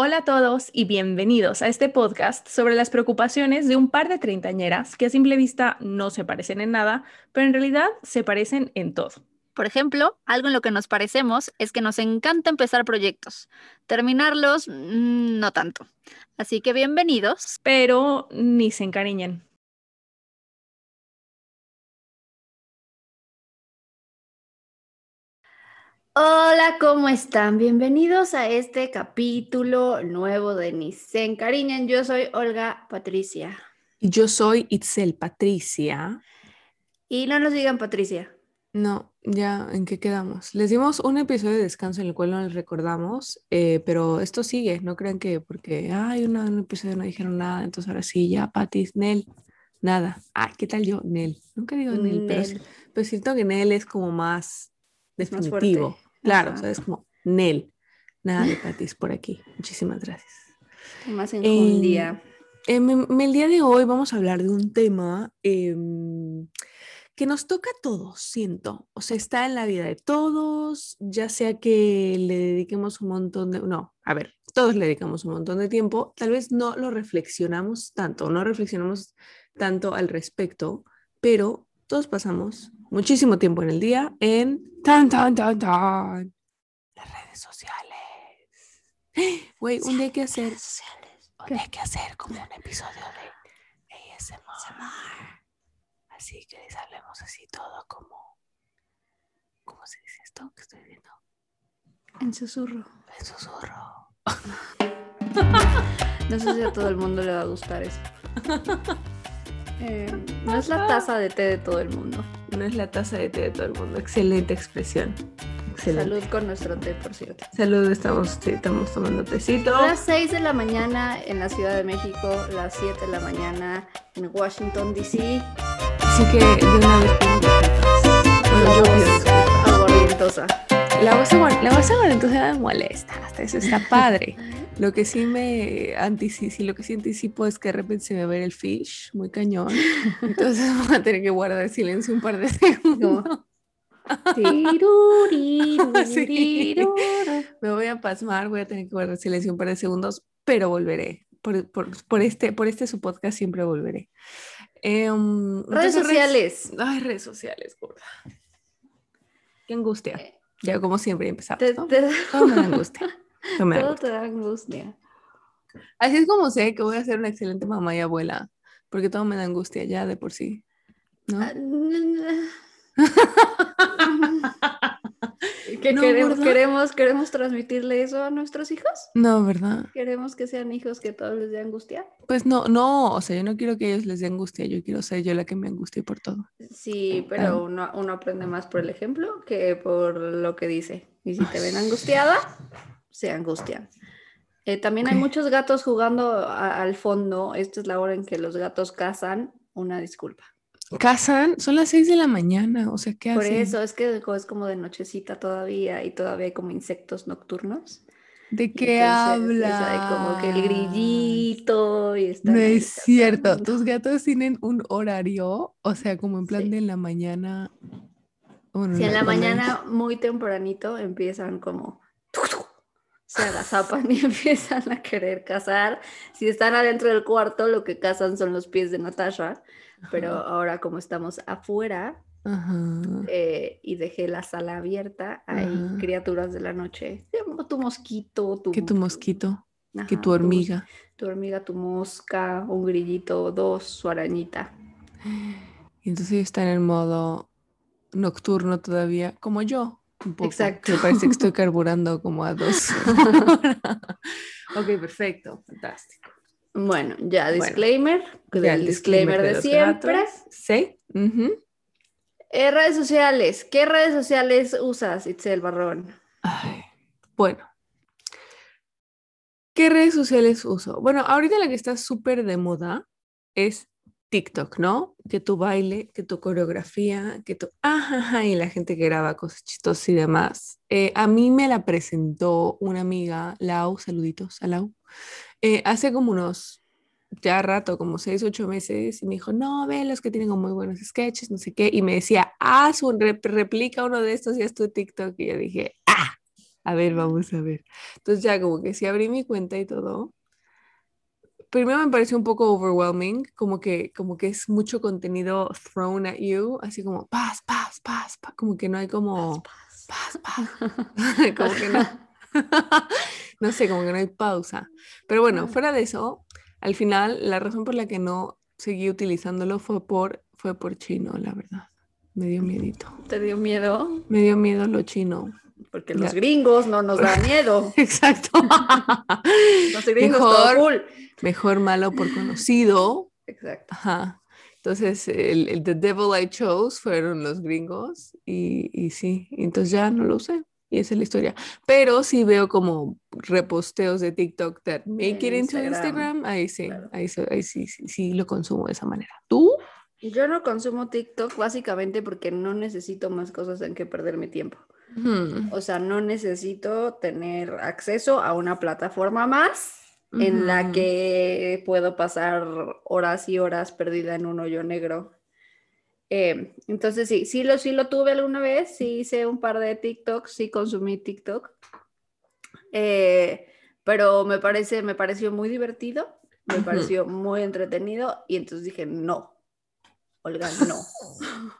Hola a todos y bienvenidos a este podcast sobre las preocupaciones de un par de treintañeras que a simple vista no se parecen en nada, pero en realidad se parecen en todo. Por ejemplo, algo en lo que nos parecemos es que nos encanta empezar proyectos. Terminarlos, mm, no tanto. Así que bienvenidos. Pero ni se encariñen. Hola, ¿cómo están? Bienvenidos a este capítulo nuevo de Ni se encariñen. Yo soy Olga Patricia. Y yo soy Itzel Patricia. Y no nos digan Patricia. No, ya, ¿en qué quedamos? Les dimos un episodio de descanso en el cual no les recordamos, eh, pero esto sigue, no crean que porque, ay, un episodio no dijeron nada, entonces ahora sí, ya, Patis, Nel, nada. Ay, ¿qué tal yo? Nel. Nunca digo Nel, Pero, siento que Nel es como más definitivo. Claro, sabes como Nel. Nada de patis por aquí. Muchísimas gracias. Más en un día. Em, el día de hoy vamos a hablar de un tema em, que nos toca a todos, siento. O sea, está en la vida de todos, ya sea que le dediquemos un montón de... No, a ver, todos le dedicamos un montón de tiempo, tal vez no lo reflexionamos tanto, no reflexionamos tanto al respecto, pero todos pasamos muchísimo tiempo en el día en tan, tan, tan, tan, las redes sociales. Güey, un día hay que hacer, un día hay que hacer como un episodio de ASMR. Así que les hablemos así todo como, ¿cómo se dice esto que estoy viendo? En susurro. En susurro. no sé si a todo el mundo le va a gustar eso. Eh, no es la taza de té de todo el mundo. No es la taza de té de todo el mundo. Excelente expresión. Salud con nuestro té, por cierto. Salud, estamos, estamos tomando tecito. Las 6 de la mañana en la Ciudad de México, las 7 de la mañana en Washington, D.C. Así que de una vez Bueno, yo pido. La voz, la voz aguardientosa me molesta. Hasta eso está padre. Lo que sí me anticipo, lo que sí anticipo es que de repente se me va a ver el fish muy cañón. Entonces voy a tener que guardar silencio un par de segundos. Me voy a pasmar, voy a tener que guardar silencio un par de segundos, pero volveré. Por, por, por este, por este su podcast siempre volveré. Em, redes sociales. ay, redes sociales, gorda. Qué angustia. Eh, ya como siempre empezamos. Te, ¿no? te da... angustia. Todo te da angustia. Así es como sé que voy a ser una excelente mamá y abuela, porque todo me da angustia ya de por sí. ¿No? Ah, ¿Qué queremos, queremos, queremos transmitirle eso a nuestros hijos? No, ¿verdad? Queremos que sean hijos que todos les dé angustia. Pues no, no, o sea, yo no quiero que ellos les dé angustia, yo quiero ser yo la que me angustie por todo. Sí, pero uno, uno aprende más por el ejemplo que por lo que dice. Y si te ven angustiada, se angustian. Eh, también hay muchos gatos jugando al fondo. Esta es la hora en que los gatos cazan. Una disculpa. ¿Cazan? Son las 6 de la mañana, o sea, ¿qué Por eso, es que es como de nochecita todavía y todavía hay como insectos nocturnos. ¿De qué habla? Hay como que el grillito y No es cierto, tus gatos tienen un horario, o sea, como en plan de la mañana. si en la mañana muy tempranito empiezan como se agazapan y empiezan a querer cazar. Si están adentro del cuarto, lo que cazan son los pies de Natasha, pero ahora como estamos afuera eh, y dejé la sala abierta, hay criaturas de la noche. Tu mosquito, tu... ¿Qué tu mosquito? que tu hormiga. Tu, hormiga, tu mosca, un grillito, dos, su arañita. Y entonces está en el modo nocturno todavía, como yo. Exacto. Me parece que estoy carburando como a dos. ok, perfecto, fantástico. Bueno, ya disclaimer, el disclaimer, de, siempre. Sí. Eh, redes sociales, ¿qué redes sociales usas, Itzel Barrón? bueno, ¿qué redes sociales uso? Bueno, ahorita la que está súper de moda es TikTok, ¿no? Que tu baile, que tu coreografía, que tu... Ajá, y la gente que graba cosas chistosas y demás. Eh, a mí me la presentó una amiga, Lau, saluditos a Lau, eh, hace como unos, ya rato, como seis, ocho meses, y me dijo, no, ve los que tienen muy buenos sketches, no sé qué, y me decía, haz un, replica uno de estos y haz tu TikTok, y yo dije, ah, A ver, vamos a ver. Entonces ya como que sí abrí mi cuenta y todo. Primero me pareció un poco overwhelming, como que, como que es mucho contenido thrown at you, así como paz, paz, paz, paz como que no hay como paz, paz, como que no. no sé, como que no hay pausa. Pero bueno, fuera de eso, al final la razón por la que no seguí utilizándolo fue por, fue por chino, la verdad. Me dio miedito. ¿Te dio miedo? Me dio miedo lo chino. Porque los gringos no nos da miedo. Exacto. los gringos mejor, cool. mejor malo por conocido. Exacto. Ajá. Entonces, el, el, The Devil I Chose fueron los gringos y, y sí, entonces ya no lo usé y esa es la historia. Pero sí veo como reposteos de TikTok that make it into Instagram. Ahí sí, ahí, ahí sí, sí, sí, lo consumo de esa manera. ¿Tú? Yo no consumo TikTok básicamente porque no necesito más cosas en que perder mi tiempo. O sea, no necesito tener acceso a una plataforma más en la que puedo pasar horas y horas perdida en un hoyo negro. Eh, entonces sí, sí lo, sí lo tuve alguna vez, sí hice un par de TikToks, sí consumí TikTok, eh, pero me, parece, me pareció muy divertido, me pareció muy entretenido y entonces dije, no, Olga, no.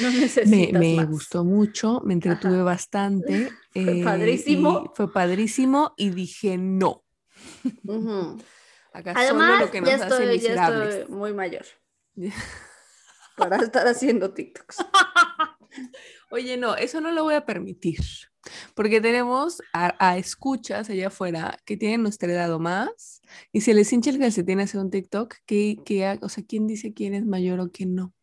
No me, me gustó mucho, me entretuve bastante. Fue eh, padrísimo. Fue padrísimo y dije no. Además, ya, estoy, ya estoy muy mayor para estar haciendo TikToks. Oye, no, eso no lo voy a permitir, porque tenemos a, escuchas allá afuera que tienen nuestra edad o más, y se les hincha el calcetín hacer un TikTok, que, que, o sea, ¿quién dice quién es mayor o quién no?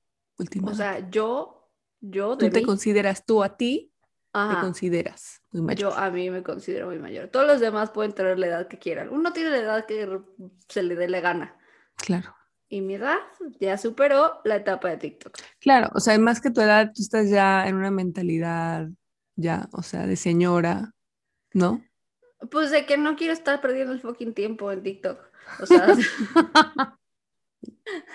O sea, yo, yo... ¿Tú te consideras tú a ti? Te consideras muy mayor. Yo a mí me considero muy mayor. Todos los demás pueden tener la edad que quieran. Uno tiene la edad que se le dé la gana. Claro y mi edad ya superó la etapa de TikTok. Claro, o sea, más que tu edad, tú estás ya en una mentalidad ya, o sea, de señora, ¿no? Pues de que no quiero estar perdiendo el fucking tiempo en TikTok. O sea,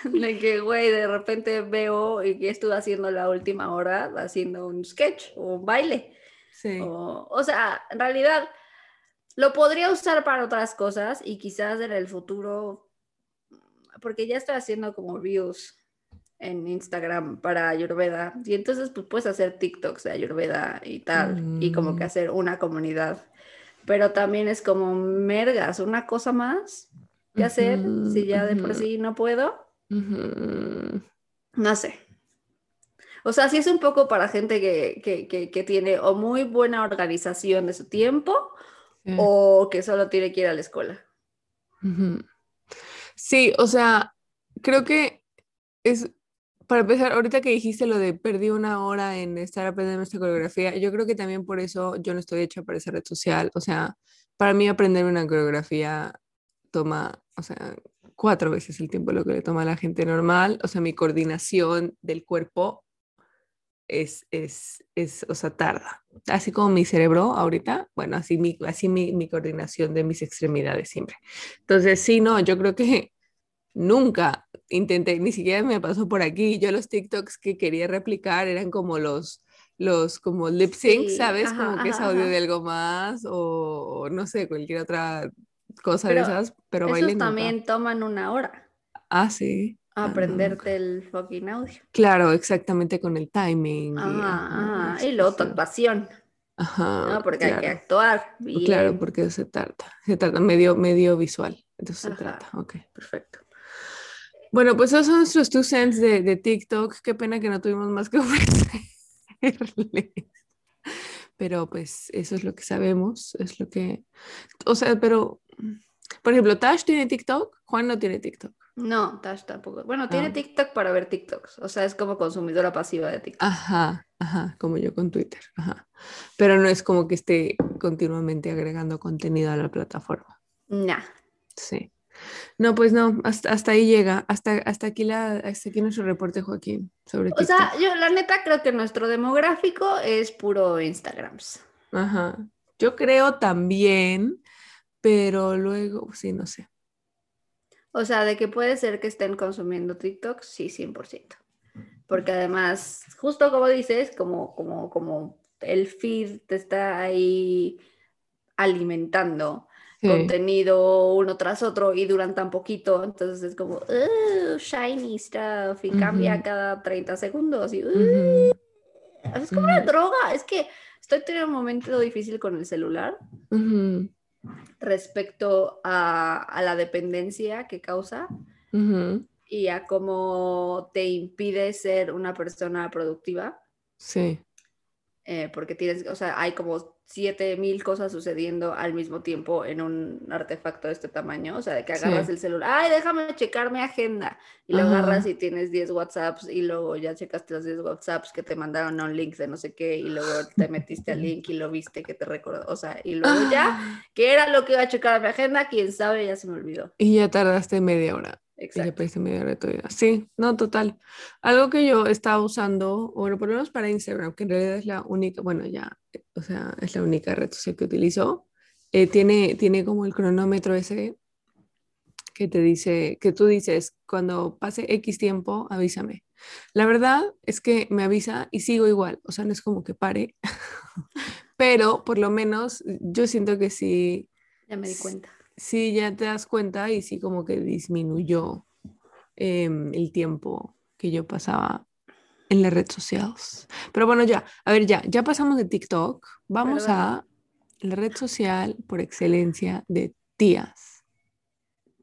de que, güey, de repente veo y que estuve haciendo la última hora, haciendo un sketch o un baile. Sí. O, o sea, en realidad lo podría usar para otras cosas y quizás en el futuro porque ya estoy haciendo como views en Instagram para Ayurveda y entonces pues puedes hacer TikToks de Ayurveda y tal y como que mm. hacer una comunidad. Pero también es como mergas, una cosa más que hacer si ya de por sí no puedo. No sé. O sea, sí es un poco para gente que, tiene o muy buena organización de su tiempo o que solo tiene que ir a la escuela. Sí, o sea, creo que es, para empezar, ahorita que dijiste lo de perdí una hora en estar aprendiendo esta coreografía, yo creo que también por eso yo no estoy hecha para esa red social. O sea, para mí aprender una coreografía toma, o sea, cuatro veces el tiempo lo que le toma a la gente normal. O sea, mi coordinación del cuerpo es, es, es o sea, tarda. Así como mi cerebro ahorita, bueno, así mi, así mi, mi coordinación de mis extremidades siempre. Entonces, sí, no, yo creo que nunca intenté, ni siquiera me pasó por aquí. Yo los TikToks que quería replicar eran como los, los como lip sync, ¿sabes? como que es audio de algo más o, no sé, cualquier otra cosa de esas, pero esos también toman una hora. Ah, sí. Ah, aprenderte el fucking audio. Claro, exactamente con el timing. Ah, y, y luego tu actuación. Ajá. porque hay que actuar. Claro, porque se trata, se trata medio, medio visual. Entonces se trata. Ok, perfecto. Bueno, pues esos son nuestros two cents de, de TikTok. Qué pena que no tuvimos más que ofrecerles. Pero pues eso es lo que sabemos, es lo que... O sea, pero, por ejemplo, Tash tiene TikTok, Juan no tiene TikTok. No, Tash tampoco. Bueno, tiene ah. TikTok para ver TikToks. O sea, es como consumidora pasiva de TikTok. Ajá, ajá, como yo con Twitter. Ajá. Pero no es como que esté continuamente agregando contenido a la plataforma. No. Sí. No, pues no, hasta, hasta ahí llega, hasta, hasta, aquí la, hasta aquí nuestro reporte, Joaquín, sobre O sea, yo la neta creo que nuestro demográfico es puro Instagrams. Ajá, yo creo también, pero luego, sí, no sé. O sea, de que puede ser que estén consumiendo TikTok, sí, 100%. Porque además, justo como dices, como, como, como el feed te está ahí alimentando contenido uno tras otro y duran tan poquito, entonces es como shiny stuff y cambia cada 30 segundos y es como una droga, es que estoy teniendo un momento difícil con el celular respecto a, la dependencia que causa y a cómo te impide ser una persona productiva. Sí. Eh, porque tienes, o sea, hay como mil cosas sucediendo al mismo tiempo en un artefacto de este tamaño, o sea, de que agarras el celular, ay, déjame checar mi agenda, y lo agarras y tienes 10 WhatsApps y luego ya checaste los 10 WhatsApps que te mandaron a un link de no sé qué y luego te metiste al link y lo viste que te recordó, o sea, y luego ya, ah. ¿qué era lo que iba a checar mi agenda? Quién sabe, ya se me olvidó. Y ya tardaste media hora. Exacto. Y Sí, no, total. Algo que yo estaba usando, bueno, por lo menos para Instagram, que en realidad es la única, bueno, ya o sea, es la única red social que utilizo, eh, tiene, tiene como el cronómetro ese que te dice, que tú dices, cuando pase X tiempo, avísame. La verdad es que me avisa y sigo igual, o sea, no es como que pare, pero por lo menos yo siento que sí. Ya me di cuenta. Sí, ya te das cuenta y sí como que disminuyó em, el tiempo que yo pasaba en las redes sociales. Pero bueno, ya, a ver, ya, ya pasamos de TikTok, vamos a la red social por excelencia de tías.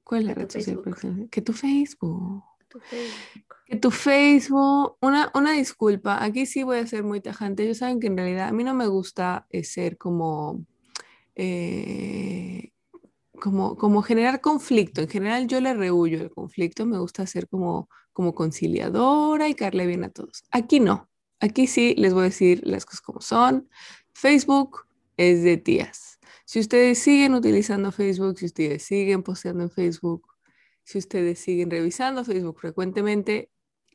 ¿Cuál es la red social por excelencia? Que tu Facebook. Que tu Facebook, una, una disculpa, aquí sí voy a ser muy tajante. Ellos saben que en realidad a mí no me gusta eh, ser como eh, como, como generar conflicto. En general yo le rehuyo el conflicto, me gusta ser como, como conciliadora y caerle bien a todos. Aquí no, aquí sí les voy a decir las cosas como son. Facebook es de tías. Si ustedes siguen utilizando Facebook, si ustedes siguen posteando en Facebook, si ustedes siguen revisando Facebook frecuentemente,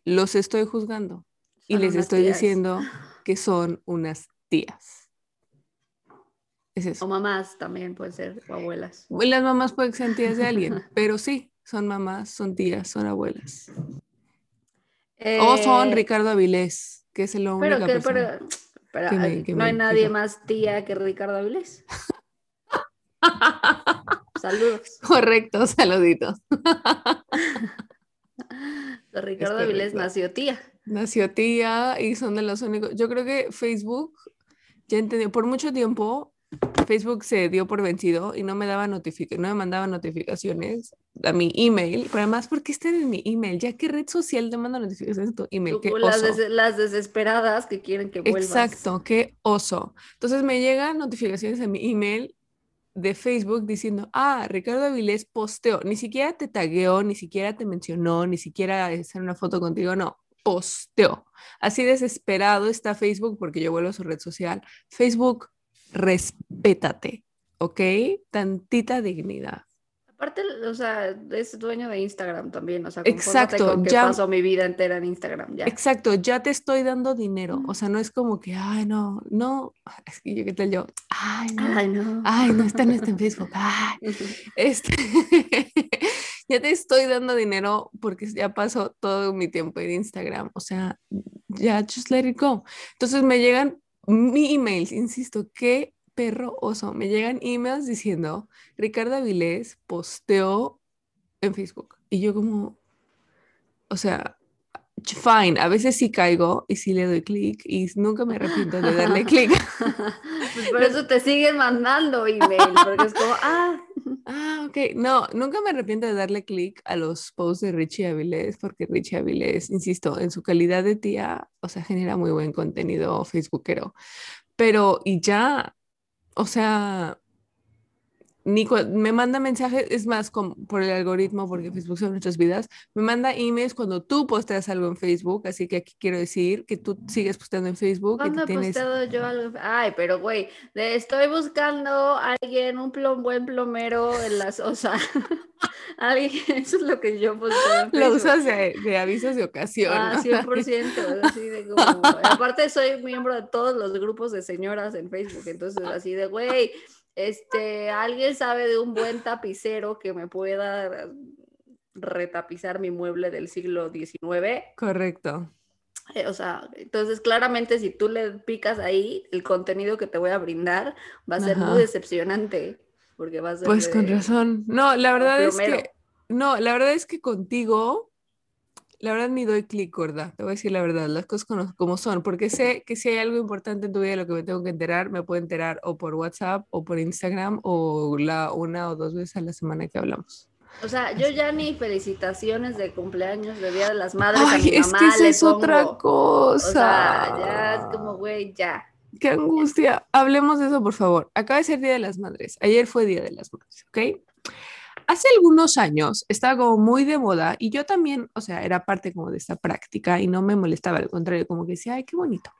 los estoy juzgando y les estoy diciendo que son unas tías. O mamás también pueden ser, o abuelas. Las mamás pueden ser tías de alguien, pero sí, son mamás, son tías, son abuelas. o son eh, Ricardo Avilés, que es el único pero, pero, no hay nadie más tía que Ricardo Avilés. Saludos. Correcto, saluditos. Ricardo Avilés nació tía. Nació tía y son de los únicos. Yo creo que Facebook, ya entendí, por mucho tiempo Facebook se dio por vencido y no me daba notificaciones, no me mandaba notificaciones a mi email, pero además, ¿por qué están en mi email? Ya que red social te manda notificaciones a tu email. ¿Qué las, las, desesperadas que quieren que vuelvas. Exacto, qué oso. Entonces me llegan notificaciones a mi email de Facebook diciendo, ah, Ricardo Avilés posteó, ni siquiera te tagueó, ni siquiera te mencionó, ni siquiera hacer una foto contigo, no, posteó. Así desesperado está Facebook porque yo vuelvo a su red social. Facebook respétate, ¿ok? Tantita dignidad. Aparte, o sea, es dueño de Instagram también, o sea, exacto, con que ya paso mi vida entera en Instagram, ya. Exacto, ya te estoy dando dinero, o sea, no es como que, ay, no, no, es que yo, ¿qué tal yo? Ay, no, ay, no, ay, no, está, no está en Facebook, ay, este, ya te estoy dando dinero porque ya paso todo mi tiempo en Instagram, o sea, ya, just let it go. Entonces me llegan mi email, insisto, qué perro oso. Me llegan emails diciendo, Ricardo Avilés posteó en Facebook. Y yo como, o sea, fine, a veces sí caigo y sí le doy clic y nunca me arrepiento de darle clic. Pues por eso te siguen mandando email, porque es como, ah. Ah, ok. No, nunca me arrepiento de darle clic a los posts de Richie Avilés, porque Richie Avilés, insisto, en su calidad de tía, o sea, genera muy buen contenido facebookero. Pero, y ya, o sea, Nico me manda mensajes, es más por el algoritmo, porque Facebook son nuestras vidas, me manda emails cuando tú posteas algo en Facebook, así que aquí quiero decir que tú sigues posteando en Facebook. ¿Cuándo he posteado yo algo? Ay, pero güey, estoy buscando a alguien, un buen plomero en las, o sea, alguien, eso es lo que yo posteo Lo usas de, avisos de ocasión. Ah, 100%, así de como, aparte soy miembro de todos los grupos de señoras en Facebook, entonces así de, güey, este, ¿alguien sabe de un buen tapicero que me pueda retapizar mi mueble del siglo XIX? Correcto. Eh, o sea, entonces claramente si tú le picas ahí, el contenido que te voy a brindar va a ser muy decepcionante. Porque va a ser pues con razón. No, la verdad es que. No, la verdad es que contigo la verdad ni doy clic, gorda. Te voy a decir la verdad, las cosas como, son, porque sé que si hay algo importante en tu vida de lo que me tengo que enterar, me puedo enterar o por WhatsApp o por Instagram o la una o dos veces a la semana que hablamos. O sea, yo ya ni felicitaciones de cumpleaños, de Día de las Madres a mi es que esa es otra cosa. O sea, ya es como, güey, ya. Qué angustia. Hablemos de eso, por favor. Acaba de ser Día de las Madres. Ayer fue Día de las Madres, ¿ok? Hace algunos años estaba como muy de moda y yo también, o sea, era parte como de esta práctica y no me molestaba, al contrario, como que decía, ay, qué bonito.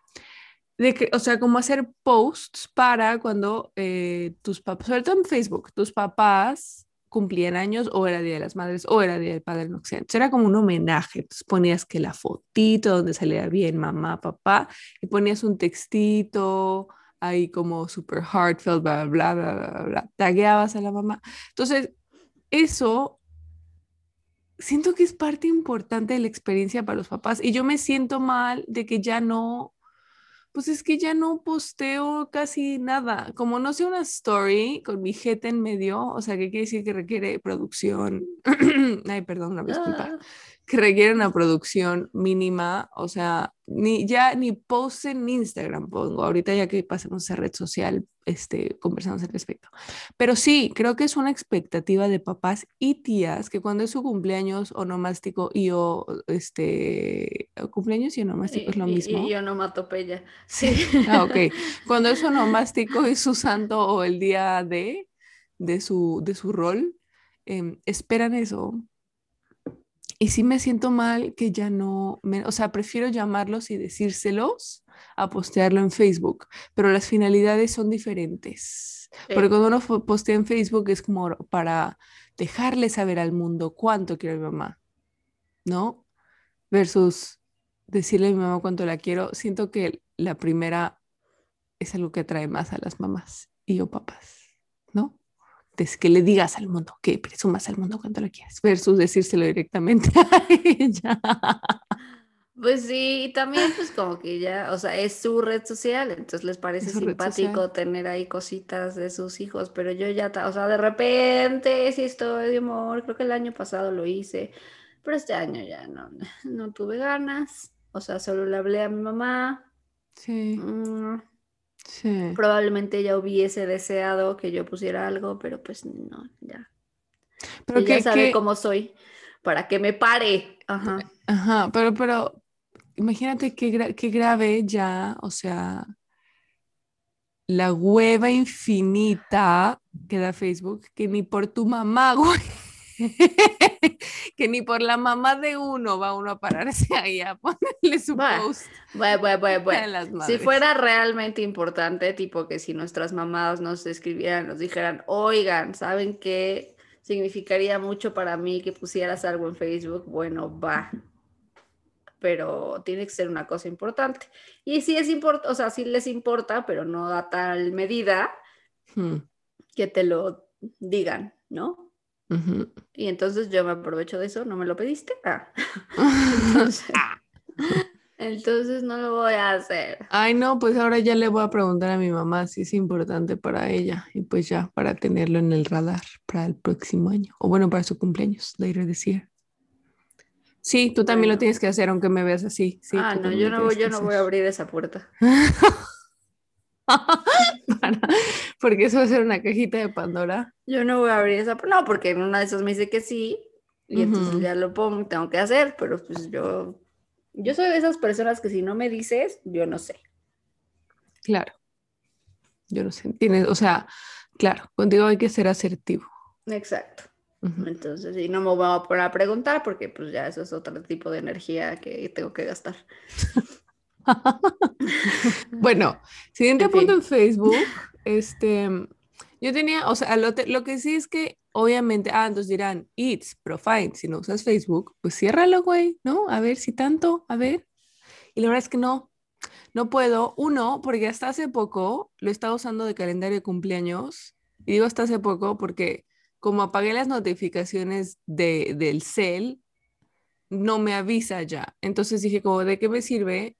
De que, o sea, como hacer posts para cuando eh, tus papás, sobre todo en Facebook, tus papás cumplían años o era Día de las Madres o era Día del Padre no sé. Era como un homenaje. Entonces ponías que la fotito donde salía bien mamá, papá y ponías un textito ahí como super heartfelt, bla, bla, bla, bla, bla. Tagueabas a la mamá. Entonces, eso siento que es parte importante de la experiencia para los papás y yo me siento mal de que ya no, pues es que ya no posteo casi nada, como no sé una story con mi jeta en medio, o sea, que quiere decir que requiere producción, ay, perdón, una disculpa, ah. Que requiere una producción mínima, o sea, ni ya ni post en Instagram pongo, ahorita ya que pasemos a red social, este, conversamos al respecto. Pero sí, creo que es una expectativa de papás y tías que cuando es su cumpleaños onomástico y o, este, cumpleaños y onomástico es lo mismo. Y, y onomatopeya. Sí. ah, ok. Cuando es onomástico y su santo o el día de, de, su, de su rol, em, esperan eso y sí me siento mal que ya no, me, o sea, prefiero llamarlos y decírselos a postearlo en Facebook, pero las finalidades son diferentes. Porque cuando uno postea en Facebook es como para dejarle saber al mundo cuánto quiero a mi mamá, ¿no? Versus decirle a mi mamá cuánto la quiero. Siento que la primera es algo que atrae más a las mamás y yo papás. Que le digas al mundo, que presumas al mundo cuando lo quieres, versus decírselo directamente a ella. Pues sí, y también pues como que ya, o sea, es su red social, entonces les parece simpático tener ahí cositas de sus hijos, pero yo ya, o sea, de repente sí estoy de humor, creo que el año pasado lo hice, pero este año ya no, no tuve ganas, o sea, solo le hablé a mi mamá. Sí. Mm, Probablemente ella hubiese deseado que yo pusiera algo, pero pues no, ya. Pero que, sabe cómo soy, para que me pare. Ajá. Ajá, pero, pero imagínate qué, qué grave ya, o sea, la hueva infinita que da Facebook, que ni por tu mamá, güey. que ni por la mamá de uno va uno a pararse ahí a ponerle su post. Bueno, bueno, bueno, Si fuera realmente importante, tipo que si nuestras mamás nos escribieran, nos dijeran, oigan, ¿saben qué? Significaría mucho para mí que pusieras algo en Facebook. Bueno, va. Pero tiene que ser una cosa importante. Y si es importante, o sea, si les importa, pero no a tal medida hmm. que te lo digan, ¿no? Y entonces yo me aprovecho de eso, ¿no me lo pediste? Ah. Entonces, no lo voy a hacer. Ay, no, pues ahora ya le voy a preguntar a mi mamá si es importante para ella y pues ya para tenerlo en el radar para el próximo año o bueno, para su cumpleaños, later this year. Sí, tú también lo tienes que hacer aunque me veas así. Sí, ah, no, yo no, voy, yo no voy a abrir esa puerta. porque eso va a ser una cajita de Pandora. Yo no voy a abrir esa, no, porque en una de esas me dice que sí, y entonces ya lo pongo, tengo que hacer, pero pues yo, yo soy de esas personas que si no me dices, yo no sé. Claro, yo no sé, tienes, o sea, claro, contigo hay que ser asertivo. Exacto. Entonces, y no me voy a poner a preguntar porque pues ya eso es otro tipo de energía que tengo que gastar. bueno, siguiente punto en Facebook, este, yo tenía, o sea, lo, que sí es que obviamente, ah, entonces dirán, it's, pero fine, si no usas Facebook, pues ciérralo, güey, ¿no? A ver si tanto, a ver. Y la verdad es que no, no puedo. Uno, porque hasta hace poco lo estaba usando de calendario de cumpleaños. Y digo hasta hace poco porque como apagué las notificaciones de, del cel, no me avisa ya. Entonces dije, como, ¿de qué me sirve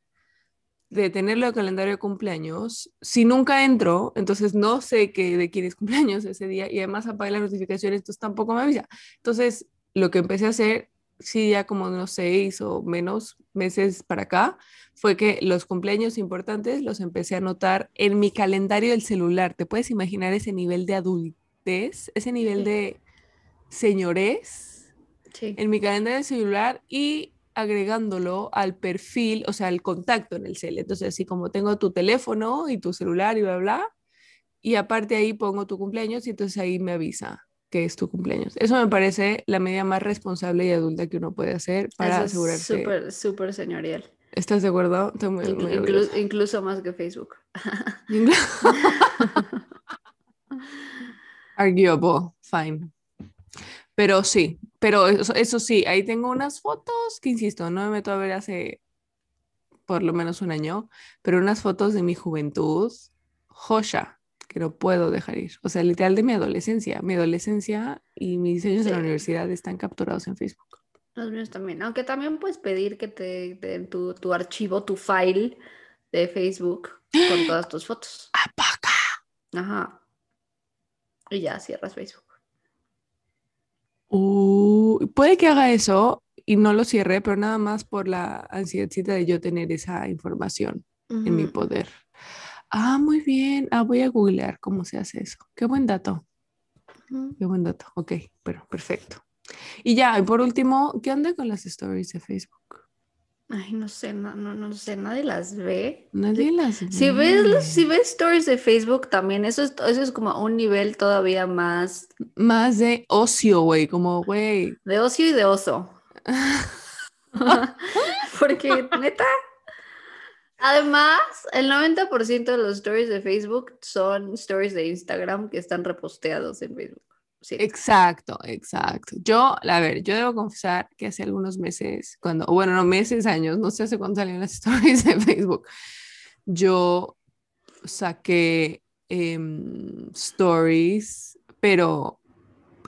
de tenerlo en calendario de cumpleaños? Si nunca entro, entonces no sé que de quién es cumpleaños ese día y además apagué las notificaciones, entonces tampoco me avisa. Entonces, lo que empecé a hacer, sí, ya como unos seis o menos meses para acá, fue que los cumpleaños importantes los empecé a anotar en mi calendario del celular. ¿Te puedes imaginar ese nivel de adultez, ese nivel de señores? en mi calendario celular y agregándolo al perfil, o sea, al contacto en el cel. Entonces, así como tengo tu teléfono y tu celular y bla, bla, y aparte ahí pongo tu cumpleaños y entonces ahí me avisa que es tu cumpleaños. Eso me parece la medida más responsable y adulta que uno puede hacer para asegurarse. Súper, súper señorial. ¿Estás de acuerdo? incluso más que Facebook. Arguable, fine. Pero sí, pero eso, sí, ahí tengo unas fotos que, insisto, no me meto a ver hace por lo menos un año, pero unas fotos de mi juventud, joya, que no puedo dejar ir. O sea, literal de mi adolescencia. Mi adolescencia y mis años de la universidad están capturados en Facebook. Los míos también. Aunque también puedes pedir que te den tu, tu archivo, tu file de Facebook con todas tus fotos. ¡Apaga! Ajá. Y ya cierras Facebook. Uh, puede que haga eso y no lo cierre, pero nada más por la ansiedad de yo tener esa información en mi poder. Ah, muy bien. Ah, voy a googlear cómo se hace eso. Qué buen dato. Qué buen dato. Ok, pero perfecto. Y ya, y por último, ¿qué onda con las stories de Facebook? Ay, no sé, no, no, no sé, nadie las ve. Nadie las ve. Si ves, si ves stories de Facebook también, eso es, eso es como un nivel todavía más. Más de ocio, güey, como, güey. De ocio y de oso. Porque, neta. Además, el 90% de los stories de Facebook son stories de Instagram que están reposteados en Facebook. Exacto, exacto. Yo, a ver, yo debo confesar que hace algunos meses, cuando, bueno, no meses, años, no sé hace cuándo salieron las stories de Facebook, yo saqué em, stories, pero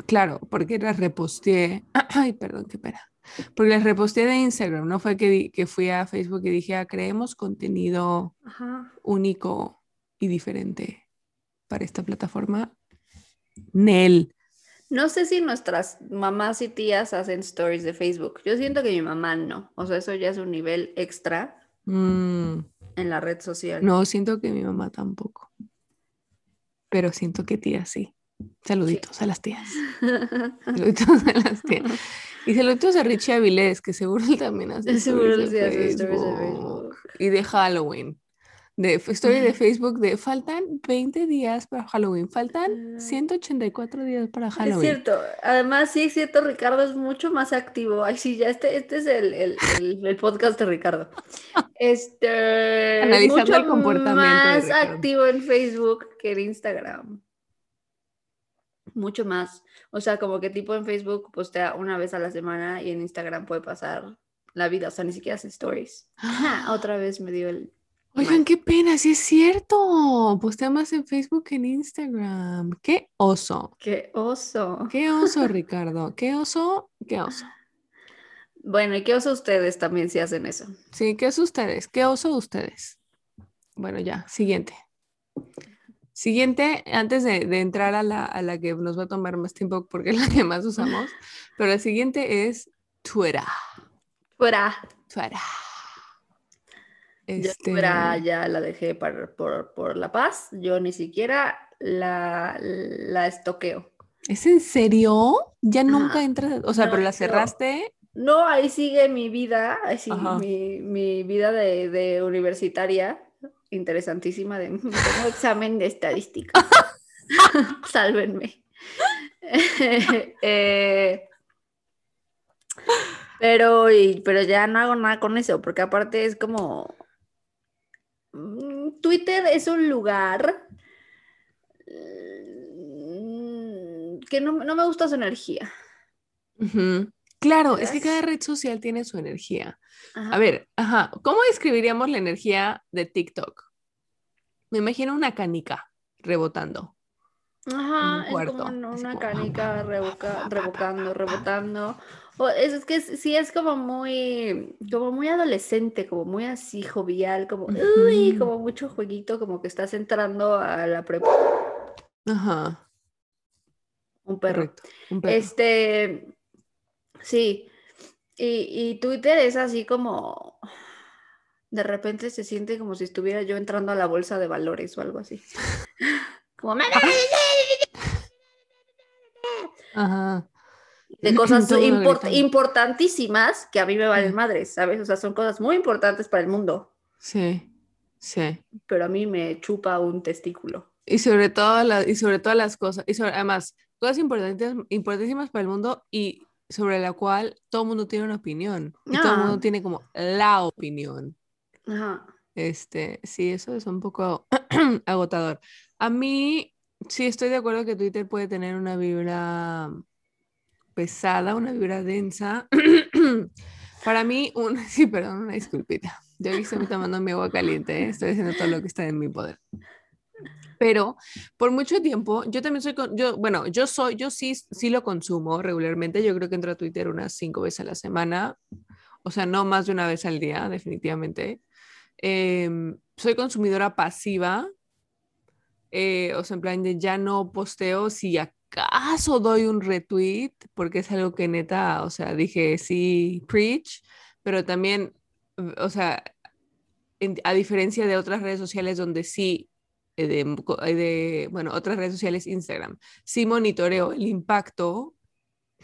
claro, porque las reposteé, ay, perdón, qué pena, porque las reposteé de Instagram, no fue que, que fui a Facebook y dije, ah, creemos contenido único y diferente para esta plataforma. Nel. No sé si nuestras mamás y tías hacen stories de Facebook. Yo siento que mi mamá no. O sea, eso ya es un nivel extra mm. en la red social. No, siento que mi mamá tampoco. Pero siento que tía sí. Saluditos a las tías. saluditos a las tías. Y saluditos a Richie Avilés, que seguro él también hace, seguro stories de Facebook. Y de Halloween de story de Facebook de faltan 20 días para Halloween, faltan 184 ah. días para Halloween. Es cierto, además sí es cierto, Ricardo es mucho más activo. Ay, sí, ya este, este es el, el, el, podcast de Ricardo. Este, Analizando el comportamiento. Más activo en Facebook que en Instagram. Mucho más. O sea, como que tipo en Facebook postea una vez a la semana y en Instagram puede pasar la vida, o sea, ni siquiera hace stories. otra vez me dio el Oigan, qué pena, sí es cierto. Postea más en Facebook que en Instagram. Qué oso. Qué oso. Qué oso, Ricardo. Qué oso, qué oso. Bueno, ¿y qué oso ustedes también si hacen eso? Sí, ¿qué oso ustedes? ¿Qué oso ustedes? Bueno, ya, siguiente. Siguiente, antes de, entrar a la, a la, que nos va a tomar más tiempo porque es la que más usamos, pero la siguiente es Twitter. Twitter. Twitter. Este... ya la dejé por, La Paz, yo ni siquiera la, la estoqueo. ¿Es en serio? Ya nunca entras, o sea, pero la cerraste. No, ahí sigue mi vida, ahí sigue mi, vida de, universitaria, interesantísima, de tengo examen de estadística. Sálvenme. Eh, pero, pero ya no hago nada con eso, porque aparte es como, Twitter es un lugar mm, que no, me gusta su energía. Claro, es que cada red social tiene su energía. A ver, ajá, ¿cómo describiríamos la energía de TikTok? Me imagino una canica rebotando. Ajá, es como una canica rebocando, rebotando. Es, que sí es como muy, como muy adolescente, como muy así jovial, como, uy, como mucho jueguito, como que estás entrando a la prepa. Ajá. Un perro. un perro. Este, sí. Y, y Twitter es así como, de repente se siente como si estuviera yo entrando a la bolsa de valores o algo así. como, Ajá de cosas importantísimas que a mí me valen madres, ¿sabes? O sea, son cosas muy importantes para el mundo. Sí, sí. Pero a mí me chupa un testículo. Y sobre todo, y sobre todas las cosas, y sobre, además, cosas importantes, importantísimas para el mundo y sobre la cual todo el mundo tiene una opinión. Y todo el mundo ah. tiene como la opinión. Ajá. Este, sí, eso es un poco agotador. A mí, sí estoy de acuerdo que Twitter puede tener una vibra pesada, una vibra densa. Para mí, un, sí, perdón, una disculpita. Yo estoy tomando mi agua caliente, ¿eh? estoy haciendo todo lo que está en mi poder. Pero por mucho tiempo, yo también soy, con, yo, bueno, yo soy, yo sí, sí lo consumo regularmente. Yo creo que entro a Twitter unas cinco veces a la semana, o sea, no más de una vez al día, definitivamente. Em, soy consumidora pasiva, eh, o sea, en plan de ya no posteo si acaso doy un retweet, porque es algo que neta, o sea, dije sí, preach, pero también, o sea, a diferencia de otras redes sociales donde sí, eh, de, eh, de, bueno, otras redes sociales, Instagram, sí monitoreo el impacto,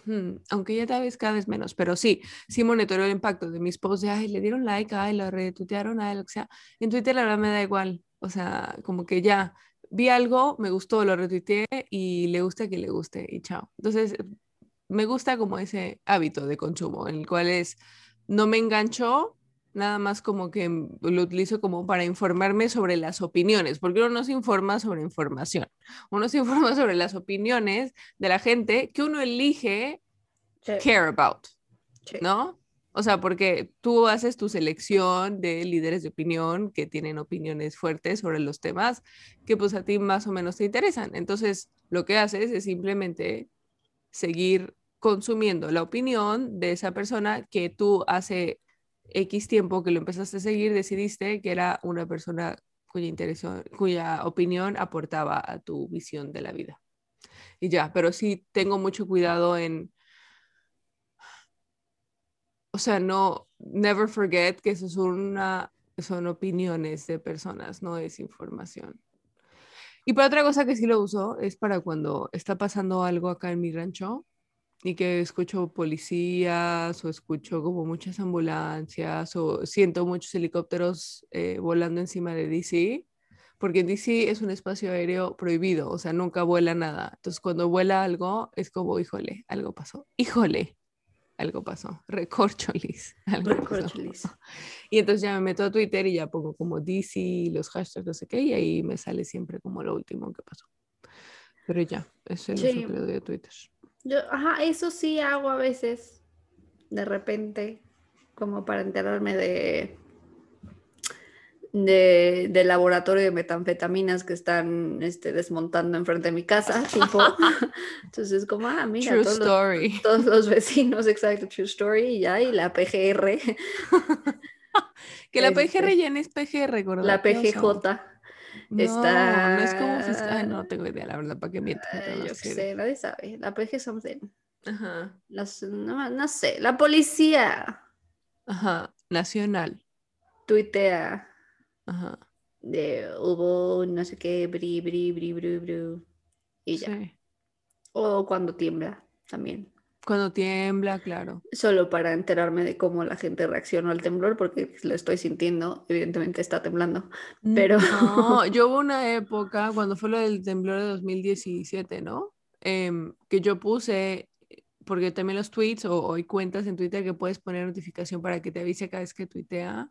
hmm, aunque ya tal vez cada vez menos, pero sí, sí monitoreo el impacto de mis posts de, ay, le dieron like, ay, lo retuitearon, ay, lo que sea. En Twitter la verdad me da igual, o sea, como que ya, vi algo, me gustó, lo retuiteé y le gusta que le guste y chao. Entonces, me gusta como ese hábito de consumo, en el cual es, no me engancho, nada más como que lo utilizo como para informarme sobre las opiniones, porque uno no se informa sobre información, uno se informa sobre las opiniones de la gente que uno elige care about, ¿no? O sea, porque tú haces tu selección de líderes de opinión que tienen opiniones fuertes sobre los temas que pues a ti más o menos te interesan. Entonces, lo que haces es simplemente seguir consumiendo la opinión de esa persona que tú hace X tiempo que lo empezaste a seguir, decidiste que era una persona cuya, cuya opinión aportaba a tu visión de la vida. Y ya, pero sí tengo mucho cuidado en o sea, no, never forget que eso es una, son opiniones de personas, no es información. Y para otra cosa que sí lo uso es para cuando está pasando algo acá en mi rancho y que escucho policías o escucho como muchas ambulancias o siento muchos helicópteros eh, volando encima de DC, porque en DC es un espacio aéreo prohibido, o sea, nunca vuela nada. Entonces, cuando vuela algo, es como, híjole, algo pasó, híjole, algo pasó, recorcholis. Algo Recorcholis. Y entonces ya me meto a Twitter y ya pongo como DC, los hashtags, no sé qué, y ahí me sale siempre como lo último que pasó. Pero ya, eso es lo que le doy a Twitter. Yo, ajá, eso sí hago a veces, de repente, como para enterarme de de, de, laboratorio de metanfetaminas que están este, desmontando enfrente de mi casa, tipo. Entonces, como, ah, mira, todos, Los, todos los vecinos, exacto, true story, y ya, y la PGR. que la PGR este, ya no es PGR, ¿verdad? La PGJ. No, está... no es como si... Ay, no tengo idea, la verdad, ¿para qué miento? yo qué sé, nadie sabe. La PG something. Ajá. no, no sé, la policía. Ajá, nacional. Tuitea Ajá. De hubo no sé qué, bri, bri, bri, bri, bri. Y ya. O cuando tiembla también. Cuando tiembla, claro. Solo para enterarme de cómo la gente reaccionó al temblor, porque lo estoy sintiendo, evidentemente está temblando. Pero. No, yo hubo una época, cuando fue lo del temblor de 2017, ¿no? Em, que yo puse, porque también los tweets o, o, hay cuentas en Twitter que puedes poner notificación para que te avise cada vez que tuitea.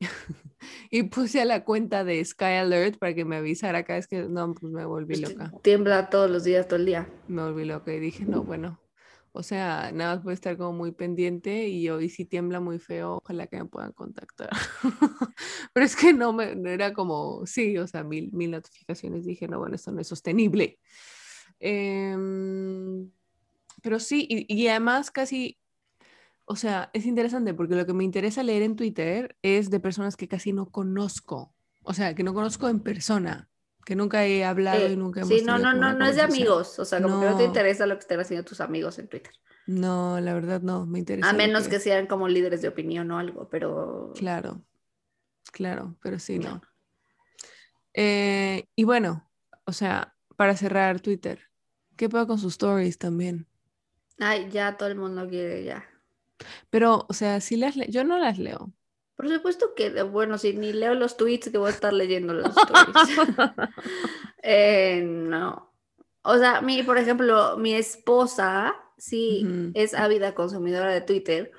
y puse a la cuenta de Sky Alert para que me avisara cada vez que no, pues me volví pues loca. Tiembla todos los días, todo el día. Me volví loca y dije, no, bueno, o sea, nada más voy a estar como muy pendiente y hoy si tiembla muy feo, ojalá que me puedan contactar. Pero es que no me era como, sí, o sea, mil, mil notificaciones. Dije, no, bueno, esto no es sostenible. Em, pero sí, y, y además casi o sea, es interesante porque lo que me interesa leer en Twitter es de personas que casi no conozco, o sea, que no conozco en persona, que nunca he hablado y nunca hemos Sí, no, no, no, no es de amigos, o sea, como que no te interesa lo que estén haciendo tus amigos en Twitter. No, la verdad no, me interesa. A menos que... sean como líderes de opinión o algo, pero... Claro, claro, pero sí, no. Eh, y bueno, o sea, para cerrar Twitter, ¿qué pasa con sus stories también? Ay, ya todo el mundo quiere ya. Pero, o sea, si las yo no las leo. Por supuesto que, bueno, si ni leo los tweets, que voy a estar leyendo los stories. eh, no. O sea, mi, por ejemplo, mi esposa sí es ávida consumidora de Twitter,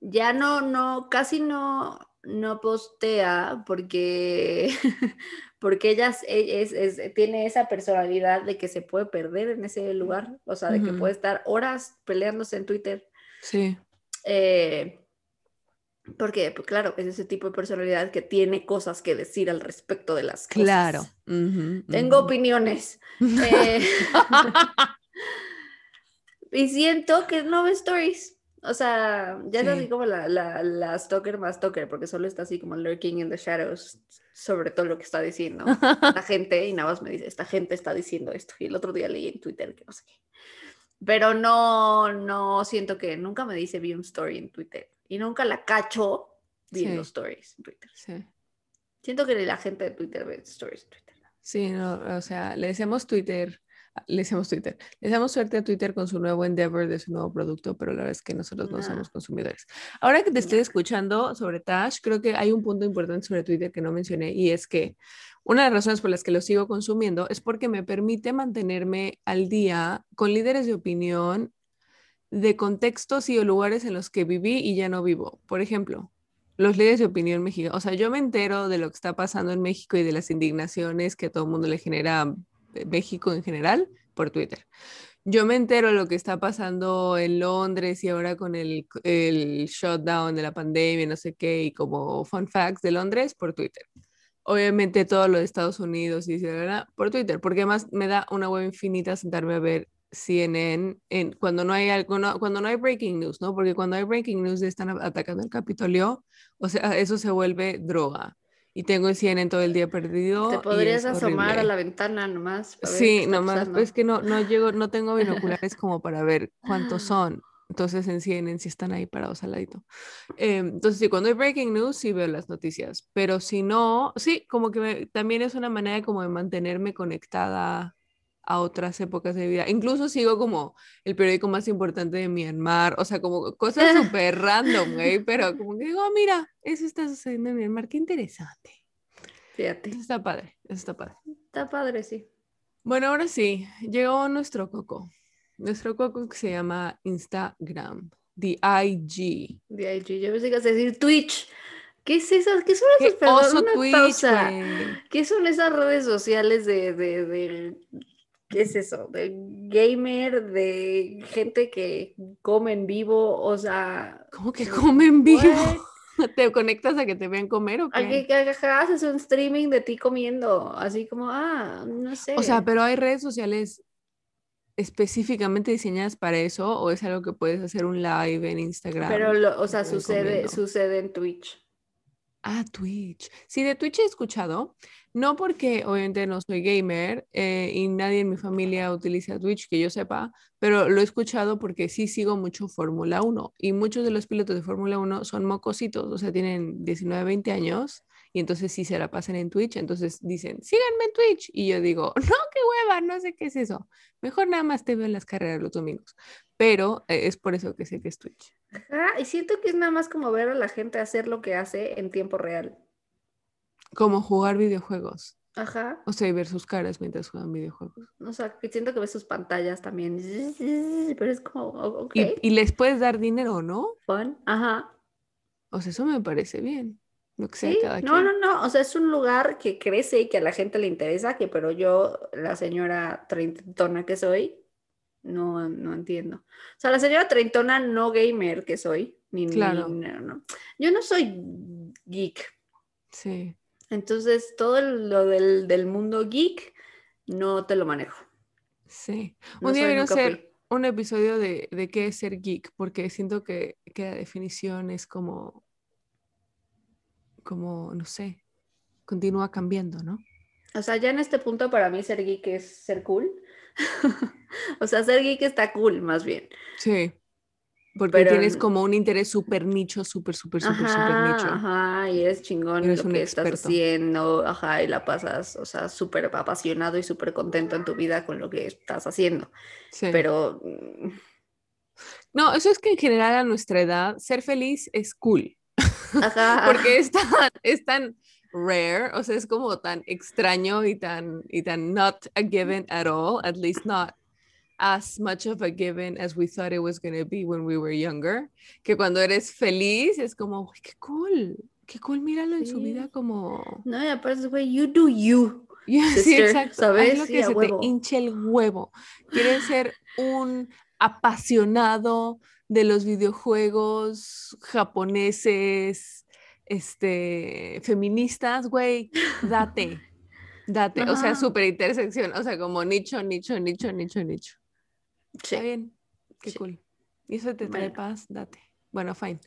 ya no, no, casi no, no postea porque, porque ella es, tiene esa personalidad de que se puede perder en ese lugar, o sea, de que puede estar horas peleándose en Twitter. Sí. Eh, porque, pues, claro, es ese tipo de personalidad que tiene cosas que decir al respecto de las cosas. Claro. Tengo opiniones. Eh, y siento que no ve stories. O sea, ya es así como la, la, la, stalker más stalker, porque solo está así como lurking in the shadows sobre todo lo que está diciendo la gente. Y nada más me dice, esta gente está diciendo esto. Y el otro día leí en Twitter que no sé qué. Pero no, no siento que nunca me dice vi un story en Twitter. Y nunca la cacho viendo stories en Twitter. Sí. Siento que la gente de Twitter ve stories en Twitter. Sí, no, o sea, le decimos Twitter le decimos Twitter. Le damos suerte a Twitter con su nuevo endeavor de su nuevo producto, pero la verdad es que nosotros no, somos consumidores. Ahora que te estoy escuchando sobre Tash, creo que hay un punto importante sobre Twitter que no mencioné y es que una de las razones por las que lo sigo consumiendo es porque me permite mantenerme al día con líderes de opinión de contextos y lugares en los que viví y ya no vivo. Por ejemplo, los líderes de opinión mexicanos. O sea, yo me entero de lo que está pasando en México y de las indignaciones que a todo el mundo le genera México en general por Twitter. Yo me entero de lo que está pasando en Londres y ahora con el, el shutdown de la pandemia, no sé qué, y como fun facts de Londres por Twitter. Obviamente todo lo de Estados Unidos y por Twitter, porque además me da una web infinita sentarme a ver CNN en, cuando, no hay algo, cuando no hay breaking news, ¿no? Porque cuando hay breaking news están atacando el Capitolio, o sea, eso se vuelve droga y tengo el en todo el día perdido. Te podrías asomar a la ventana nomás. sí, nomás, es que no, no llego, no tengo binoculares como para ver cuántos son. Entonces en CNN si están ahí parados al ladito. Em, entonces, sí, cuando hay breaking news, sí veo las noticias. Pero si no, sí, como que también es una manera como de mantenerme conectada a otras épocas de vida. Incluso sigo como el periódico más importante de Myanmar, o sea, como cosas súper random, güey, pero como que digo, oh, mira, eso está sucediendo en Myanmar, qué interesante. Fíjate. Eso está padre, eso está padre. Está padre, sí. Bueno, ahora sí, llegó nuestro coco. Nuestro coco se llama Instagram, The IG. The IG, yo pensé que ibas a decir Twitch. ¿Qué es eso? ¿Qué son esos Twitch, ¿Qué son esas redes sociales de, de, de ¿qué es eso? De gamer, de gente que come en vivo, o sea... ¿Cómo que come en vivo? ¿Te conectas a que te vean comer o qué? A que, haces un streaming de ti comiendo, así como, ah, no sé. O sea, pero hay redes sociales específicamente diseñadas para eso o es algo que puedes hacer un live en Instagram? Pero, o sea, sucede, sucede en Twitch. Ah, Twitch. Sí, de Twitch he escuchado. No porque obviamente no soy gamer eh, y nadie en mi familia utiliza Twitch, que yo sepa, pero lo he escuchado porque sí sigo mucho Fórmula 1 y muchos de los pilotos de Fórmula 1 son mocositos, o sea, tienen 19, 20 años y entonces sí se la pasan en Twitch, entonces dicen, síganme en Twitch y yo digo, no, qué hueva, no sé qué es eso, mejor nada más te veo en las carreras los domingos, pero eh, es por eso que sé que es Twitch. Ajá, y siento que es nada más como ver a la gente hacer lo que hace en tiempo real. Como jugar videojuegos. Ajá. O sea, y ver sus caras mientras juegan videojuegos. O sea, que siento que ves sus pantallas también. Pero es como, ok. Y, les puedes dar dinero, ¿no? Fun. Ajá. O sea, eso me parece bien. Lo que sea cada no, no, no. O sea, es un lugar que crece y que a la gente le interesa, que pero yo, la señora treintona que soy, no, no entiendo. O sea, la señora treintona no gamer que soy. Ni, claro. no. Yo no soy geek. Sí. Entonces, todo lo del, mundo geek no te lo manejo. Sí. un día vino a ser un episodio de, de qué es ser geek, porque siento que, que la definición es como, como, no sé, continúa cambiando, ¿no? O sea, ya en este punto para mí ser geek es ser cool. o sea, ser geek está cool, más bien. Sí. Porque tienes como un interés súper nicho, súper, súper, súper, súper nicho. Ajá, y eres chingón en lo que estás haciendo, ajá, y la pasas, o sea, súper apasionado y súper contento en tu vida con lo que estás haciendo. Sí. Pero... No, eso es que en general a nuestra edad ser feliz es cool. Ajá. Porque es tan, es tan rare, o sea, es como tan extraño y tan, y tan not a given at all, at least not as much of a given as we thought it was going to be when we were younger, que cuando eres feliz es como, qué cool, qué cool, míralo en su vida como... No, y aparte, güey, you do you. sí, exacto. ¿Sabes? lo que se te hinche el huevo. Quieres ser un apasionado de los videojuegos japoneses, este, feministas, güey, date, date, o sea, súper intersección, o sea, como nicho, nicho, nicho, nicho, nicho. Sí. Está bien, qué cool. Y eso te trae paz, date. Bueno, fine.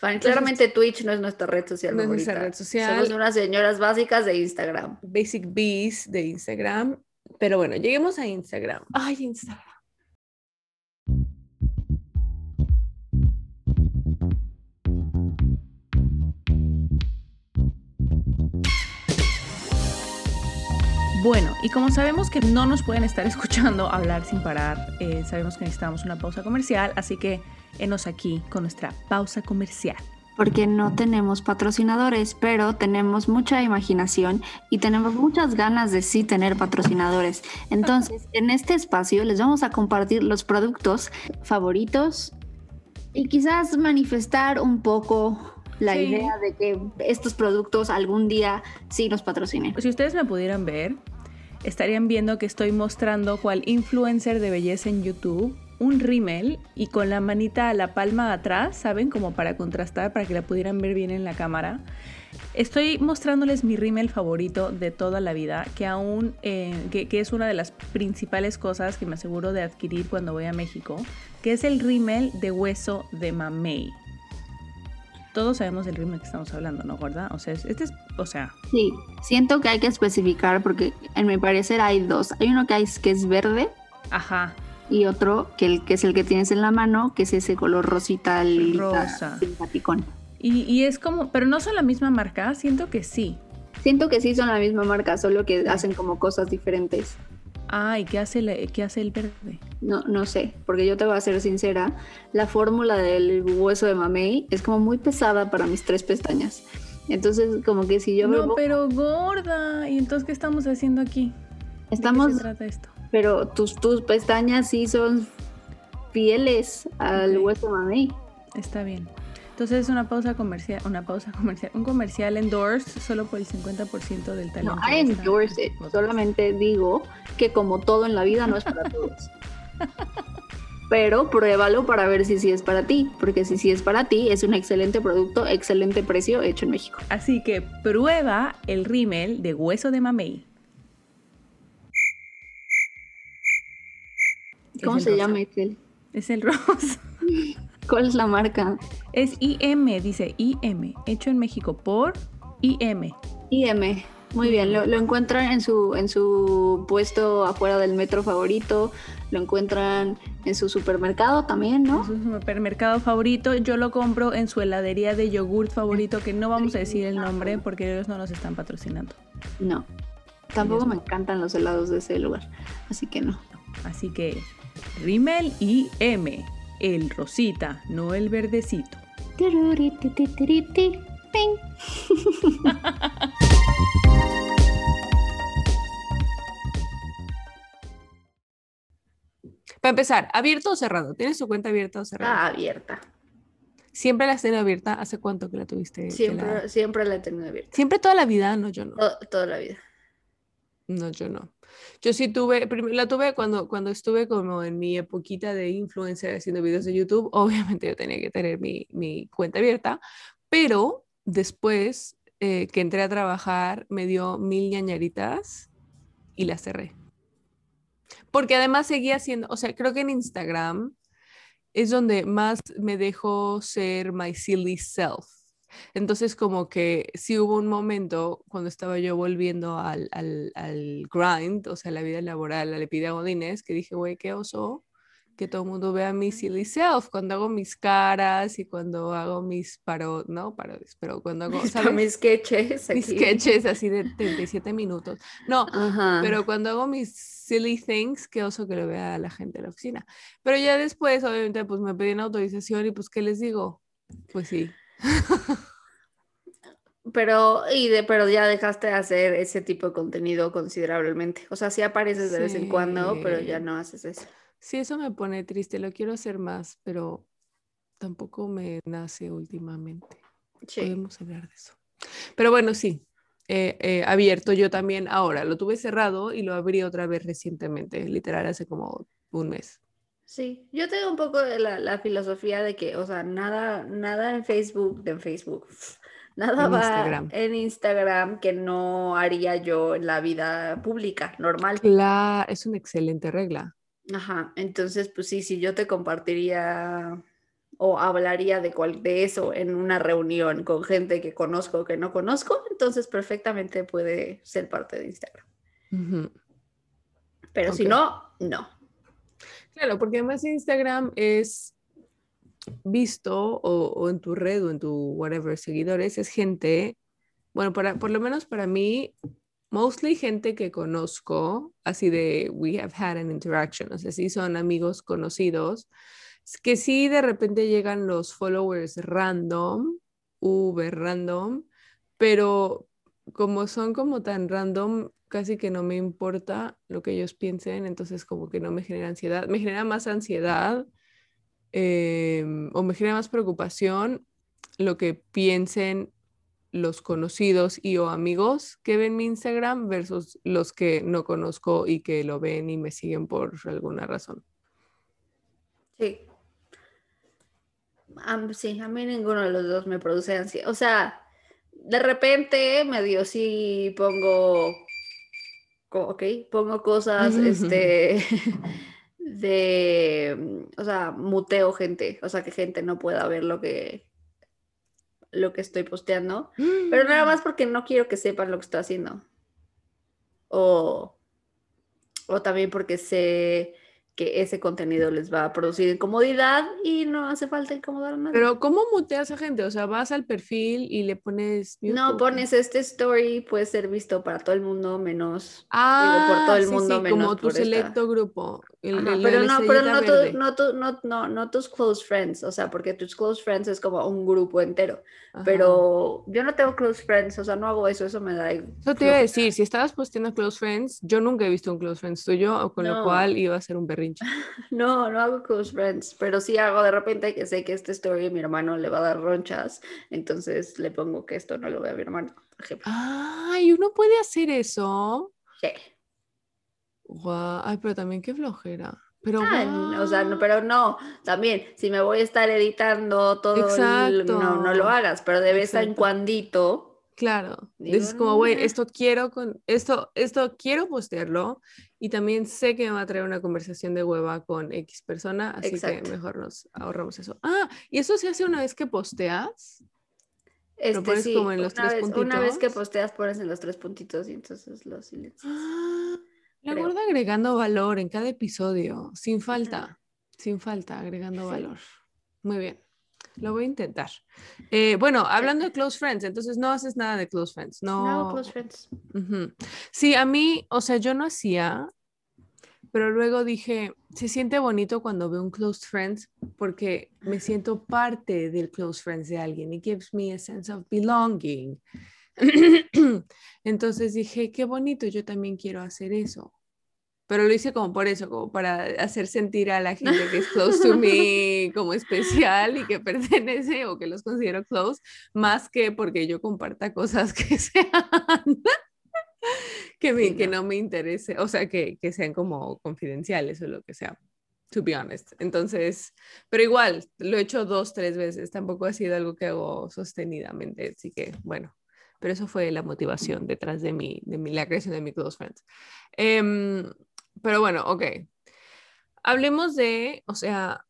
fine. Claramente Twitch no es nuestra red social. No es nuestra red social. Somos unas señoras básicas de Instagram. Basic Bees de Instagram. Pero bueno, lleguemos a Instagram. Ay, Instagram. Bueno, y como sabemos que no nos pueden estar escuchando hablar sin parar, eh, sabemos que necesitamos una pausa comercial, así que enos aquí con nuestra pausa comercial. Porque no tenemos patrocinadores, pero tenemos mucha imaginación y tenemos muchas ganas de sí tener patrocinadores. Entonces, en este espacio les vamos a compartir los productos favoritos y quizás manifestar un poco la idea de que estos productos algún día sí nos patrocinen. Si ustedes me pudieran ver, estarían viendo que estoy mostrando cual influencer de belleza en YouTube un rímel y con la manita a la palma atrás, ¿saben? Como para contrastar, para que la pudieran ver bien en la cámara. Estoy mostrándoles mi rímel favorito de toda la vida, que aún, eh, que, que, es una de las principales cosas que me aseguro de adquirir cuando voy a México, que es el rímel de hueso de mamey todos sabemos del ritmo que estamos hablando, ¿no? ¿Verdad? O sea, este es, o sea. Sí, siento que hay que especificar porque en mi parecer hay dos. Hay uno que, hay, que es verde. Ajá. Y otro que, el, que es el que tienes en la mano, que es ese color rosita, rosa. simpaticón. Y, y es como, pero no son la misma marca, siento que sí. Siento que sí son la misma marca, solo que hacen como cosas diferentes. Ah, ¿y qué hace, el, qué hace el verde? No, no sé, porque yo te voy a ser sincera, la fórmula del hueso de mamey es como muy pesada para mis tres pestañas. Entonces, como que si yo No, pero gorda. ¿Y entonces qué estamos haciendo aquí? Estamos... ¿De qué se trata esto? Pero tus, tus pestañas sí son fieles al hueso de mamey. Está bien. Entonces es una pausa comercial, una pausa comercial, un comercial endorse solo por el 50% del talento. No, I endorse it. Solamente digo que como todo en la vida no es para todos. Pero pruébalo para ver si sí es para ti, porque si sí es para ti, es un excelente producto, excelente precio hecho en México. Así que prueba el rímel de hueso de mamey. ¿Cómo se llama, Excel? Es el rosa. ¿Cuál es la marca? Es IM, dice IM, hecho en México por IM. IM, muy bien, lo, encuentran en su, en su puesto afuera del metro favorito, lo encuentran en su supermercado también, ¿no? En su supermercado favorito, yo lo compro en su heladería de yogurt favorito, que no vamos a decir el nombre porque ellos no nos están patrocinando. No, tampoco me encantan los helados de ese lugar, así que no. Así que Rimmel IM el rosita, no el verdecito. Para empezar, ¿abierto o cerrado? ¿Tienes tu cuenta abierta o cerrada? Ah, abierta. ¿Siempre la has tenido abierta? ¿Hace cuánto que la tuviste? Siempre la... siempre la he tenido abierta. ¿Siempre toda la vida? No, yo no. toda la vida. No, yo no. Yo sí tuve, la tuve cuando, cuando estuve como en mi epoquita de influencer haciendo videos de YouTube. Obviamente yo tenía que tener mi, mi cuenta abierta, pero después eh, que entré a trabajar me dio mil ñañaritas y la cerré. Porque además seguía siendo, o sea, creo que en Instagram es donde más me dejo ser my silly self. Entonces, como que sí hubo un momento cuando estaba yo volviendo al, al, al grind, o sea, la vida laboral, a la epidemia Godínez, que dije, güey, qué oso que todo el mundo vea mi silly self cuando hago mis caras y cuando hago mis paro, no parodias, pero cuando hago mis sketches, mis sketches así de 37 minutos. No, pero cuando hago mis silly things, qué oso que lo vea la gente de la oficina. Pero ya después, obviamente, pues me pedían autorización y pues, ¿qué les digo? Pues sí. Pero, y de, pero ya dejaste de hacer ese tipo de contenido considerablemente. O sea, sí apareces de vez en cuando, pero ya no haces eso. Sí, eso me pone triste, lo quiero hacer más, pero tampoco me nace últimamente. Podemos hablar de eso. Pero bueno, sí, eh, abierto yo también ahora. Lo tuve cerrado y lo abrí otra vez recientemente, literal hace como un mes. Sí, yo tengo un poco de la, filosofía de que, o sea, nada, nada en Facebook, de en Facebook, nada va en Instagram que no haría yo en la vida pública, normal. Claro, es una excelente regla. Ajá, entonces pues sí, si yo te compartiría o hablaría de, cual, de eso en una reunión con gente que conozco o que no conozco, entonces perfectamente puede ser parte de Instagram. Pero si no, no. Claro, porque además Instagram es visto o, en tu red o en tu whatever seguidores, es gente, bueno, para, por lo menos para mí, mostly gente que conozco, así de we have had an interaction, o sea, sí son amigos conocidos, que sí de repente llegan los followers random, uber random, pero como son como tan random, casi que no me importa lo que ellos piensen, entonces como que no me genera ansiedad, me genera más ansiedad em, o me genera más preocupación lo que piensen los conocidos y o amigos que ven mi Instagram versus los que no conozco y que lo ven y me siguen por alguna razón. Sí. sí, a mí ninguno de los dos me produce ansiedad. O sea, de repente medio sí pongo, ok, pongo cosas, este, de, o sea, muteo gente, o sea, que gente no pueda ver lo que, lo que estoy posteando, pero nada más porque no quiero que sepan lo que estoy haciendo. O, o también porque sé que ese contenido les va a producir incomodidad y no hace falta incomodar a nadie. Pero ¿cómo muteas a gente? O sea, vas al perfil y le pones... No, pones este story, puede ser visto para todo el mundo menos... Ah, por todo el mundo menos como tu selecto grupo. Pero no, pero no, no, no, no, tus close friends, o sea, porque tus close friends es como un grupo entero. Pero yo no tengo close friends, o sea, no hago eso, eso me da... Eso te iba a decir, si estabas posteando close friends, yo nunca he visto un close friends tuyo, con lo cual iba a ser un berrinche. No, no hago close friends, pero sí hago de repente que sé que esta story mi hermano le va a dar ronchas, entonces le pongo que esto no lo ve a mi hermano, por ejemplo. Ay, uno puede hacer eso. Sí. Ay, pero también qué flojera. Pero, ah, o sea, no, pero no, también, si me voy a estar editando todo, no, no lo hagas, pero de vez en cuando Claro, dices como, güey, esto quiero con esto, esto quiero postearlo y también sé que me va a traer una conversación de hueva con X persona, así que mejor nos ahorramos eso. Ah, y eso se hace una vez que posteas. Este, lo pones como en los tres puntitos. Una vez que posteas pones en los tres puntitos y entonces los silencias. Ah, la gorda agregando valor en cada episodio, sin falta, sin falta, agregando valor. Muy bien. Lo voy a intentar. Eh, bueno, hablando de close friends, entonces no haces nada de close friends. No, no close friends. Sí, a mí, o sea, yo no hacía, pero luego dije, se siente bonito cuando veo un close friends porque me siento parte del close friends de alguien. It gives me a sense of belonging. Entonces dije, qué bonito, yo también quiero hacer eso pero lo hice como por eso, como para hacer sentir a la gente que es close to me como especial y que pertenece o que los considero close, más que porque yo comparta cosas que sean, que, que no me interese, o sea, que, que sean como confidenciales o lo que sea to be honest. Entonces, pero igual, lo he hecho dos, tres veces, tampoco ha sido algo que hago sostenidamente, así que bueno, pero eso fue la motivación detrás de mi, de mi la creación de mi Close Friends. Eh, pero bueno, ok. Hablemos de, o sea,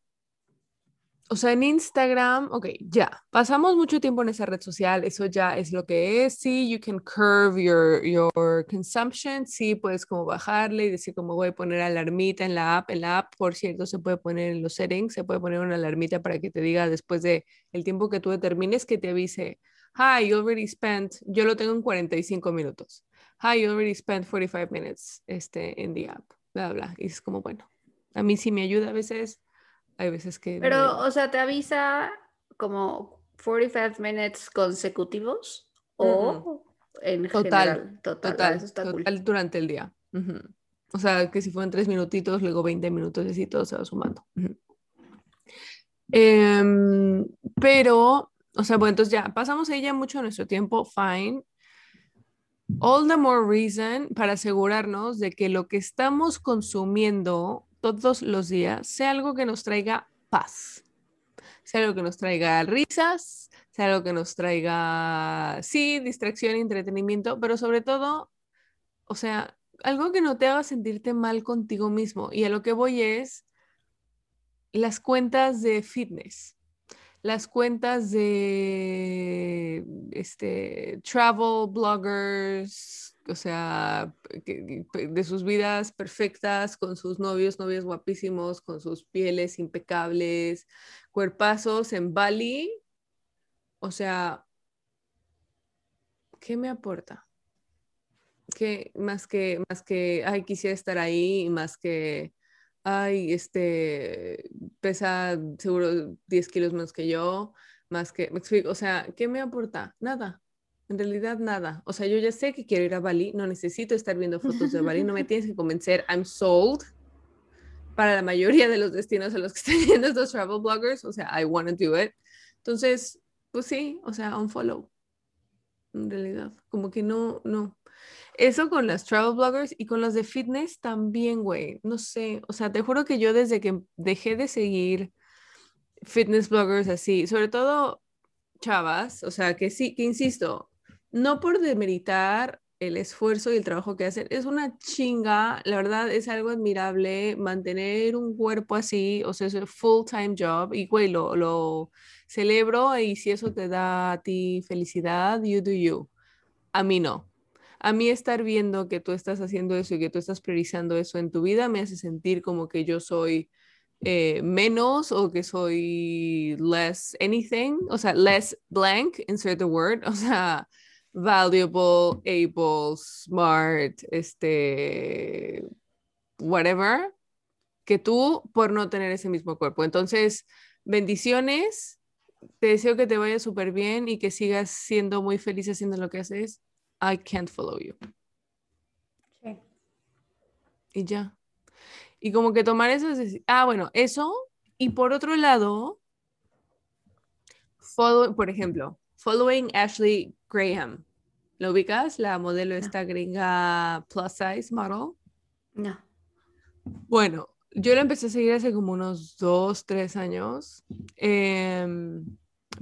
o sea, en Instagram, ok, ya, pasamos mucho tiempo en esa red social, eso ya es lo que es, sí, you can curve your, your consumption, sí, puedes como bajarle y decir como voy a poner alarmita en la app, en la app, por cierto, se puede poner en los settings, se puede poner una alarmita para que te diga después de el tiempo que tú determines que te avise, hi, you already spent, yo lo tengo en 45 minutos, hi, you already spent 45 minutes este, en the app, bla, bla, y es como, bueno, a mí sí me ayuda a veces hay veces que... Pero, o sea, te avisa como 45 minutes consecutivos o en general. Total, total, durante el día. O sea, que si fueron tres minutitos, luego 20 minutos y así todo se va sumando. Em, pero, o sea, bueno, entonces ya pasamos ella mucho nuestro tiempo, fine. All the more reason para asegurarnos de que lo que estamos consumiendo todos los días sea algo que nos traiga paz, sea algo que nos traiga risas, sea algo que nos traiga, sí, distracción entretenimiento, pero sobre todo, o sea, algo que no te haga sentirte mal contigo mismo. Y a lo que voy es las cuentas de fitness, las cuentas de este, travel bloggers, o sea, de sus vidas perfectas, con sus novios, novios guapísimos, con sus pieles impecables, cuerpazos en Bali. O sea, ¿qué me aporta? ¿Qué más que, más que, ay, quisiera estar ahí, más que, ay, este, pesa seguro 10 kilos menos que yo, más que, me o sea, ¿qué me aporta? Nada. En realidad nada. O sea, yo ya sé que quiero ir a Bali, no necesito estar viendo fotos de Bali, no me tienes que convencer, I'm sold para la mayoría de los destinos a los que están yendo estos travel bloggers, o sea, I want to do it. Entonces, pues sí, o sea, unfollow. En realidad, como que no, no. Eso con las travel bloggers y con los de fitness también, güey. No sé, o sea, te juro que yo desde que dejé de seguir fitness bloggers así, sobre todo chavas, o sea, que sí, que insisto, no por demeritar el esfuerzo y el trabajo que hacen, es una chinga, la verdad es algo admirable mantener un cuerpo así, o sea, es un full-time job y güey, lo, lo celebro y si eso te da a ti felicidad, you do you. A mí no. A mí estar viendo que tú estás haciendo eso y que tú estás priorizando eso en tu vida me hace sentir como que yo soy eh, menos o que soy less anything, o sea, less blank, insert the word, o sea, valuable, able, smart, este, whatever, que tú por no tener ese mismo cuerpo. Entonces, bendiciones, te deseo que te vaya súper bien y que sigas siendo muy feliz haciendo lo que haces. I can't follow you. Sí. Y ya. Y como que tomar eso, ah, bueno, eso. Y por otro lado, follow, por ejemplo, following Ashley Graham. ¿Lo ubicas? La modelo esta gringa plus size model. No. Bueno, yo la empecé a seguir hace como unos dos, tres años. Em,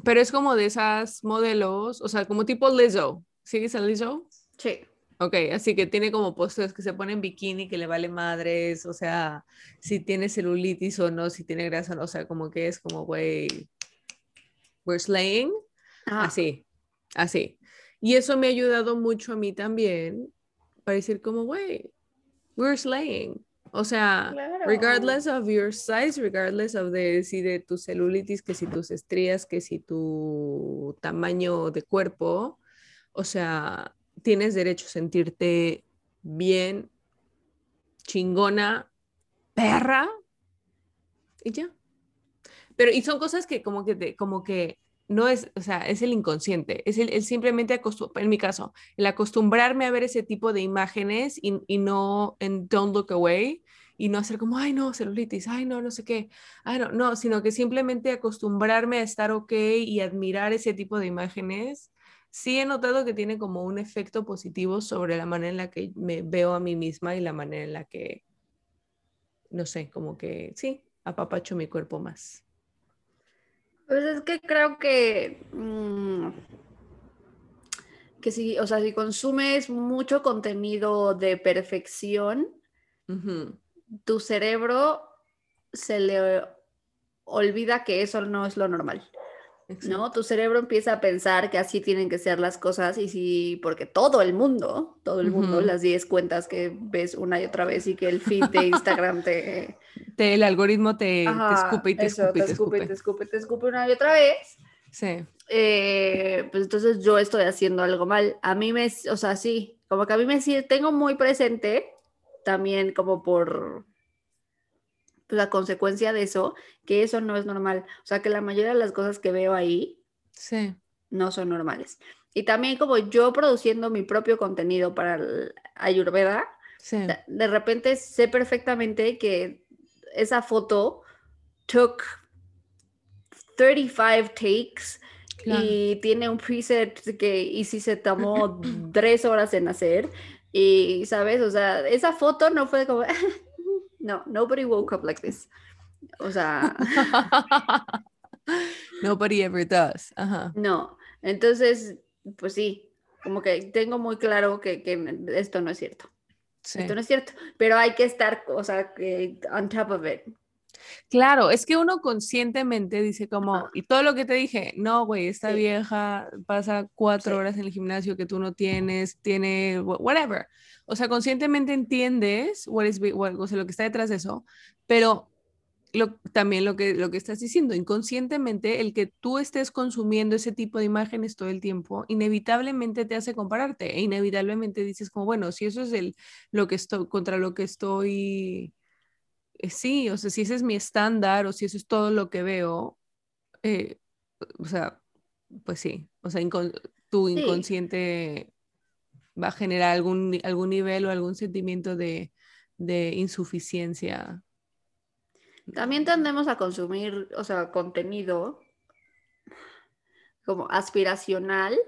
pero es como de esas modelos, o sea, como tipo Lizzo. ¿Sigues a Lizzo? Sí. Ok, así que tiene como posters que se ponen bikini, que le vale madres, o sea, si tiene celulitis o no, si tiene grasa o no, o sea, como que es como, güey, we're slaying. Así, así. Y eso me ha ayudado mucho a mí también para decir como, güey, we're slaying. O sea, regardless of your size, regardless of de si de tu celulitis, que si tus estrías, que si tu tamaño de cuerpo, o sea, tienes derecho a sentirte bien, chingona, perra, y ya. Pero, y son cosas que como que, como que no es, o sea, es el inconsciente, es el, simplemente, en mi caso, el acostumbrarme a ver ese tipo de imágenes y, y, no, en don't look away, y no hacer como, ay, no, celulitis, ay, no, no sé qué, ay, no, no, sino que simplemente acostumbrarme a estar ok y admirar ese tipo de imágenes. Sí he notado que tiene como un efecto positivo sobre la manera en la que me veo a mí misma y la manera en la que, no sé, como que sí, apapacho mi cuerpo más. Pues es que creo que, mm, que si, o sea, si consumes mucho contenido de perfección, tu cerebro se le olvida que eso no es lo normal. ¿No? Tu cerebro empieza a pensar que así tienen que ser las cosas y sí, porque todo el mundo, todo el mundo, las 10 cuentas que ves una y otra vez y que el feed de Instagram te... el algoritmo te, escupe y te, escupe, te, escupe, te escupe, te escupe una y otra vez. Sí. Eh, pues entonces yo estoy haciendo algo mal. A mí me, o sea, sí, como que a mí me tengo muy presente también como por la consecuencia de eso, que eso no es normal. O sea, que la mayoría de las cosas que veo ahí sí. no son normales. Y también como yo produciendo mi propio contenido para Ayurveda, de, repente sé perfectamente que esa foto took 35 takes y tiene un preset que y si se tomó tres horas en hacer y sabes, o sea, esa foto no fue como no, nobody woke up like this. O sea. nobody ever does. No, entonces, pues sí, como que tengo muy claro que, esto no es cierto. Esto no es cierto, pero hay que estar, o sea, que on top of it. Claro, es que uno conscientemente dice como, y todo lo que te dije, no, güey, esta vieja pasa cuatro horas en el gimnasio que tú no tienes, tiene, whatever. O sea, conscientemente entiendes what is, o sea, lo que está detrás de eso, pero lo, también lo que, lo que estás diciendo, inconscientemente, el que tú estés consumiendo ese tipo de imágenes todo el tiempo, inevitablemente te hace compararte e inevitablemente dices como, bueno, si eso es el, lo que estoy, contra lo que estoy, eh, sí, o sea, si ese es mi estándar o si eso es todo lo que veo, eh, o sea, pues sí, o sea, tu inconsciente va a generar algún, algún nivel o algún sentimiento de, insuficiencia. También tendemos a consumir, o sea, contenido como aspiracional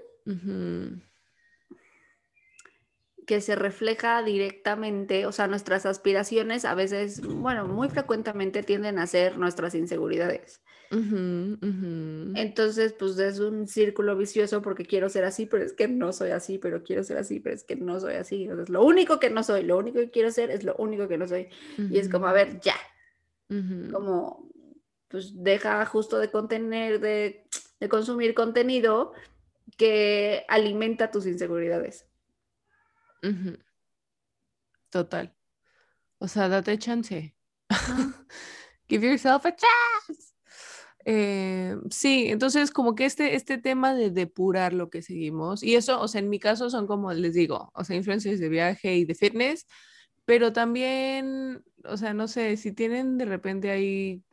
que se refleja directamente, o sea, nuestras aspiraciones a veces, bueno, muy frecuentemente tienden a ser nuestras inseguridades. Entonces, pues es un círculo vicioso porque quiero ser así, pero es que no soy así, pero quiero ser así, pero es que no soy así. Entonces, lo único que no soy, lo único que quiero ser es lo único que no soy. Y es como, a ver, ya. Como, pues deja justo de contener, de, de consumir contenido que alimenta tus inseguridades. Total. O sea, date chance. Give yourself a chance. Eh, sí, entonces como que este, este tema de depurar lo que seguimos, y eso, o sea, en mi caso son como les digo, o sea, influencers de viaje y de fitness, pero también, o sea, no sé, si tienen de repente ahí,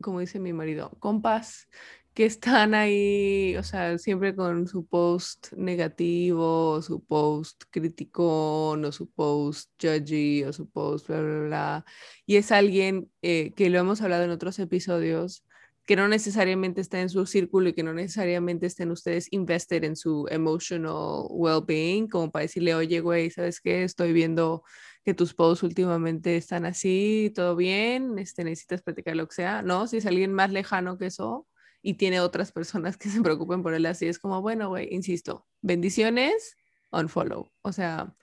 como dice mi marido, compas que están ahí, o sea, siempre con su post negativo, su post crítico, o su post judgy, o su post bla, bla, bla. Y es alguien eh, que lo hemos hablado en otros episodios, que no necesariamente está en su círculo y que no necesariamente estén ustedes invested en su emotional well-being, como para decirle, oye, güey, ¿sabes qué? Estoy viendo que tus posts últimamente están así, todo bien, este, necesitas platicar lo que sea, ¿no? Si es alguien más lejano que eso y tiene otras personas que se preocupen por él así, es como, bueno, güey, insisto, bendiciones, unfollow, o sea...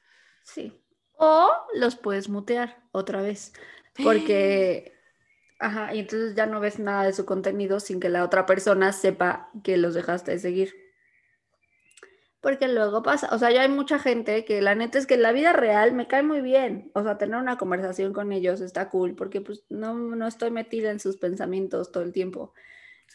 Sí. O los puedes mutear otra vez, porque Ajá, y entonces ya no ves nada de su contenido sin que la otra persona sepa que los dejaste de seguir. Porque luego pasa, o sea, ya hay mucha gente que la neta es que en la vida real me cae muy bien. O sea, tener una conversación con ellos está cool, porque pues no, no estoy metida en sus pensamientos todo el tiempo.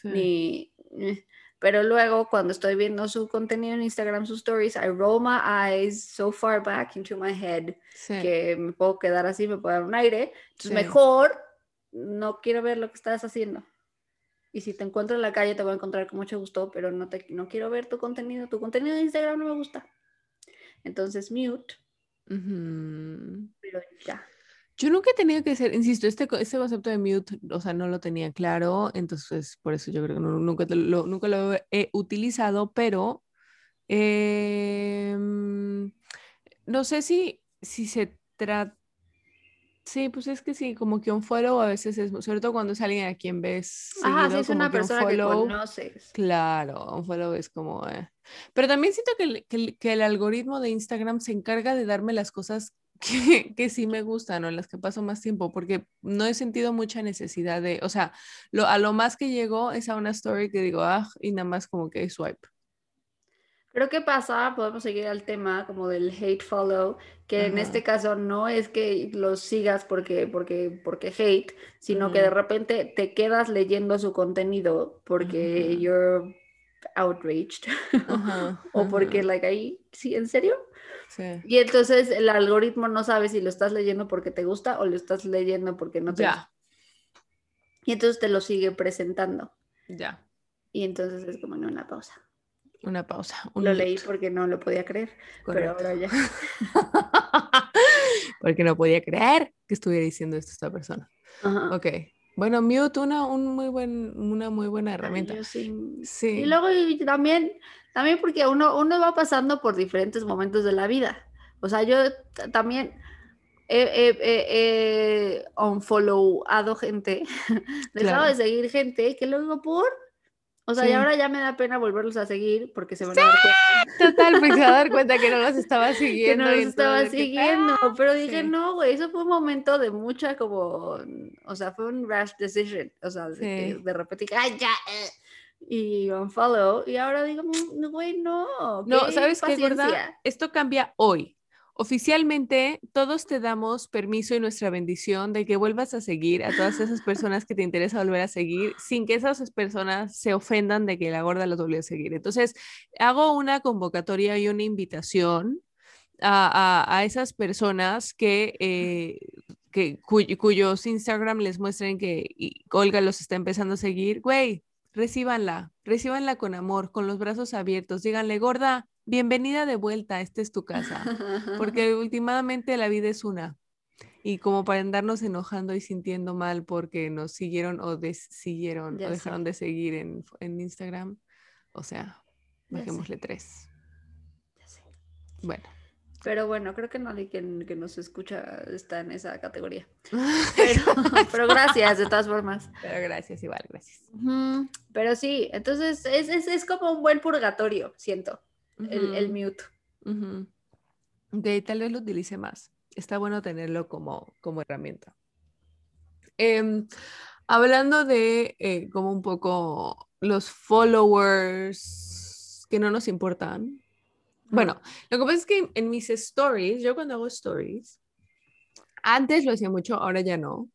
Ni, eh, pero luego cuando estoy viendo su contenido en Instagram, sus stories, I roll my eyes so far back into my head que me puedo quedar así, me puedo dar un aire. Entonces mejor no quiero ver lo que estás haciendo. Y si te encuentro en la calle, te voy a encontrar con mucho gusto, pero no, te, no quiero ver tu contenido. Tu contenido de Instagram no me gusta. Entonces, mute. Pero ya. Yo nunca he tenido que ser, insisto, este, este concepto de mute, o sea, no lo tenía claro, entonces por eso yo creo que nunca, lo, nunca lo he utilizado, pero em, no sé si, si se trata Sí, pues es que sí, como que un follow a veces es, sobre todo cuando es alguien a quien ves. Ah, sí, es una persona que conoces. Claro, un follow es como. Eh. Pero también siento que el, que, el, algoritmo de Instagram se encarga de darme las cosas que, que, sí me gustan o en las que paso más tiempo, porque no he sentido mucha necesidad de, o sea, lo, a lo más que llego es a una story que digo, ah, y nada más como que swipe. Creo que pasa, podemos seguir al tema como del hate follow, que en este caso no es que los sigas porque, porque, porque hate, sino que de repente te quedas leyendo su contenido porque you're outraged o porque like ahí, sí, ¿en serio? Y entonces el algoritmo no sabe si lo estás leyendo porque te gusta o lo estás leyendo porque no te gusta. Y entonces te lo sigue presentando. Ya. Y entonces es como en una pausa. Una pausa. lo leí porque no lo podía creer, pero ahora ya. porque no podía creer que estuviera diciendo esto esta persona. Ok. Bueno, Mute, una, un muy buen, una muy buena herramienta. sí. sí. Y luego también también porque uno, uno va pasando por diferentes momentos de la vida. O sea, yo también he, he, he, unfollowado gente, dejado de seguir gente que luego por... O sea, y ahora ya me da pena volverlos a seguir porque se van a dar cuenta. Total, pues se va a dar cuenta que no los estaba siguiendo. Que no los estaba siguiendo, ¡Ah! pero dije, no, güey, eso fue un momento de mucha como, o sea, fue un rash decision, o sea, de, de repente, ay, ya, eh" y unfollow y ahora digo, mm, güey, no. No, ¿sabes qué, verdad? Esto cambia hoy. Oficialmente, todos te damos permiso y nuestra bendición de que vuelvas a seguir a todas esas personas que te interesa volver a seguir, sin que esas personas se ofendan de que la gorda los volvió a seguir. Entonces, hago una convocatoria y una invitación a, a, esas personas que, eh, que cuyos Instagram les muestren que Olga los está empezando a seguir. Güey, recíbanla, recíbanla con amor, con los brazos abiertos, díganle, gorda, bienvenida de vuelta, esta es tu casa, porque últimamente la vida es una. Y como para andarnos enojando y sintiendo mal porque nos siguieron o desiguieron o dejaron de seguir en, en, Instagram, o sea, bajémosle tres. Ya sé. Bueno. Pero bueno, creo que nadie que, que nos escucha está en esa categoría. Pero, gracias, de todas formas. Pero gracias, igual, gracias. Pero sí, entonces es, es, es, como un buen purgatorio, siento, el, el, mute. De tal vez lo utilice más. Está bueno tenerlo como, como herramienta. Em, hablando de eh, como un poco los followers que no nos importan, bueno, lo que pasa es que en mis stories, yo cuando hago stories, antes lo hacía mucho, ahora ya no,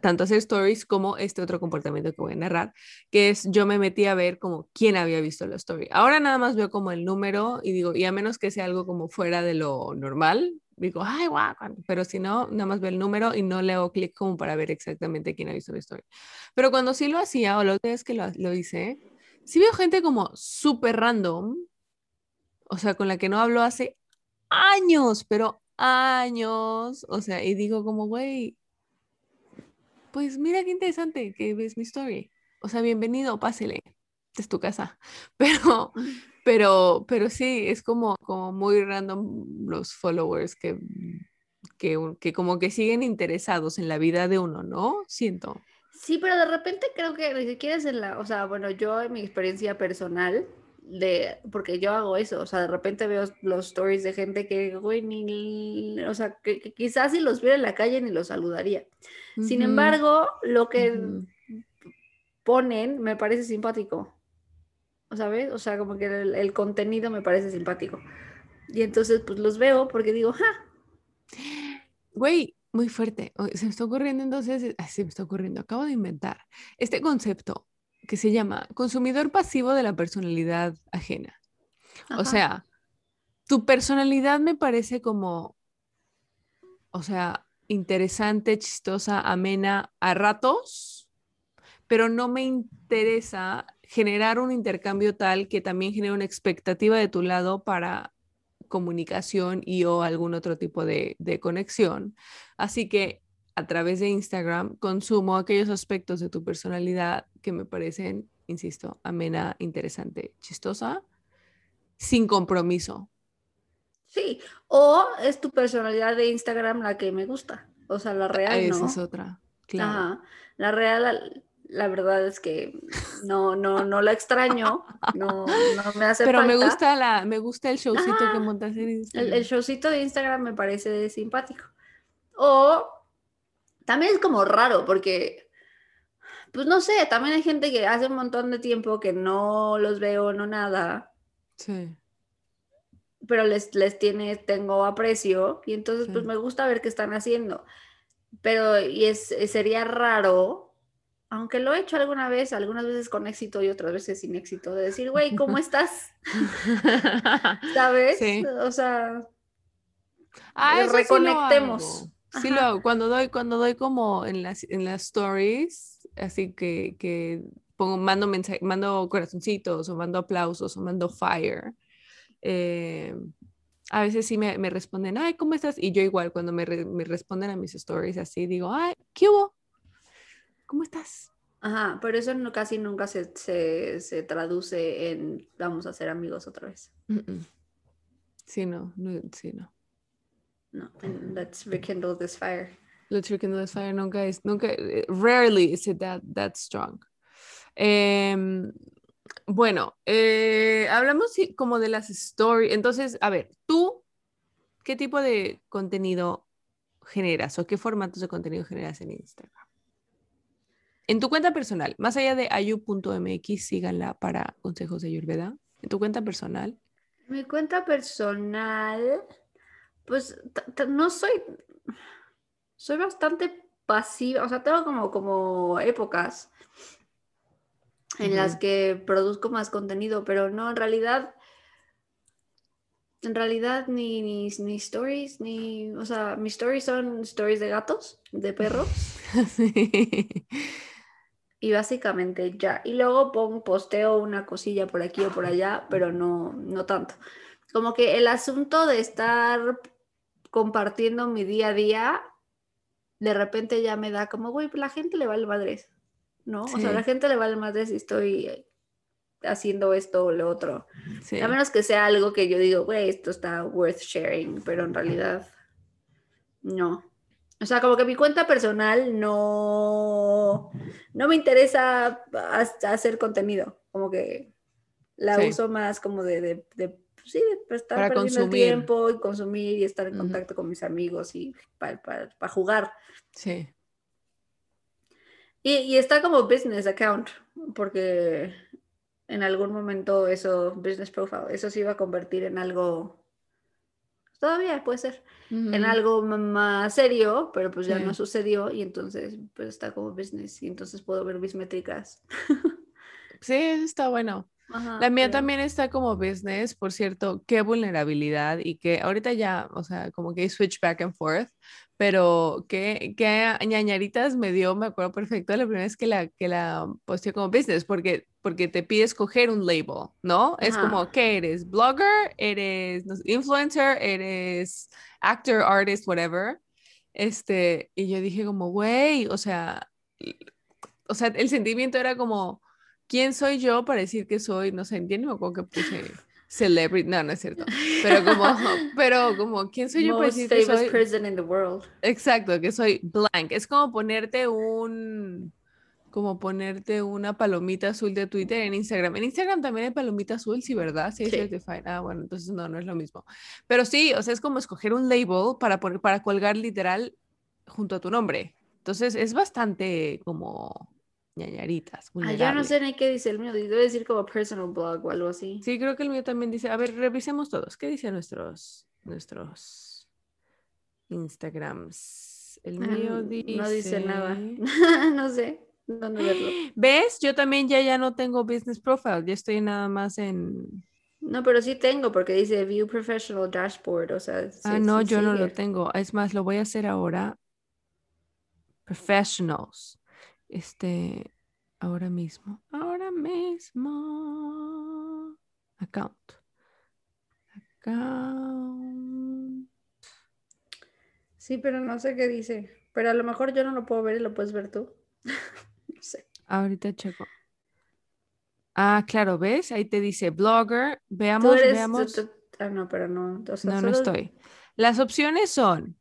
tanto hacer stories como este otro comportamiento que voy a narrar, que es yo me metí a ver como quién había visto la story. Ahora nada más veo como el número y digo, y a menos que sea algo como fuera de lo normal, digo, ay, guau, pero si no, nada más veo el número y no le hago clic como para ver exactamente quién ha visto la story. Pero cuando sí lo hacía o la otra vez que lo, lo hice, sí veo gente como súper random o sea, con la que no hablo hace años, pero años, o sea, y digo como, güey, pues mira qué interesante que ves mi story. O sea, bienvenido, pásele, es tu casa. Pero, pero, pero sí, es como, como muy random los followers que, que, que como que siguen interesados en la vida de uno, ¿no? Siento. Sí, pero de repente creo que ni siquiera es en la, o sea, bueno, yo en mi experiencia personal, de, porque yo hago eso, o sea, de repente veo los stories de gente que, güey, ni, o sea, que, quizás si los viera en la calle ni los saludaría. Sin embargo, lo que ponen me parece simpático, ¿sabes? O sea, como que el, contenido me parece simpático. Y entonces, pues los veo porque digo, ¡ja! Güey, muy fuerte. Se me está ocurriendo entonces, se me está ocurriendo, acabo de inventar este concepto que se llama consumidor pasivo de la personalidad ajena. O sea, tu personalidad me parece como, o sea, interesante, chistosa, amena a ratos, pero no me interesa generar un intercambio tal que también genere una expectativa de tu lado para comunicación y o algún otro tipo de, de conexión. Así que a través de Instagram consumo aquellos aspectos de tu personalidad que me parecen, insisto, amena, interesante, chistosa, sin compromiso. Sí, o es tu personalidad de Instagram la que me gusta, o sea, la real. Esa es otra, claro. La real, la verdad es que no, no, no la extraño, no, no me hace Pero me gusta la, me gusta el showcito que montas en Instagram. El, showcito de Instagram me parece simpático. O también es como raro porque, pues no sé, también hay gente que hace un montón de tiempo que no los veo, no nada. Sí. Pero les, les tiene, tengo aprecio y entonces pues me gusta ver qué están haciendo. Pero y es, sería raro aunque lo he hecho alguna vez, algunas veces con éxito y otras veces sin éxito, de decir, güey, ¿cómo estás? ¿Sabes? O sea, ah, reconectemos. Sí lo, hago. Cuando doy, cuando doy como en las, en las stories, así que, que pongo, mando mensaje, mando corazoncitos o mando aplausos o mando fire. Eh, a veces sí me, me, responden, ay, ¿cómo estás? Y yo igual, cuando me, me responden a mis stories así, digo, ay, ¿qué hubo? ¿cómo estás? Ajá, pero eso no, casi nunca se, se, se, traduce en vamos a ser amigos otra vez. Sí, no, sí, no. No, let's rekindle this fire. Let's rekindle this fire nunca es, nunca, eh, rarely is it that, that strong. Em, bueno, eh, hablamos como de las stories. Entonces, a ver, tú, ¿qué tipo de contenido generas o qué formatos de contenido generas en Instagram? En tu cuenta personal, más allá de ayu.mx, síganla para consejos de Ayurveda. En tu cuenta personal. Mi cuenta personal, pues no soy, soy bastante pasiva, o sea, tengo como, como épocas en las que produzco más contenido, pero no, en realidad, en realidad ni, ni, ni, stories, ni, o sea, mis stories son stories de gatos, de perros. sí y básicamente ya. Y luego pongo, posteo una cosilla por aquí o por allá, pero no, no tanto. Como que el asunto de estar compartiendo mi día a día, de repente ya me da como, güey, la gente le vale madres, ¿no? O sea, la gente le vale madres si estoy haciendo esto o lo otro. A menos que sea algo que yo digo, güey, esto está worth sharing, pero en realidad no. O sea, como que mi cuenta personal no, no me interesa hacer contenido, como que la uso más como de, de, de sí, de estar para perdiendo el tiempo y consumir y estar en contacto con mis amigos y para, para, jugar. Sí. Y, y, está como business account, porque en algún momento eso, business profile, eso se iba a convertir en algo todavía puede ser, en algo más serio, pero pues ya no sucedió y entonces pues está como business y entonces puedo ver mis métricas. sí, está bueno. La mía también está como business, por cierto, qué vulnerabilidad y que ahorita ya, o sea, como que switch back and forth, pero qué, qué ñañaritas me dio, me acuerdo perfecto, la primera vez que la, que la posteé como business, porque porque te pide escoger un label, ¿no? Es como, ¿qué eres? ¿Blogger? ¿Eres influencer? ¿Eres actor, artist, whatever? Este, y yo dije como, güey, o sea, o sea, el sentimiento era como, ¿quién soy yo para decir que soy, no sé, entiendo cómo que puse celebrity, no, no es cierto, pero como, pero como, ¿quién soy yo para decir que soy? person in the world. Exacto, que soy blank. Es como ponerte un como ponerte una palomita azul de Twitter en Instagram. En Instagram también hay palomita azul, sí, ¿verdad? Sí, sí. Ah, bueno, entonces no, no es lo mismo. Pero sí, o sea, es como escoger un label para, poner, para colgar literal junto a tu nombre. Entonces es bastante como ñañaritas. Ah, ya no sé ni qué dice el mío, debe decir como personal blog o algo así. Sí, creo que el mío también dice, a ver, revisemos todos. ¿Qué dicen nuestros, nuestros Instagrams? El mío dice... No dice nada, no sé. ¿Ves? Yo también ya, ya no tengo business profile, ya estoy nada más en... No, pero sí tengo porque dice View Professional Dashboard, o sea... ah, no, yo no lo tengo. Es más, lo voy a hacer ahora. Professionals. Este, ahora mismo. Ahora mismo. Account. Account. Sí, pero no sé qué dice. Pero a lo mejor yo no lo puedo ver y lo puedes ver tú. Ahorita checo. Ah, claro, ¿ves? Ahí te dice blogger. Veamos, veamos. ah, no, pero no. no, no estoy. Las opciones son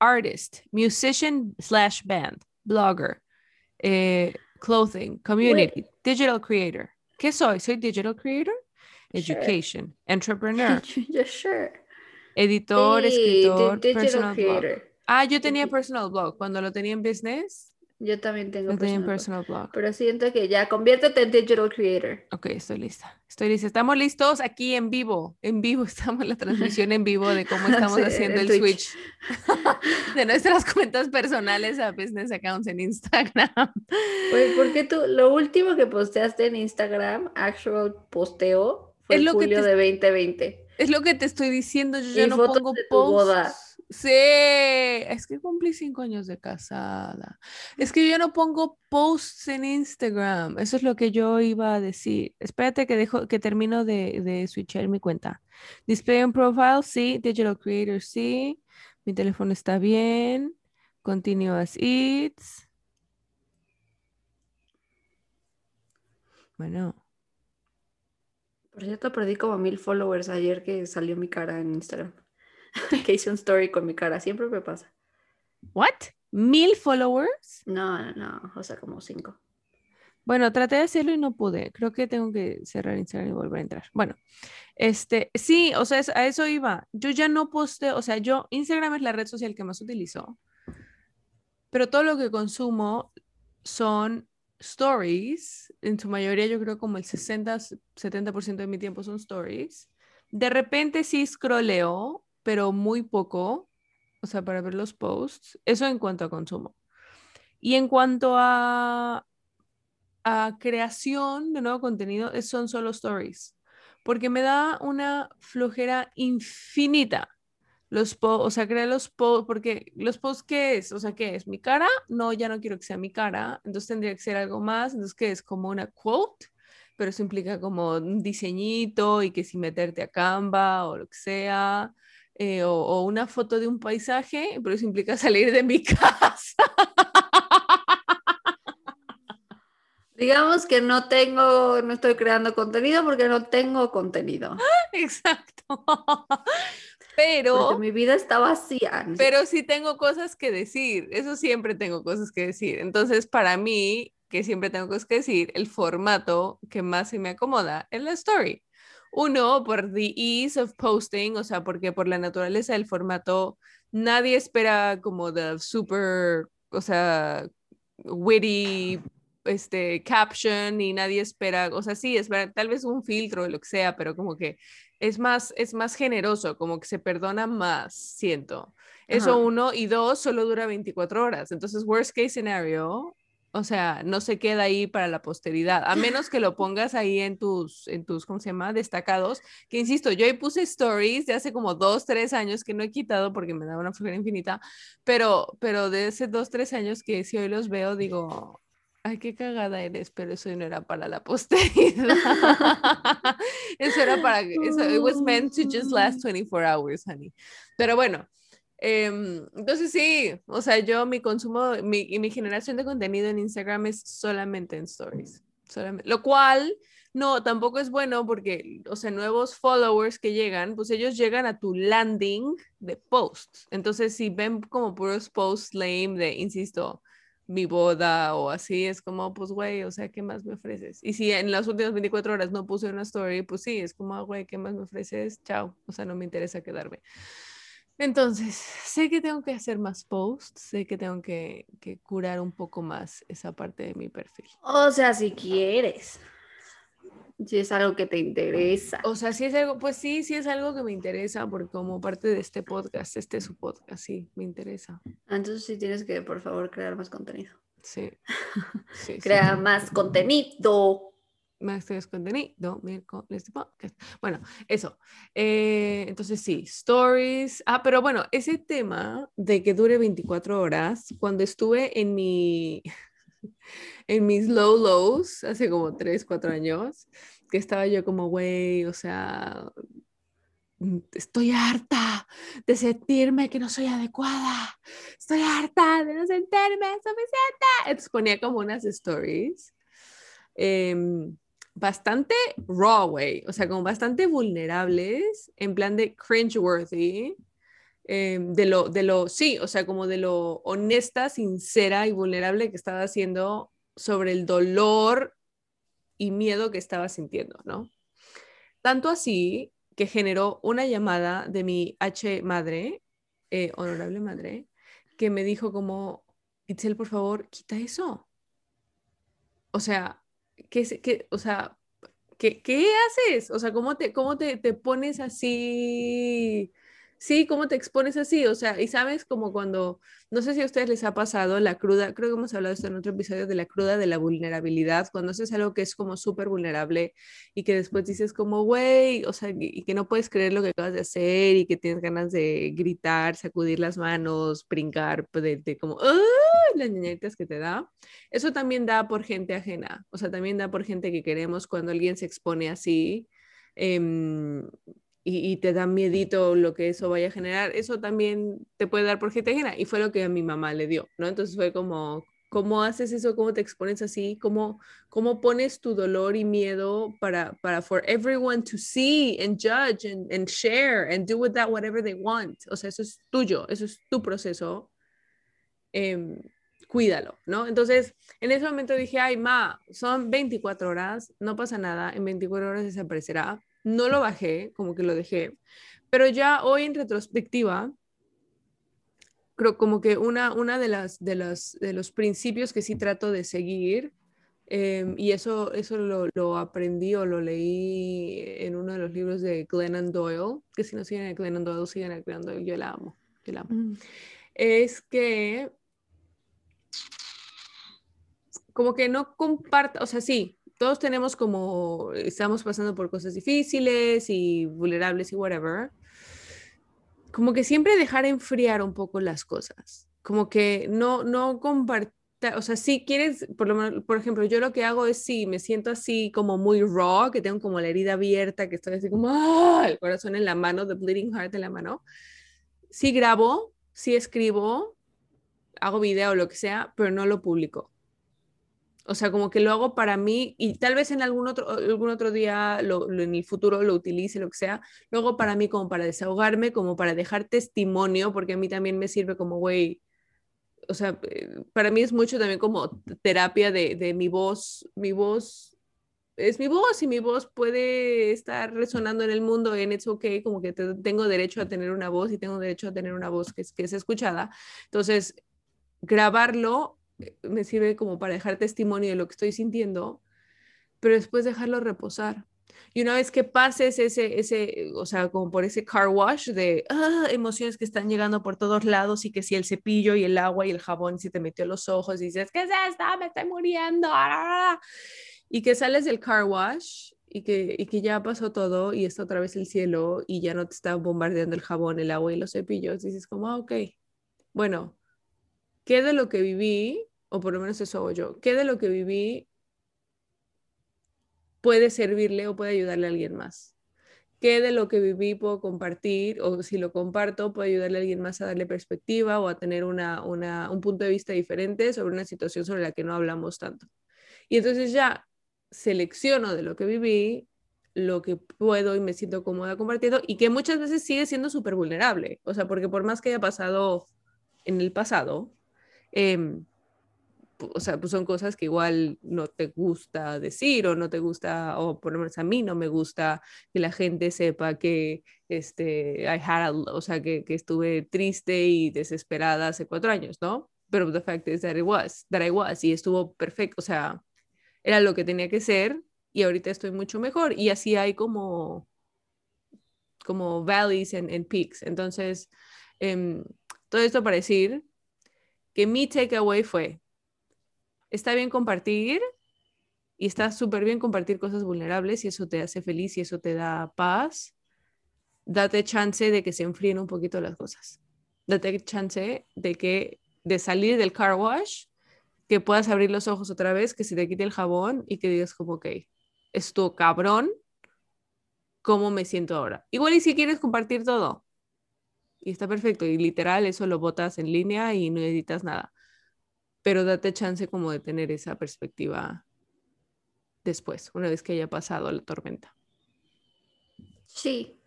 artist, musician slash band, blogger, Eh, clothing, community, digital creator. ¿Qué soy? ¿Soy digital creator? Education, entrepreneur. sure. Editor, escritor, personal blog. Ah, yo tenía personal blog. Cuando lo tenía en business, yo también tengo personal, personal blog. Pero siento que ya, conviértete en digital creator. Ok, estoy lista. Estoy lista. Estamos listos aquí en vivo. En vivo estamos en la transmisión en vivo de cómo estamos haciendo el switch de nuestras cuentas personales a business accounts en Instagram. Oye, ¿por qué tú, lo último que posteaste en Instagram, actual posteo, fue el julio de 2020? Es lo que te estoy diciendo. Yo no pongo posts. Sí, es que cumplí cinco años de casada. Es que yo no pongo posts en Instagram. Eso es lo que yo iba a decir. Espérate que dejo que termino de, de switchar mi cuenta. Display on profile, sí. Digital creator, sí. Mi teléfono está bien. Continuous eats. Bueno. Por cierto, perdí como mil followers ayer que salió mi cara en Instagram. que hice un story con mi cara. Siempre me pasa. ¿What? ¿Mil followers? No, no, no. O sea, como cinco. Bueno, traté de hacerlo y no pude. Creo que tengo que cerrar Instagram y volver a entrar. Bueno, este, sí, o sea, a eso iba. Yo ya no posteo, o sea, yo, Instagram es la red social que más utilizo, pero todo lo que consumo son stories. En su mayoría, yo creo como el 60, 70% de mi tiempo son stories. De repente sí scrolleo pero muy poco, o sea, para ver los posts. Eso en cuanto a consumo. Y en cuanto a, a creación de nuevo contenido, son solo stories, porque me da una flojera infinita. Los posts, o sea, crear los posts, porque los posts, ¿qué es? O sea, ¿qué es? ¿Mi cara? No, ya no quiero que sea mi cara, entonces tendría que ser algo más. Entonces, ¿qué es? Como una quote, pero eso implica como un diseñito y que si meterte a Canva o lo que sea. Eh, o, una foto de un paisaje, pero eso implica salir de mi casa. Digamos que no tengo, no estoy creando contenido porque no tengo contenido. Exacto. Pero mi vida está vacía. Pero sí tengo cosas que decir. Eso siempre tengo cosas que decir. Entonces, para mí, que siempre tengo cosas que decir, el formato que más se me acomoda es la story. Uno, por the ease of posting, o sea, porque por la naturaleza del formato, nadie espera como the super, o sea, witty este caption y nadie espera, o sea, sí, espera tal vez un filtro o lo que sea, pero como que es más, es más generoso, como que se perdona más, siento. Eso uno, y dos, solo dura 24 horas. Entonces, worst case scenario, o sea, no se queda ahí para la posteridad, a menos que lo pongas ahí en tus, en tus, ¿cómo se llama? Destacados, que insisto, yo ahí puse stories de hace como dos, tres años que no he quitado porque me da una flojera infinita, pero, pero de hace dos, tres años que si hoy los veo, digo, ay, qué cagada eres, pero eso no era para la posteridad. eso era para, eso, it was meant to just last 24 hours, honey. Pero bueno, entonces sí, o sea, yo mi consumo y mi generación de contenido en Instagram es solamente en stories. Solamente, lo cual no, tampoco es bueno porque, o sea, nuevos followers que llegan, pues ellos llegan a tu landing de posts. Entonces, si ven como puros posts lame de, insisto, mi boda o así, es como, pues, güey, o sea, ¿qué más me ofreces? Y si en las últimas 24 horas no puse una story, pues sí, es como, ah, güey, ¿qué más me ofreces? Chao, o sea, no me interesa quedarme. Entonces, sé que tengo que hacer más posts, sé que tengo que, curar un poco más esa parte de mi perfil. O sea, si quieres. Si es algo que te interesa. O sea, si es algo, pues sí, sí es algo que me interesa, porque como parte de este podcast, este es su podcast, sí, me interesa. Entonces sí tienes que, por favor, crear más contenido. Sí. sí Crea más contenido más contenido, miércoles de podcast. Bueno, eso. Eh, entonces sí, stories. Ah, pero bueno, ese tema de que dure 24 horas, cuando estuve en mi, en mis low lows, hace como 3, 4 años, que estaba yo como, güey, o sea, estoy harta de sentirme que no soy adecuada, estoy harta de no sentirme suficiente. Entonces ponía como unas stories. Eh, bastante raw, way, o sea, como bastante vulnerables, en plan de cringeworthy, eh, de lo, de lo, sí, o sea, como de lo honesta, sincera y vulnerable que estaba haciendo sobre el dolor y miedo que estaba sintiendo, ¿no? Tanto así que generó una llamada de mi H madre, eh, honorable madre, que me dijo como, Itzel, por favor, quita eso. O sea, ¿qué, qué, o sea, ¿qué, ¿qué, haces? O sea, ¿cómo te, cómo te, te pones así? Sí, ¿cómo te expones así? O sea, y sabes como cuando, no sé si a ustedes les ha pasado la cruda, creo que hemos hablado esto en otro episodio de la cruda de la vulnerabilidad, cuando haces algo que es como súper vulnerable y que después dices como, güey, o sea, y que no puedes creer lo que acabas de hacer y que tienes ganas de gritar, sacudir las manos, brincar, pues, de, como, ¡ay! las niñitas que te da. Eso también da por gente ajena, o sea, también da por gente que queremos cuando alguien se expone así. Eh, y, te da miedito lo que eso vaya a generar, eso también te puede dar por gente ajena. Y fue lo que a mi mamá le dio, ¿no? Entonces fue como, ¿cómo haces eso? ¿Cómo te expones así? ¿Cómo, cómo pones tu dolor y miedo para, para for everyone to see and judge and, and share and do with that whatever they want? O sea, eso es tuyo, eso es tu proceso. Em, cuídalo, ¿no? Entonces, en ese momento dije, ay, ma, son 24 horas, no pasa nada, en 24 horas desaparecerá no lo bajé, como que lo dejé, pero ya hoy en retrospectiva, creo como que una, una de, las, de, las, de los principios que sí trato de seguir, em, y eso, eso lo, aprendí o lo leí en uno de los libros de Glennon Doyle, que si no siguen a Glennon Doyle, siguen a Glennon Doyle, yo la amo, yo la amo. Mm. Es que como que no comparta, o sea, sí, todos tenemos como, estamos pasando por cosas difíciles y vulnerables y whatever, como que siempre dejar enfriar un poco las cosas, como que no, no compartir, o sea, si quieres, por, lo por ejemplo, yo lo que hago es si me siento así como muy raw, que tengo como la herida abierta, que estoy así como, ¡ah! el corazón en la mano, the bleeding heart en la mano, sí grabo, sí escribo, hago video lo que sea, pero no lo publico o sea, como que lo hago para mí y tal vez en algún otro, algún otro día, lo, en el futuro lo utilice, lo que sea, lo hago para mí como para desahogarme, como para dejar testimonio, porque a mí también me sirve como, güey, o sea, eh, para mí es mucho también como terapia de, de mi voz, mi voz es mi voz y mi voz puede estar resonando en el mundo en it's okay, como que tengo derecho a tener una voz y tengo derecho a tener una voz que que es escuchada. Entonces, grabarlo me sirve como para dejar testimonio de lo que estoy sintiendo, pero después dejarlo reposar. Y una vez que pases ese, ese, o sea, como por ese car wash de ah, emociones que están llegando por todos lados y que si el cepillo y el agua y el jabón si te metió los ojos y dices, ¿qué es esto? Me estoy muriendo. Y que sales del car wash y que, y que ya pasó todo y está otra vez el cielo y ya no te está bombardeando el jabón, el agua y los cepillos. dices como, ah, ok, bueno, ¿qué de lo que viví o por lo menos eso hago yo, ¿qué de lo que viví puede servirle o puede ayudarle a alguien más? ¿Qué de lo que viví puedo compartir o si lo comparto puede ayudarle a alguien más a darle perspectiva o a tener una, un punto de vista diferente sobre una situación sobre la que no hablamos tanto? Y entonces ya selecciono de lo que viví lo que puedo y me siento cómoda compartiendo y que muchas veces sigue siendo súper vulnerable. O sea, porque por más que haya pasado en el pasado, eh, o sea, pues son cosas que igual no te gusta decir o no te gusta, o por lo menos a mí no me gusta que la gente sepa que, este, I had o sea, que, que, estuve triste y desesperada hace cuatro años, ¿no? Pero the fact is that it was, that I was, y estuvo perfecto, o sea, era lo que tenía que ser y ahorita estoy mucho mejor y así hay como, como valleys and, peaks. Entonces, em, todo esto para decir que mi takeaway fue, está bien compartir y está súper bien compartir cosas vulnerables y eso te hace feliz y eso te da paz. Date chance de que se enfríen un poquito las cosas. Date chance de que de salir del car wash, que puedas abrir los ojos otra vez, que se te quite el jabón y que digas como, ok, esto cabrón, ¿cómo me siento ahora? Igual y si quieres compartir todo. Y está perfecto. Y literal, eso lo botas en línea y no editas nada pero date chance como de tener esa perspectiva después, una vez que haya pasado la tormenta. Sí.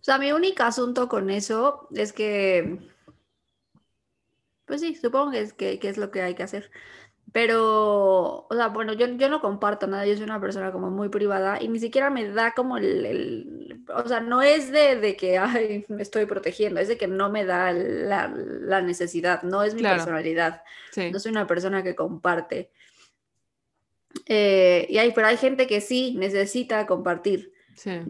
O sea, mi único asunto con eso es que, pues sí, supongo que es, que, es lo que hay que hacer. Pero, o sea, bueno, yo, yo no comparto nada, yo soy una persona como muy privada y ni siquiera me da como el, o sea, no es de, de, que, ay, me estoy protegiendo, es de que no me da la, la necesidad, no es mi personalidad, no soy una persona que comparte. Eh, y hay, pero hay gente que sí necesita compartir. Sí.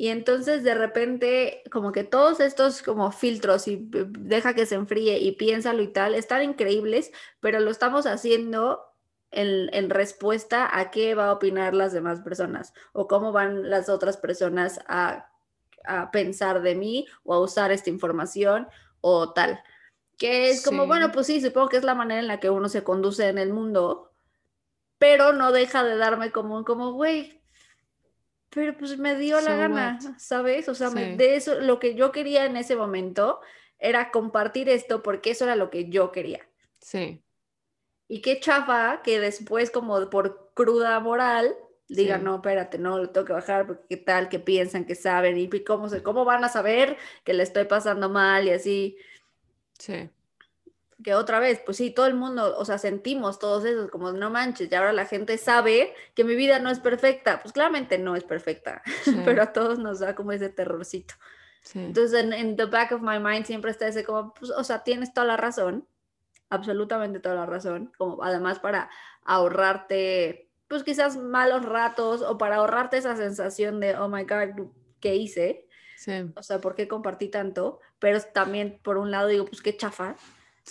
Y entonces de repente, como que todos estos como filtros y deja que se enfríe y piénsalo y tal, están increíbles, pero lo estamos haciendo en, respuesta a qué va a opinar las demás personas o cómo van las otras personas a, pensar de mí o a usar esta información o tal. Que es como, bueno, pues sí, supongo que es la manera en la que uno se conduce en el mundo, pero no deja de darme como, como, güey, pero pues me dio la gana, ¿sabes? O sea, de eso, lo que yo quería en ese momento era compartir esto porque eso era lo que yo quería. Sí. Y qué chafa que después, como por cruda moral, digan, no, espérate, no, lo tengo que bajar porque qué tal, que piensan, que saben, y cómo, se, cómo van a saber que le estoy pasando mal y así. Sí que otra vez, pues sí, todo el mundo, o sea, sentimos todos esos, como no manches, y ahora la gente sabe que mi vida no es perfecta. Pues claramente no es perfecta, pero a todos nos da como ese terrorcito. Entonces, en, the back of my mind siempre está ese como, pues, o sea, tienes toda la razón, absolutamente toda la razón, como además para ahorrarte, pues quizás malos ratos o para ahorrarte esa sensación de, oh my God, ¿qué hice? O sea, ¿por qué compartí tanto? Pero también, por un lado, digo, pues qué chafa,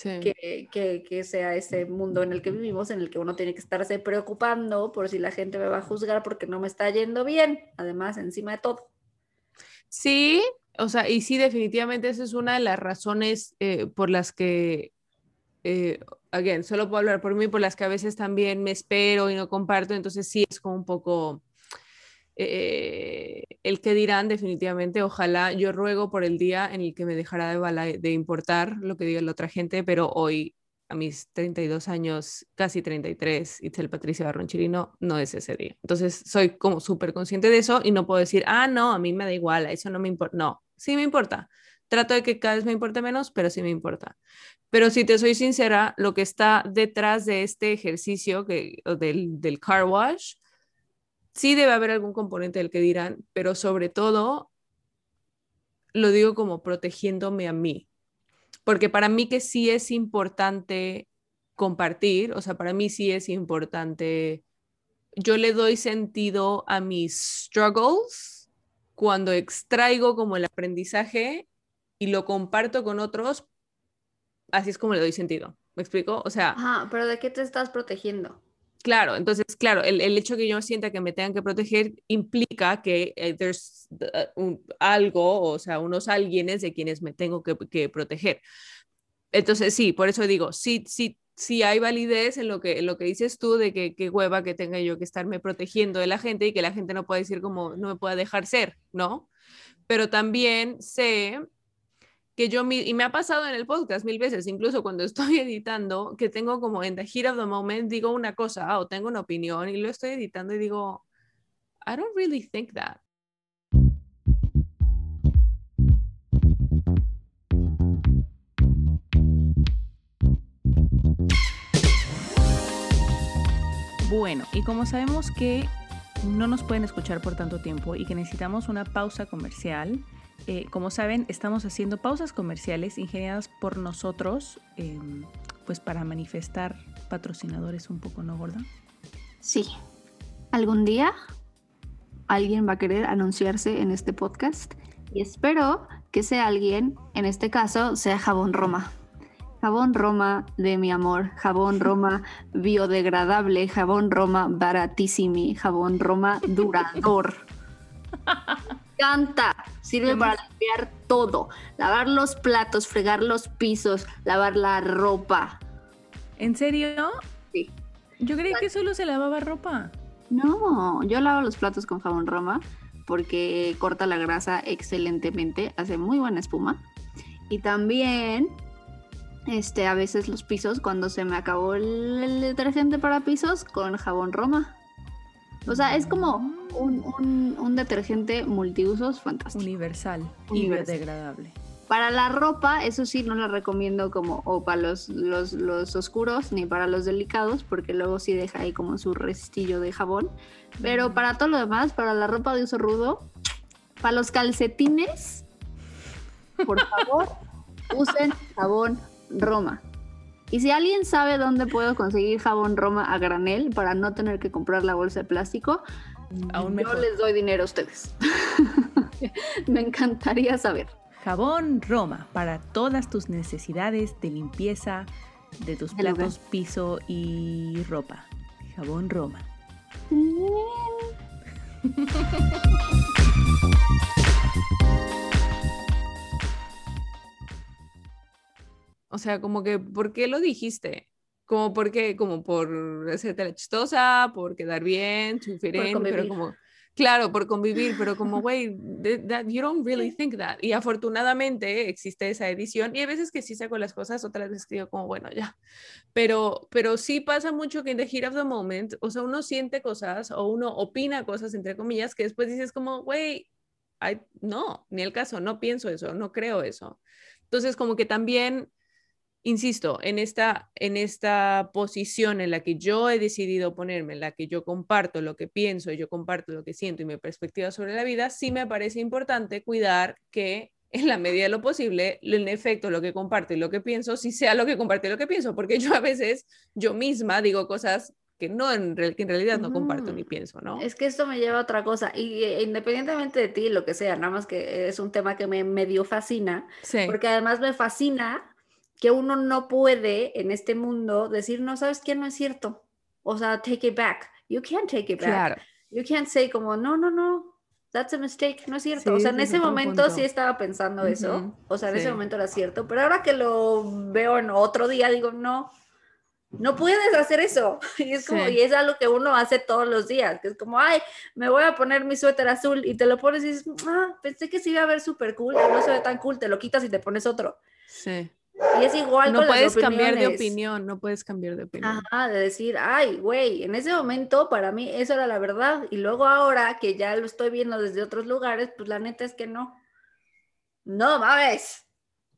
que, que, sea ese mundo en el que vivimos, en el que uno tiene que estarse preocupando por si la gente me va a juzgar porque no me está yendo bien, además, encima de todo. Sí, o sea, y sí, definitivamente esa es una de las razones eh, por las que, eh, again, solo puedo hablar por mí, por las que a veces también me espero y no comparto, entonces sí es como un poco eh, el que dirán definitivamente, ojalá, yo ruego por el día en el que me dejará de, de importar lo que diga la otra gente, pero hoy a mis 32 años, casi 33, Itzel Patricia Barron Chirino, no es ese día. Entonces soy como súper consciente de eso y no puedo decir, ah, no, a mí me da igual, eso no me importa. No, sí me importa. Trato de que cada vez me importe menos, pero sí me importa. Pero si te soy sincera, lo que está detrás de este ejercicio que, del, del car wash sí debe haber algún componente del que dirán, pero sobre todo lo digo como protegiéndome a mí, porque para mí que sí es importante compartir, o sea, para mí sí es importante, yo le doy sentido a mis struggles cuando extraigo como el aprendizaje y lo comparto con otros, así es como le doy sentido. ¿Me explico? O sea... Ajá, pero ¿de qué te estás protegiendo? Claro, entonces, claro, el, el, hecho que yo sienta que me tengan que proteger implica que eh, uh, algo, o sea, unos alguienes de quienes me tengo que, que, proteger. Entonces, sí, por eso digo, sí, sí, sí hay validez en lo que, lo que dices tú de que qué hueva que tenga yo que estarme protegiendo de la gente y que la gente no pueda decir como no me pueda dejar ser, ¿no? Pero también sé que yo, y me ha pasado en el podcast mil veces, incluso cuando estoy editando, que tengo como en the heat of the moment, digo una cosa o tengo una opinión y lo estoy editando y digo, I don't really think that. Bueno, y como sabemos que no nos pueden escuchar por tanto tiempo y que necesitamos una pausa comercial, eh, como saben, estamos haciendo pausas comerciales ingeniadas por nosotros, em, pues para manifestar patrocinadores un poco, ¿no, Gorda? Sí. Algún día alguien va a querer anunciarse en este podcast y espero que sea alguien, en este caso, sea Jabón Roma. Jabón Roma de mi amor, jabón Roma biodegradable, jabón Roma baratísimo, jabón Roma durador. encanta. Sirve para limpiar todo. Lavar los platos, fregar los pisos, lavar la ropa. ¿En serio? Sí. Yo creía que solo se lavaba ropa. No, yo lavo los platos con jabón Roma porque corta la grasa excelentemente, hace muy buena espuma. Y también, este, a veces los pisos, cuando se me acabó el detergente para pisos, con jabón Roma. O sea, es como un, detergente multiusos fantástico. Universal, y biodegradable. Para la ropa, eso sí, no la recomiendo como, o para los, los, los, oscuros, ni para los delicados, porque luego sí deja ahí como su restillo de jabón. Pero para todo lo demás, para la ropa de uso rudo, para los calcetines, por favor, usen jabón Roma. Y si alguien sabe dónde puedo conseguir jabón Roma a granel para no tener que comprar la bolsa de plástico, Aún yo les doy dinero a ustedes. Me encantaría saber. Jabón Roma para todas tus necesidades de limpieza de tus platos, piso y ropa. Jabón Roma. o sea, como que, ¿por qué lo dijiste? Como porque, como por hacerte la chistosa, por quedar bien, sufrir, pero como Claro, por convivir, pero como, güey, you don't really think that. Y afortunadamente existe esa edición y hay veces que sí saco las cosas, otras veces digo como, bueno, ya. Pero, pero sí pasa mucho que en the heat of the moment, o sea, uno siente cosas o uno opina cosas, entre comillas, que después dices como, güey, no, ni el caso, no pienso eso, no creo eso. Entonces, como que también insisto, en esta, en esta posición en la que yo he decidido ponerme, en la que yo comparto lo que pienso, yo comparto lo que siento y mi perspectiva sobre la vida, sí me parece importante cuidar que en la medida de lo posible, en efecto, lo que comparto y lo que pienso, sí sea lo que comparto y lo que pienso, porque yo a veces, yo misma digo cosas que, no en, que en realidad no comparto ni pienso, ¿no? Es que esto me lleva a otra cosa, y eh, independientemente de ti, lo que sea, nada más que es un tema que me medio fascina, porque además me fascina que uno no puede en este mundo decir, no, ¿sabes qué? No es cierto. O sea, take it back. You can't take it back. Claro. You can't say como, no, no, no, that's a mistake, no es cierto. o sea, en ese momento sí estaba pensando eso. O sea, en ese momento era cierto. Pero ahora que lo veo en otro día, digo, no, no puedes hacer eso. Y es como, y es algo que uno hace todos los días, que es como, ay, me voy a poner mi suéter azul y te lo pones y dices, ah, pensé que se iba a ver súper cool, no se ve tan cool, te lo quitas y te pones otro. Sí. Y es igual no puedes cambiar de opinión, no puedes cambiar de opinión. Ajá, de decir, ay, güey, en ese momento para mí eso era la verdad. Y luego ahora que ya lo estoy viendo desde otros lugares, pues la neta es que no. No mames,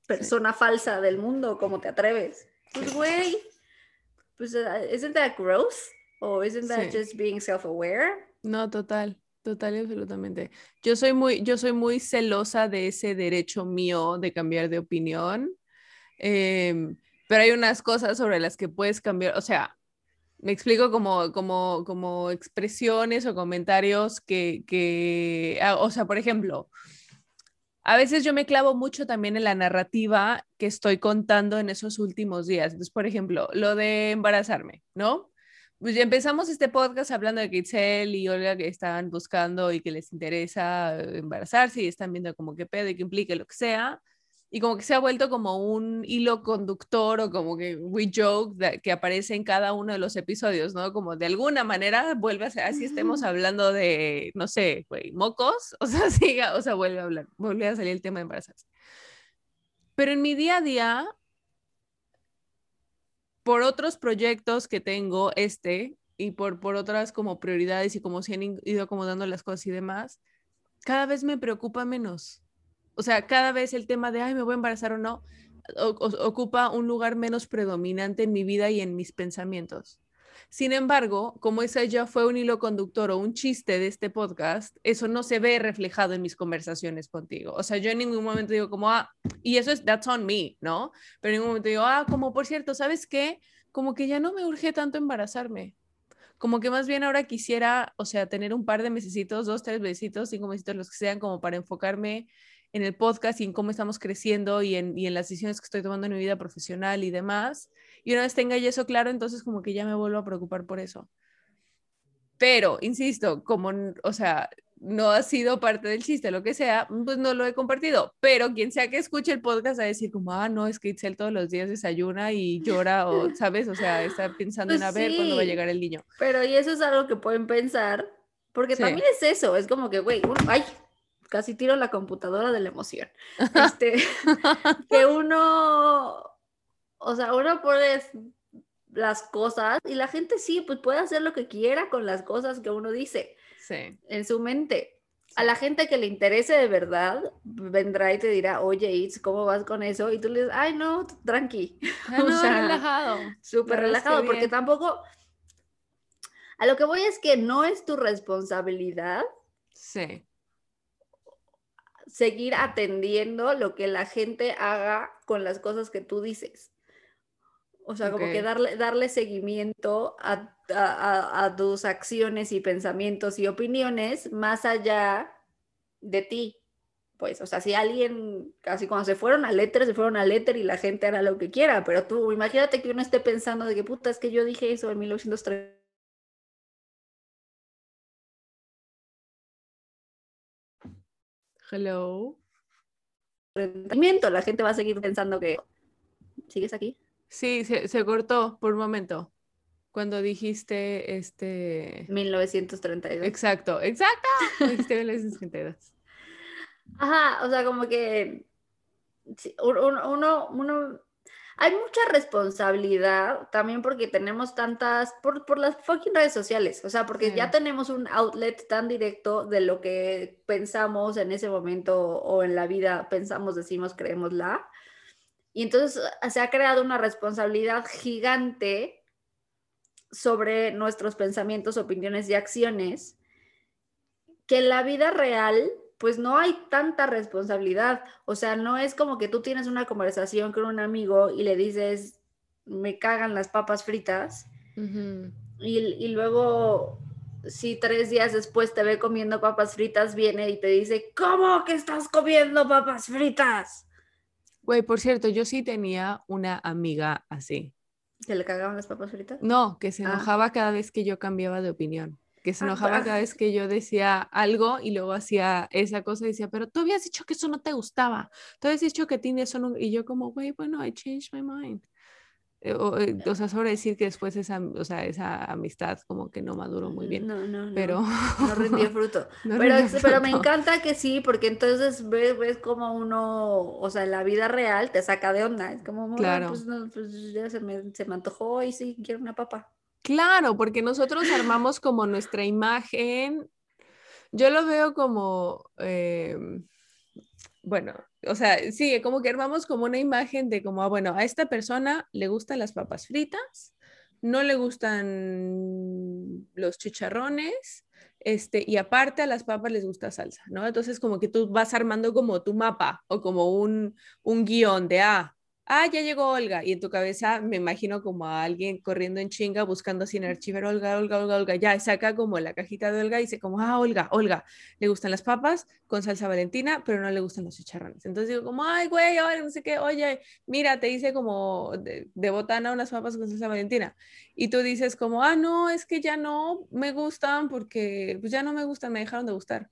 persona falsa del mundo, ¿cómo te atreves? Pues, güey, pues, uh, ¿isn't that gross? ¿O isn't that just being self-aware? No, total. Total y absolutamente. Yo soy muy, yo soy muy celosa de ese derecho mío de cambiar de opinión Em, pero hay unas cosas sobre las que puedes cambiar, o sea, me explico como, como, como expresiones o comentarios que, que, ah, o sea, por ejemplo, a veces yo me clavo mucho también en la narrativa que estoy contando en esos últimos días. Entonces, por ejemplo, lo de embarazarme, ¿no? Pues ya empezamos este podcast hablando de que Itzel y Olga que están buscando y que les interesa embarazarse y están viendo como qué pedo y qué implique lo que sea y como que se ha vuelto como un hilo conductor o como que we joke que aparece en cada uno de los episodios, ¿no? Como de alguna manera vuelve a ser, así estemos hablando de, no sé, güey, mocos, o sea, siga, o sea, vuelve a hablar, vuelve a salir el tema de embarazarse. Pero en mi día a día, por otros proyectos que tengo, este, y por, por otras como prioridades y como se han ido acomodando las cosas y demás, cada vez me preocupa menos o sea, cada vez el tema de, ay, me voy a embarazar o no, ocupa un lugar menos predominante en mi vida y en mis pensamientos. Sin embargo, como ese ya fue un hilo conductor o un chiste de este podcast, eso no se ve reflejado en mis conversaciones contigo. O sea, yo en ningún momento digo como, ah, y eso es, that's on me, ¿no? Pero en ningún momento digo, ah, como por cierto, ¿sabes qué? Como que ya no me urge tanto embarazarme. Como que más bien ahora quisiera, o sea, tener un par de mesecitos, dos, tres besitos, cinco mesecitos, los que sean, como para enfocarme en el podcast y en cómo estamos creciendo y en, y en las decisiones que estoy tomando en mi vida profesional y demás. Y una vez tenga ya eso claro, entonces como que ya me vuelvo a preocupar por eso. Pero, insisto, como, o sea, no ha sido parte del chiste, lo que sea, pues no lo he compartido. Pero quien sea que escuche el podcast a decir como, ah, no, es que Itzel todos los días desayuna y llora o, ¿sabes? O sea, está pensando en a ver cuándo va a llegar el niño. Pero y eso es algo que pueden pensar, porque también es eso, es como que, güey, ay, casi tiro la computadora de la emoción. Este, que uno, o sea, uno pone las cosas y la gente sí, pues puede hacer lo que quiera con las cosas que uno dice en su mente. A la gente que le interese de verdad, vendrá y te dirá, oye, Itz, ¿cómo vas con eso? Y tú le dices, ay, no, tranqui. Ah, no, relajado. Súper relajado, porque tampoco... A lo que voy es que no es tu responsabilidad. Sí seguir atendiendo lo que la gente haga con las cosas que tú dices. O sea, como que darle, darle seguimiento a, a, tus acciones y pensamientos y opiniones más allá de ti. Pues, o sea, si alguien, casi cuando se fueron a Letter, se fueron a Letter y la gente hará lo que quiera, pero tú imagínate que uno esté pensando de que puta, es que yo dije eso en 1930 Hello. La gente va a seguir pensando que. ¿Sigues aquí? Sí, se, cortó por un momento. Cuando dijiste este. 1932. Exacto, exacto. dijiste 1932. Ajá, o sea, como que. uno, uno hay mucha responsabilidad también porque tenemos tantas, por, por las fucking redes sociales, o sea, porque ya tenemos un outlet tan directo de lo que pensamos en ese momento o en la vida, pensamos, decimos, creemos la. Y entonces ah, se ha creado una responsabilidad gigante sobre nuestros pensamientos, opiniones y acciones que en la vida real pues no hay tanta responsabilidad. O sea, no es como que tú tienes una conversación con un amigo y le dices, me cagan las papas fritas. y, luego, si tres días después te ve comiendo papas fritas, viene y te dice, ¿cómo que estás comiendo papas fritas? Güey, por cierto, yo sí tenía una amiga así. ¿Que le cagaban las papas fritas? No, que se ah. enojaba cada vez que yo cambiaba de opinión que se enojaba cada vez que yo decía algo y luego hacía esa cosa y decía, pero tú habías dicho que eso no te gustaba, tú habías dicho que tiene eso no... y yo como, güey, bueno, I changed my mind. Eh, eh, o, sea, sobre decir que después esa, o sea, esa amistad como que no maduró muy bien. No, no, pero... no, rindió fruto. pero, pero me encanta que sí, porque entonces ves, ves como uno, o sea, en la vida real te saca de onda. Es como, claro. pues, pues ya se me, se me antojó y sí, quiero una papa. Claro, porque nosotros armamos como nuestra imagen. Yo lo veo como, em, bueno, o sea, sí, como que armamos como una imagen de como, ah, bueno, a esta persona le gustan las papas fritas, no le gustan los chicharrones, este, y aparte a las papas les gusta salsa, ¿no? Entonces como que tú vas armando como tu mapa o como un, un guion de, ah, ah, ya llegó Olga, y en tu cabeza me imagino como a alguien corriendo en chinga buscando sin archivar Olga, Olga, Olga, Olga, ya, saca como la cajita de Olga y dice como, ah, Olga, Olga, le gustan las papas con salsa valentina, pero no le gustan los chicharrones. Entonces digo como, ay, güey, ahora no sé qué, oye, mira, te hice como de, de, botana unas papas con salsa valentina. Y tú dices como, ah, no, es que ya no me gustan porque pues ya no me gustan, me dejaron de gustar.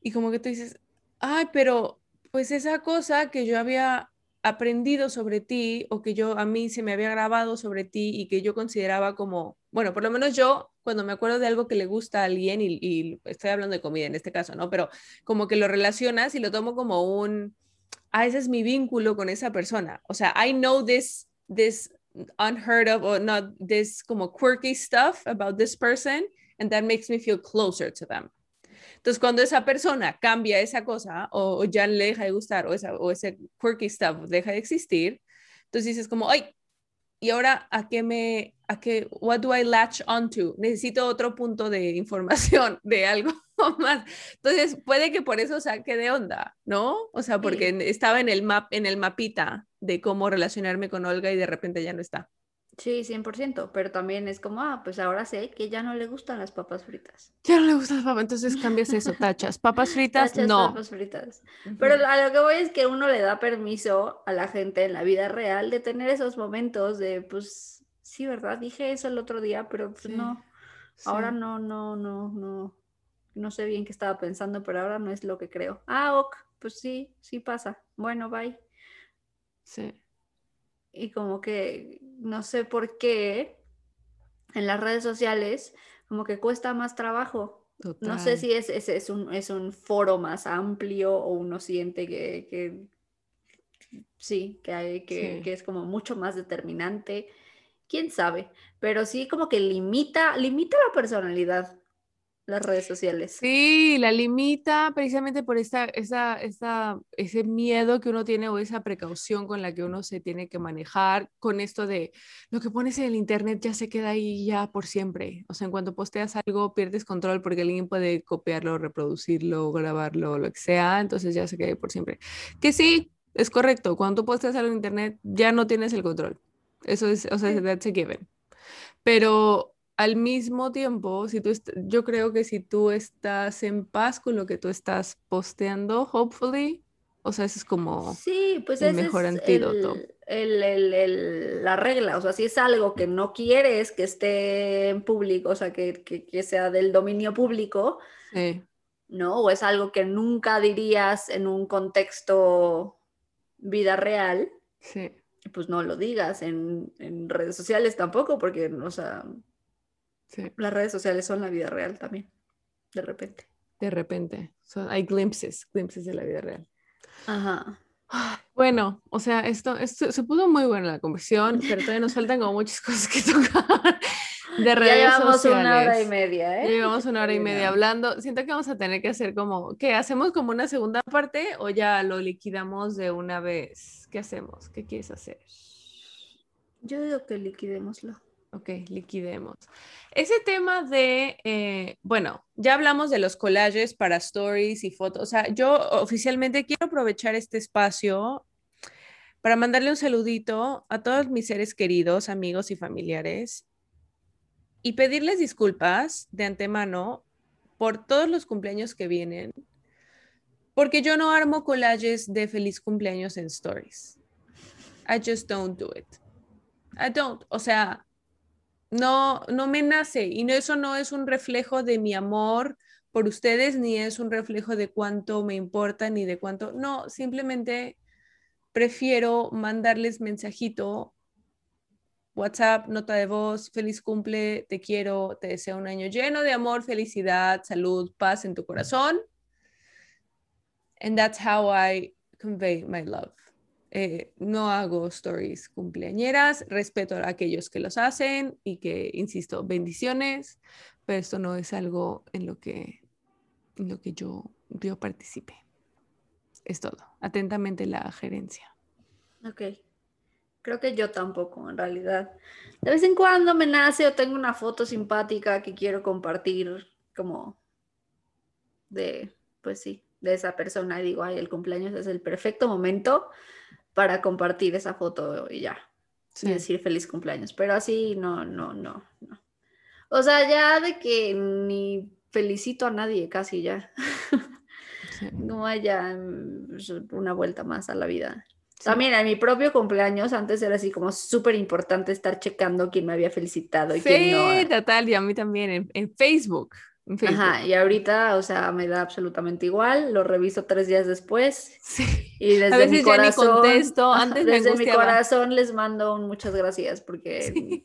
Y como que tú dices, ay, pero pues esa cosa que yo había aprendido sobre ti o que yo a mí se me había grabado sobre ti y que yo consideraba como, bueno, por lo menos yo cuando me acuerdo de algo que le gusta a alguien y, estoy hablando de comida en este caso, ¿no? Pero como que lo relacionas y lo tomo como un, ah, ese es mi vínculo con esa persona. O sea, I know this, this unheard of or not this como quirky stuff about this person and that makes me feel closer to them. Entonces, cuando esa persona cambia esa cosa o, ya le deja de gustar o, esa, o ese quirky stuff deja de existir, entonces dices como, ay, ¿y ahora a qué me, a qué, what do I latch onto? Necesito otro punto de información de algo más. Entonces, puede que por eso saque de onda, ¿no? O sea, porque estaba en el map, en el mapita de cómo relacionarme con Olga y de repente ya no está. Sí, 100%, pero también es como, ah, pues ahora sé que ya no le gustan las papas fritas. Ya no le gustan las papas, entonces cambias eso, tachas. Papas fritas, no. Papas fritas. Pero a lo que voy es que uno le da permiso a la gente en la vida real de tener esos momentos de, pues, sí, ¿verdad? Dije eso el otro día, pero pues no. Ahora no, no, no, no. No sé bien qué estaba pensando, pero ahora no es lo que creo. Ah, ok, pues sí, sí pasa. Bueno, bye. Sí y como que no sé por qué en las redes sociales como que cuesta más trabajo. No sé si es, es, un, es, un, foro más amplio o uno siente que, que sí, que, hay, que, que, es como mucho más determinante. Quién sabe, pero sí como que limita, limita la personalidad. Las redes sociales. Sí, la limita precisamente por esta, esa, esa, ese miedo que uno tiene o esa precaución con la que uno se tiene que manejar con esto de lo que pones en el internet ya se queda ahí ya por siempre. O sea, en cuanto posteas algo pierdes control porque alguien puede copiarlo, reproducirlo, grabarlo, lo que sea, entonces ya se queda ahí por siempre. Que sí, es correcto, cuando tú posteas algo en internet ya no tienes el control. Eso es, o sea, that's a given. Pero al mismo tiempo, si tú yo creo que si tú estás en paz con lo que tú estás posteando, hopefully, o sea, ese es como sí, pues el mejor antídoto. El, la regla, o sea, si es algo que no quieres que esté en público, o sea, que, que, sea del dominio público, ¿no? O es algo que nunca dirías en un contexto vida real, sí. pues no lo digas en, en redes sociales tampoco, porque, o sea, las redes sociales son la vida real también, de repente. De repente. hay glimpses, glimpses de la vida real. Ajá. Bueno, o sea, esto, esto se puso muy buena la conversión, pero todavía nos faltan como muchas cosas que tocar de redes ya llevamos una hora y media, ¿eh? Ya llevamos una hora y media hablando. Siento que vamos a tener que hacer como, ¿qué? ¿Hacemos como una segunda parte o ya lo liquidamos de una vez? ¿Qué hacemos? ¿Qué quieres hacer? Yo digo que liquidémoslo. Ok, liquidemos. Ese tema de, eh, bueno, ya hablamos de los collages para stories y fotos. O sea, yo oficialmente quiero aprovechar este espacio para mandarle un saludito a todos mis seres queridos, amigos y familiares y pedirles disculpas de antemano por todos los cumpleaños que vienen, porque yo no armo collages de feliz cumpleaños en stories. I just don't do it. I don't. O sea, no, no me nace y eso no es un reflejo de mi amor por ustedes, ni es un reflejo de cuánto me importa, ni de cuánto, no, simplemente prefiero mandarles mensajito, WhatsApp, nota de voz, feliz cumple, te quiero, te deseo un año lleno de amor, felicidad, salud, paz en tu corazón. And that's how I convey my love. Eh, no hago stories cumpleañeras, respeto a aquellos que los hacen y que, insisto, bendiciones, pero esto no es algo en lo que, en lo que yo, yo participe. Es todo. Atentamente la gerencia. Ok. Creo que yo tampoco, en realidad. De vez en cuando me nace o tengo una foto simpática que quiero compartir como de, pues sí, de esa persona y digo, ay, el cumpleaños es el perfecto momento para compartir esa foto y ya. Y decir feliz cumpleaños. Pero así no, no, no, no. O sea, ya de que ni felicito a nadie casi ya. no haya mm, una vuelta más a la vida. También a mi propio cumpleaños antes era así como súper importante estar checando quién me había felicitado y sí, quién no. Sí, total, y a mí también en Facebook. Ajá, y ahorita, o sea, me da absolutamente igual, lo reviso tres días después. Sí. Y desde mi corazón, contesto, antes desde mi corazón les mando un muchas gracias porque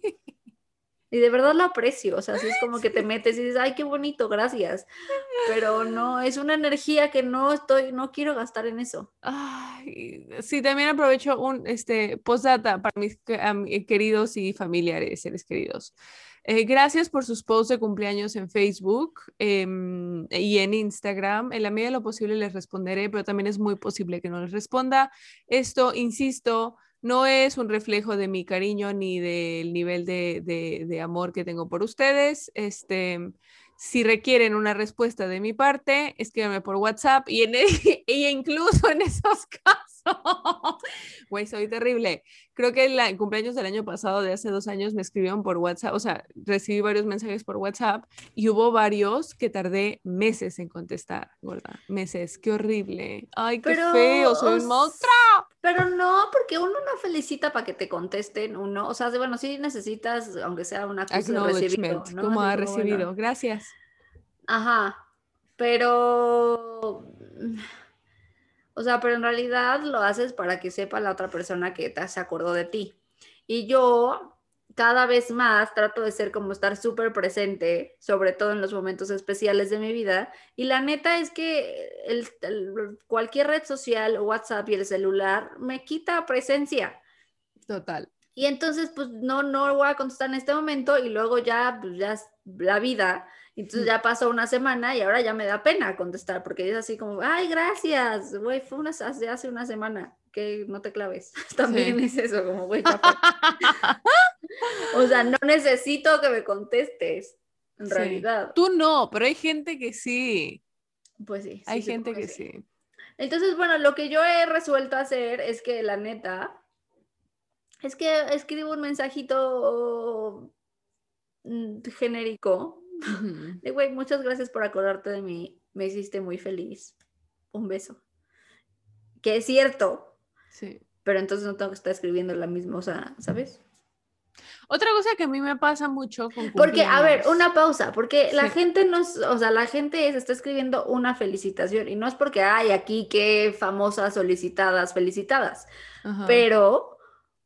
y de verdad lo aprecio, o sea, así es como que te metes y dices, "Ay, qué bonito, gracias." Pero no, es una energía que no estoy no quiero gastar en eso. Ay, sí, también aprovecho un este postdata para mis queridos y familiares, seres queridos. Eh, gracias por sus posts de cumpleaños en Facebook em, y en Instagram. En la medida de lo posible les responderé, pero también es muy posible que no les responda. Esto, insisto, no es un reflejo de mi cariño ni del nivel de, de amor que tengo por ustedes. Este, si requieren una respuesta de mi parte, escríbanme por WhatsApp y, en, y incluso en esos casos, güey, soy terrible. Creo que el cumpleaños del año pasado, de hace dos años, me escribieron por WhatsApp, o sea, recibí varios mensajes por WhatsApp y hubo varios que tardé meses en contestar, ¿verdad? Meses, qué horrible. Ay, qué feo, soy un monstruo. Pero no, porque uno no felicita para que te contesten, uno, o sea, bueno, sí necesitas, aunque sea una cosa recibido, ¿no? Como ha recibido, gracias. Ajá, pero, o sea, pero en realidad lo haces para que sepa la otra persona que te, se acordó de ti. Y yo cada vez más trato de ser como estar súper presente, sobre todo en los momentos especiales de mi vida. Y la neta es que el, cualquier red social, WhatsApp y el celular me quita presencia. Total. Y entonces, pues no, no voy a contestar en este momento y luego ya, pues ya la vida Entonces ya pasó una semana y ahora ya me da pena contestar porque es así como, ay, gracias, güey, fue una, hace, hace una semana, que no te claves. También es eso, como, güey, O sea, no necesito que me contestes, en realidad. Tú no, pero hay gente que sí. Pues sí. hay gente que, sí. Entonces, bueno, lo que yo he resuelto hacer es que la neta, es que escribo un mensajito genérico. De güey, muchas gracias por acordarte de mí. Me hiciste muy feliz. Un beso. Que es cierto. Sí. Pero entonces no tengo que estar escribiendo la misma, o sea, ¿sabes? Otra cosa que a mí me pasa mucho con Porque, a ver, una pausa, porque la gente nos, o sea, la gente se está escribiendo una felicitación y no es porque hay aquí qué famosas solicitadas, felicitadas, pero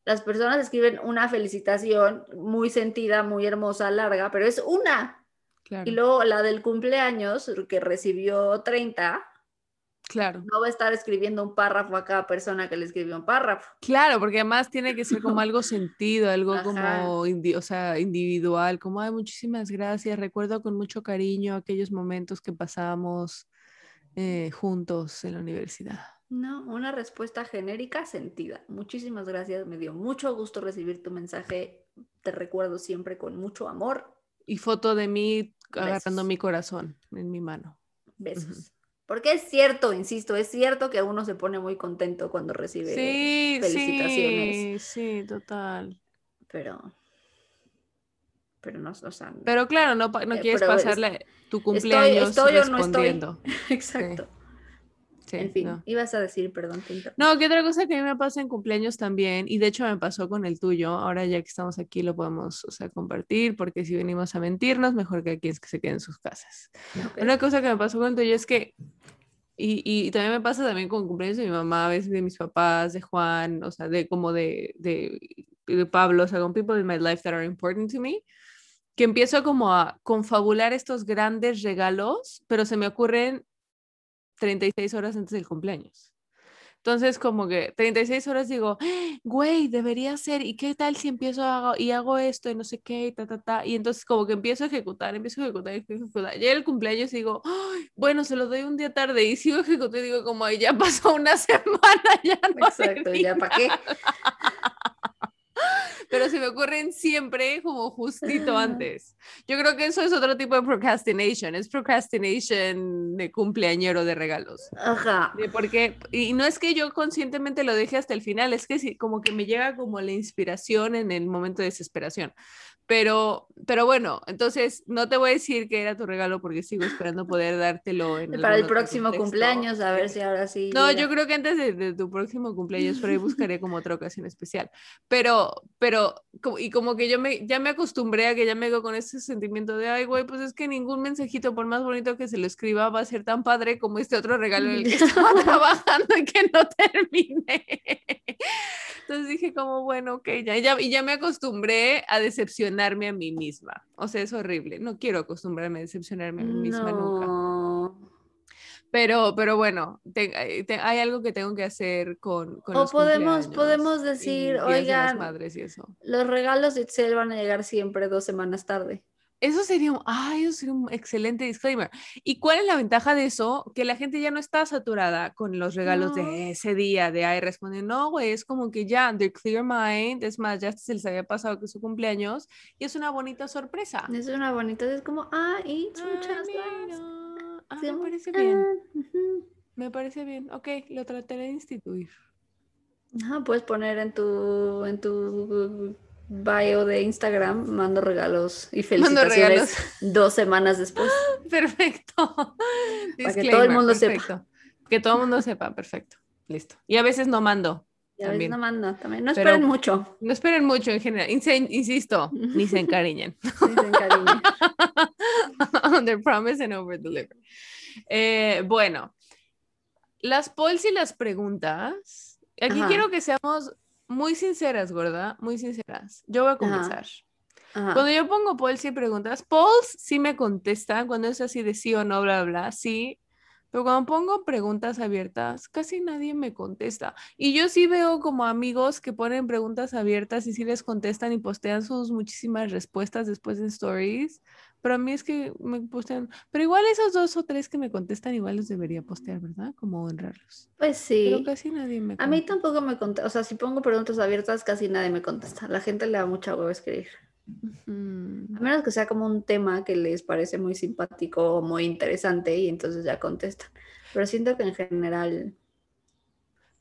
las personas escriben una felicitación muy sentida, muy hermosa, larga, pero es una. Y luego la del cumpleaños, que recibió 30, Claro. No va a estar escribiendo un párrafo a cada persona que le escribió un párrafo. Claro, porque además tiene que ser como algo sentido, algo como o sea, individual, como, ay, muchísimas gracias, recuerdo con mucho cariño aquellos momentos que pasamos eh, juntos en la universidad. No, una respuesta genérica sentida. Muchísimas gracias, me dio mucho gusto recibir tu mensaje, te recuerdo siempre con mucho amor. Y foto de mí agarrando mi corazón en mi mano. Besos. Porque es cierto, insisto, es cierto que uno se pone muy contento cuando recibe felicitaciones. Sí, sí, total. Pero, pero no, o sea, pero claro, no, no eh, quieres pasarle tu cumpleaños estoy, estoy respondiendo. no estoy. Exacto. En fin, ibas a decir, perdón. no, que otra cosa que a mí me pasa en cumpleaños también, y de hecho me pasó con el tuyo, ahora ya que estamos aquí lo podemos o sea, compartir, porque si venimos a mentirnos, mejor que aquí es que se queden en sus casas. Una cosa que me pasó con el tuyo es que y, y, también me pasa también con cumpleaños de mi mamá, a veces de mis papás, de Juan, o sea, de como de, de, de Pablo, o sea, con people in my life that are important to me, que empiezo como a confabular estos grandes regalos, pero se me ocurren 36 horas antes del cumpleaños. Entonces, como que 36 horas digo, güey, debería ser, ¿y qué tal si empiezo a, y hago esto y no sé qué, y ta, ta, ta? Y entonces como que empiezo a ejecutar, empiezo a ejecutar, empiezo a ejecutar. Llega el cumpleaños y digo, bueno, se lo doy un día tarde y sigo ejecutando y digo, como, ya pasó una semana, ya no Exacto, ya para qué pero se me ocurren siempre como justito antes. Yo creo que eso es otro tipo de procrastination, es procrastination de cumpleañero de regalos. Ajá. porque, y no es que yo conscientemente lo deje hasta el final, es que sí, como que me llega como la inspiración en el momento de desesperación. Pero, pero bueno, entonces no te voy a decir que era tu regalo porque sigo esperando poder dártelo en para el próximo cumpleaños, a ver si ahora sí. No, yo creo que antes de, tu próximo cumpleaños, pero ahí buscaré como otra ocasión especial. Pero, pero, y como que yo me, ya me acostumbré a que ya me hago con ese sentimiento de, ay, güey, pues es que ningún mensajito, por más bonito que se lo escriba, va a ser tan padre como este otro regalo en el que estaba trabajando y que no terminé. Entonces dije como, bueno, ok, ya, ya, y ya me acostumbré a decepcionarme a mí misma. O sea, es horrible. No quiero acostumbrarme a decepcionarme a mí misma nunca. Pero, pero bueno, eh, hay algo que tengo que hacer con, con o podemos, podemos decir, oigan, madres y eso. los regalos de Itzel van a llegar siempre dos semanas tarde. Eso sería, un, ay, eso sería un excelente disclaimer. ¿Y cuál es la ventaja de eso? Que la gente ya no está saturada con los regalos de ese día, de ahí responde, no, güey, es como que ya, de clear mind, es más, ya se les había pasado que es su cumpleaños y es una bonita sorpresa. Es una bonita, es como, ay, muchas gracias. Ah, me parece bien. Me parece bien. Ok, lo trataré de instituir. Puedes poner en tu, en tu bio de Instagram, mando regalos y felicitaciones dos semanas después. Perfecto. Para que todo el mundo sepa. Que todo el mundo sepa, perfecto. Listo. Y a veces no mando. Y a veces no mando también. No esperen mucho. No esperen mucho en general. insisto, ni se encariñen. ni se encariñen. Under promise and over deliver. Eh, bueno, las polls y las preguntas. Aquí quiero que seamos muy sinceras, gorda, muy sinceras. Yo voy a comenzar. Cuando yo pongo polls y preguntas, polls sí me contesta cuando es así de sí o no, bla, bla, sí, Pero cuando pongo preguntas abiertas, casi nadie me contesta. Y yo sí veo como amigos que ponen preguntas abiertas y sí les contestan y postean sus muchísimas respuestas después de stories. Pero a mí es que me postean. Pero igual esos dos o tres que me contestan, igual los debería postear, ¿verdad? Como honrarlos. Pues sí. Pero casi nadie me contesta. A mí tampoco me contesta. O sea, si pongo preguntas abiertas, casi nadie me contesta. La gente le da mucha huevo escribir. A menos que sea como un tema que les parece muy simpático o muy interesante y entonces ya contestan. Pero siento que en general...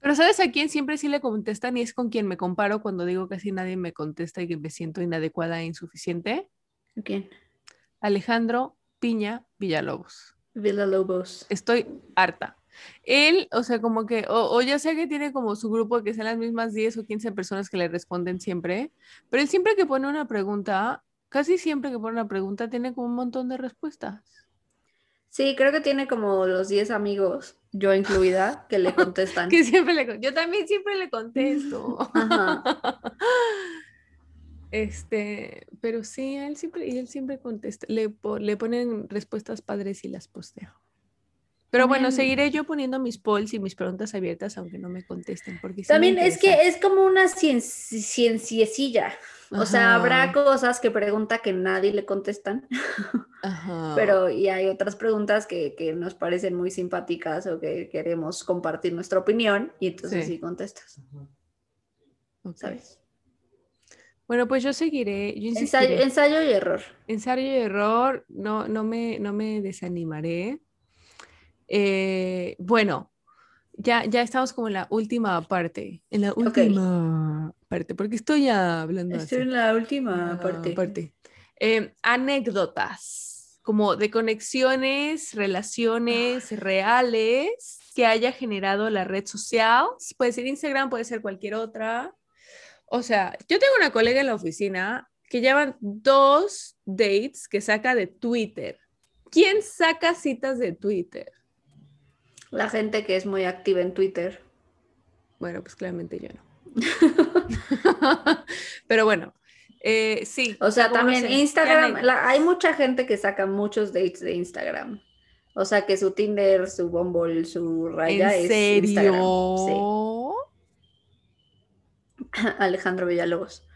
Pero ¿sabes a quién siempre sí le contestan y es con quien me comparo cuando digo que casi nadie me contesta y que me siento inadecuada e insuficiente? ¿A quién? Alejandro Piña Villalobos. Villalobos. Estoy harta. Él, o sea, como que, o, ya sé que tiene como su grupo que sean las mismas 10 o 15 personas que le responden siempre, pero él siempre que pone una pregunta, casi siempre que pone una pregunta, tiene como un montón de respuestas. Sí, creo que tiene como los 10 amigos, yo incluida, que le contestan. que siempre le, yo también siempre le contesto. Este, pero sí, él siempre, y él siempre contesta, le, le ponen respuestas padres y las posteo. Pero bueno, seguiré yo poniendo mis polls y mis preguntas abiertas, aunque no me contesten. Porque También es que es como una cienciecilla. O sea, habrá cosas que pregunta que nadie le contestan. Pero y hay otras preguntas que, que, nos parecen muy simpáticas o que queremos compartir nuestra opinión y entonces sí, contestas. ¿Sabes? Bueno, pues yo seguiré. ensayo, ensayo, y error. Ensayo y error, no, no, me, no me desanimaré. Eh, bueno, ya, ya estamos como en la última parte. En la última parte, porque estoy ya hablando. Estoy en la última parte. Em, anécdotas, como de conexiones, relaciones reales que haya generado la red social. Puede ser Instagram, puede ser cualquier otra. O sea, yo tengo una colega en la oficina que llevan dos dates que saca de Twitter. ¿Quién saca citas de Twitter? La gente que es muy activa en Twitter. Bueno, pues claramente yo no. Pero bueno, eh, sí. O sea, también Instagram, hay mucha gente que saca muchos dates de Instagram. O sea, que su Tinder, su Bumble, su raya ¿En es serio? Sí. Alejandro Villalobos.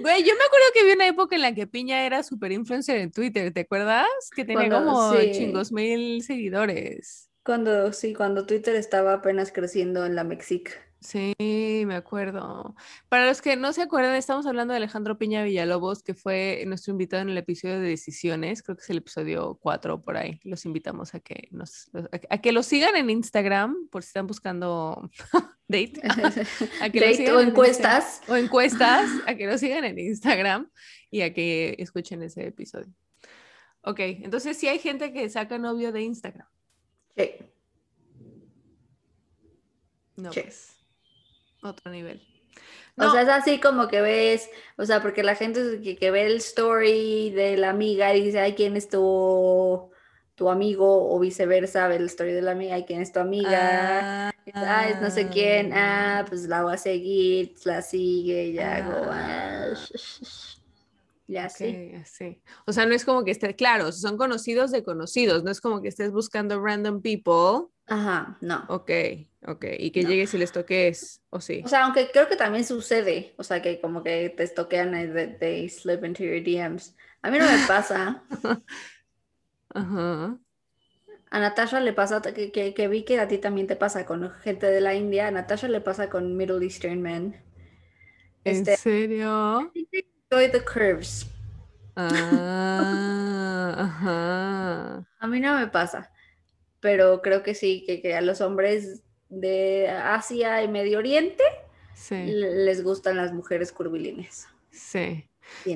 Güey, yo me acuerdo que vi una época en la que Piña era super influencer en Twitter, ¿te acuerdas? Que tenía como chingos mil seguidores. Cuando, sí, cuando Twitter estaba apenas creciendo en la Mexic. Sí, me acuerdo. Para los que no se acuerdan, estamos hablando de Alejandro Piña Villalobos, que fue nuestro invitado en el episodio de Decisiones, creo que es el episodio 4 por ahí. Los invitamos a que nos a que lo sigan en Instagram por si están buscando date. A que date o encuestas. o encuestas, a que lo sigan en Instagram y a que escuchen ese episodio. Ok, entonces sí hay gente que saca novio de Instagram. Sí. No, pues otro nivel. O sea, es así como que ves, o sea, porque la gente que, ve el story de la amiga y dice, ay, ¿quién es tu, tu amigo? O viceversa, ve el story de la amiga, ay, ¿quién es tu amiga? Ah, es no sé quién, ah, pues la voy a seguir, la sigue, ya hago, ah, ya sí. O sea, no es como que esté, claro, son conocidos de conocidos, no es como que estés buscando random people. Ajá, no. Ok, ok. Y que llegues y les toques, o sí. O sea, aunque creo que también sucede, o sea, que como que te estoquean y they slip into your DMs. A mí no me pasa. Ajá. A Natasha le pasa, que, que, vi que a ti también te pasa con gente de la India, a Natasha le pasa con Middle Eastern men. ¿En este, serio? the curves. Ah, ajá. A mí no me pasa, pero creo que sí, que, a los hombres de Asia y Medio Oriente les gustan las mujeres curvilíneas. Sí.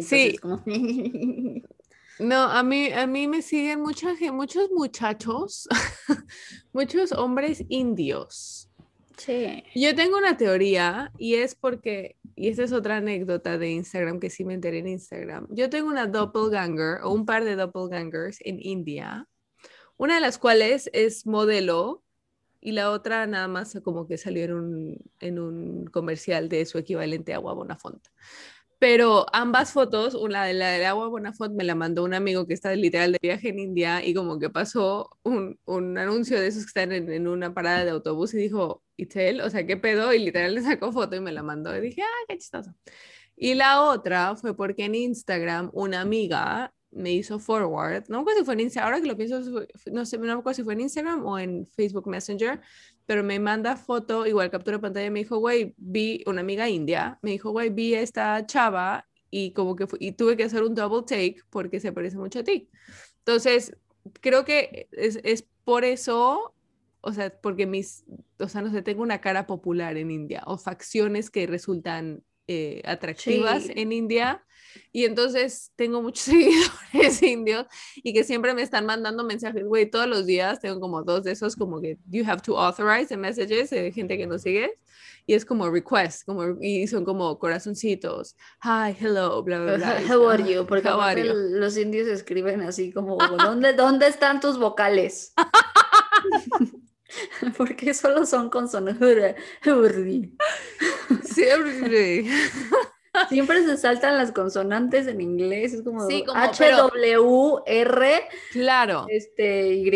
sí. No, a mí, a mí me siguen muchos muchachos, muchos hombres indios Sí. Yo tengo una teoría y es porque, y esta es otra anécdota de Instagram que sí me enteré en Instagram. Yo tengo una doppelganger o un par de doppelgangers en India, una de las cuales es modelo y la otra nada más como que salió en un, en un comercial de su equivalente Agua Bonafonte. Pero ambas fotos, una de la del agua Bonafont me la mandó un amigo que está literal de viaje en India y como que pasó un, un anuncio de esos que están en, en, una parada de autobús y dijo, Itel, o sea, ¿qué pedo? Y literal le sacó foto y me la mandó y dije, ah, qué chistoso. Y la otra fue porque en Instagram una amiga me hizo forward, no me si fue en Instagram, ahora que lo pienso, no sé, no me acuerdo si fue en Instagram o en Facebook Messenger, pero me manda foto, igual captura pantalla, me dijo, güey, vi una amiga india, me dijo, güey, vi esta chava y como que y tuve que hacer un double take porque se parece mucho a ti. Entonces, creo que es, es por eso, o sea, porque mis, o sea, no sé, tengo una cara popular en India o facciones que resultan eh, atractivas en India. Y entonces tengo muchos seguidores indios y que siempre me están mandando mensajes, güey, todos los días tengo como dos de esos como que you have to authorize the messages de gente que no sigue y es como request, como, y son como corazoncitos, hi, hello, bla, bla, bla. How are you? Porque los indios escriben así como, ¿dónde, ¿dónde están tus vocales? Porque solo son consonantes. Siempre. Siempre se saltan las consonantes en inglés, es como, H, W, R, claro. este, Y.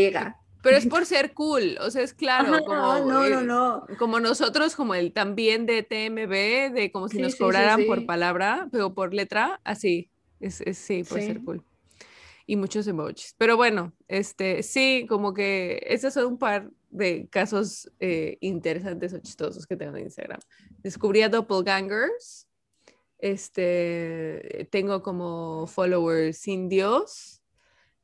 Pero es por ser cool, o sea, es claro, como, no, no, no. como nosotros, como el también de TMB, de como si nos cobraran por palabra, pero por letra, así, es, es sí, por ser cool. Y muchos emojis. Pero bueno, este, sí, como que esos son un par de casos eh, interesantes o chistosos que tengo en Instagram. Descubrí a doppelgangers. Este, tengo como followers indios.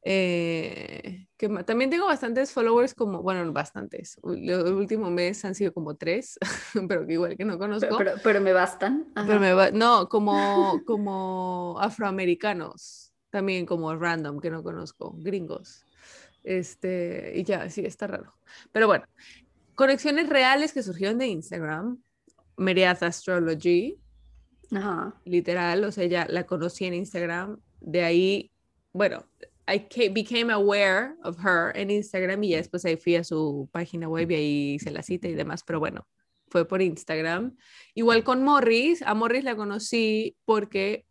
Eh, que también tengo bastantes followers como, bueno, bastantes. El último mes han sido como tres, pero que igual que no conozco. Pero, me bastan. Pero me no, como, como afroamericanos, también como random que no conozco, gringos. Este, y ya, sí, está raro. Pero bueno, conexiones reales que surgieron de Instagram. Meriath Astrology. Literal, o sea, ya la conocí en Instagram. De ahí, bueno, I became aware of her en Instagram y ya después ahí fui a su página web y ahí hice la cita y demás, pero bueno, fue por Instagram. Igual con Morris, a Morris la conocí porque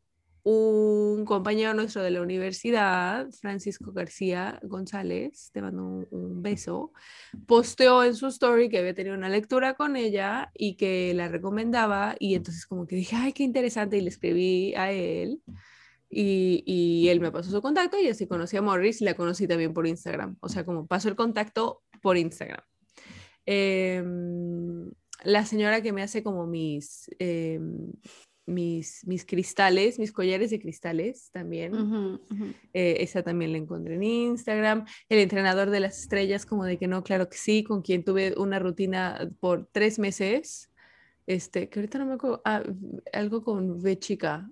un compañero nuestro de la universidad, Francisco García González, te mando un, beso, posteó en su story que había tenido una lectura con ella y que la recomendaba y entonces como que dije, ay, qué interesante y le escribí a él y, él me pasó su contacto y así conocí a Morris y la conocí también por Instagram, o sea, como pasó el contacto por Instagram. Em, la señora que me hace como mis... Em, mis, mis cristales, mis collares de cristales también. Eh, esa también la encontré en Instagram. El entrenador de las estrellas, como de que no, claro que sí, con quien tuve una rutina por tres meses. Este, que ahorita no me acuerdo, ah, algo con V chica,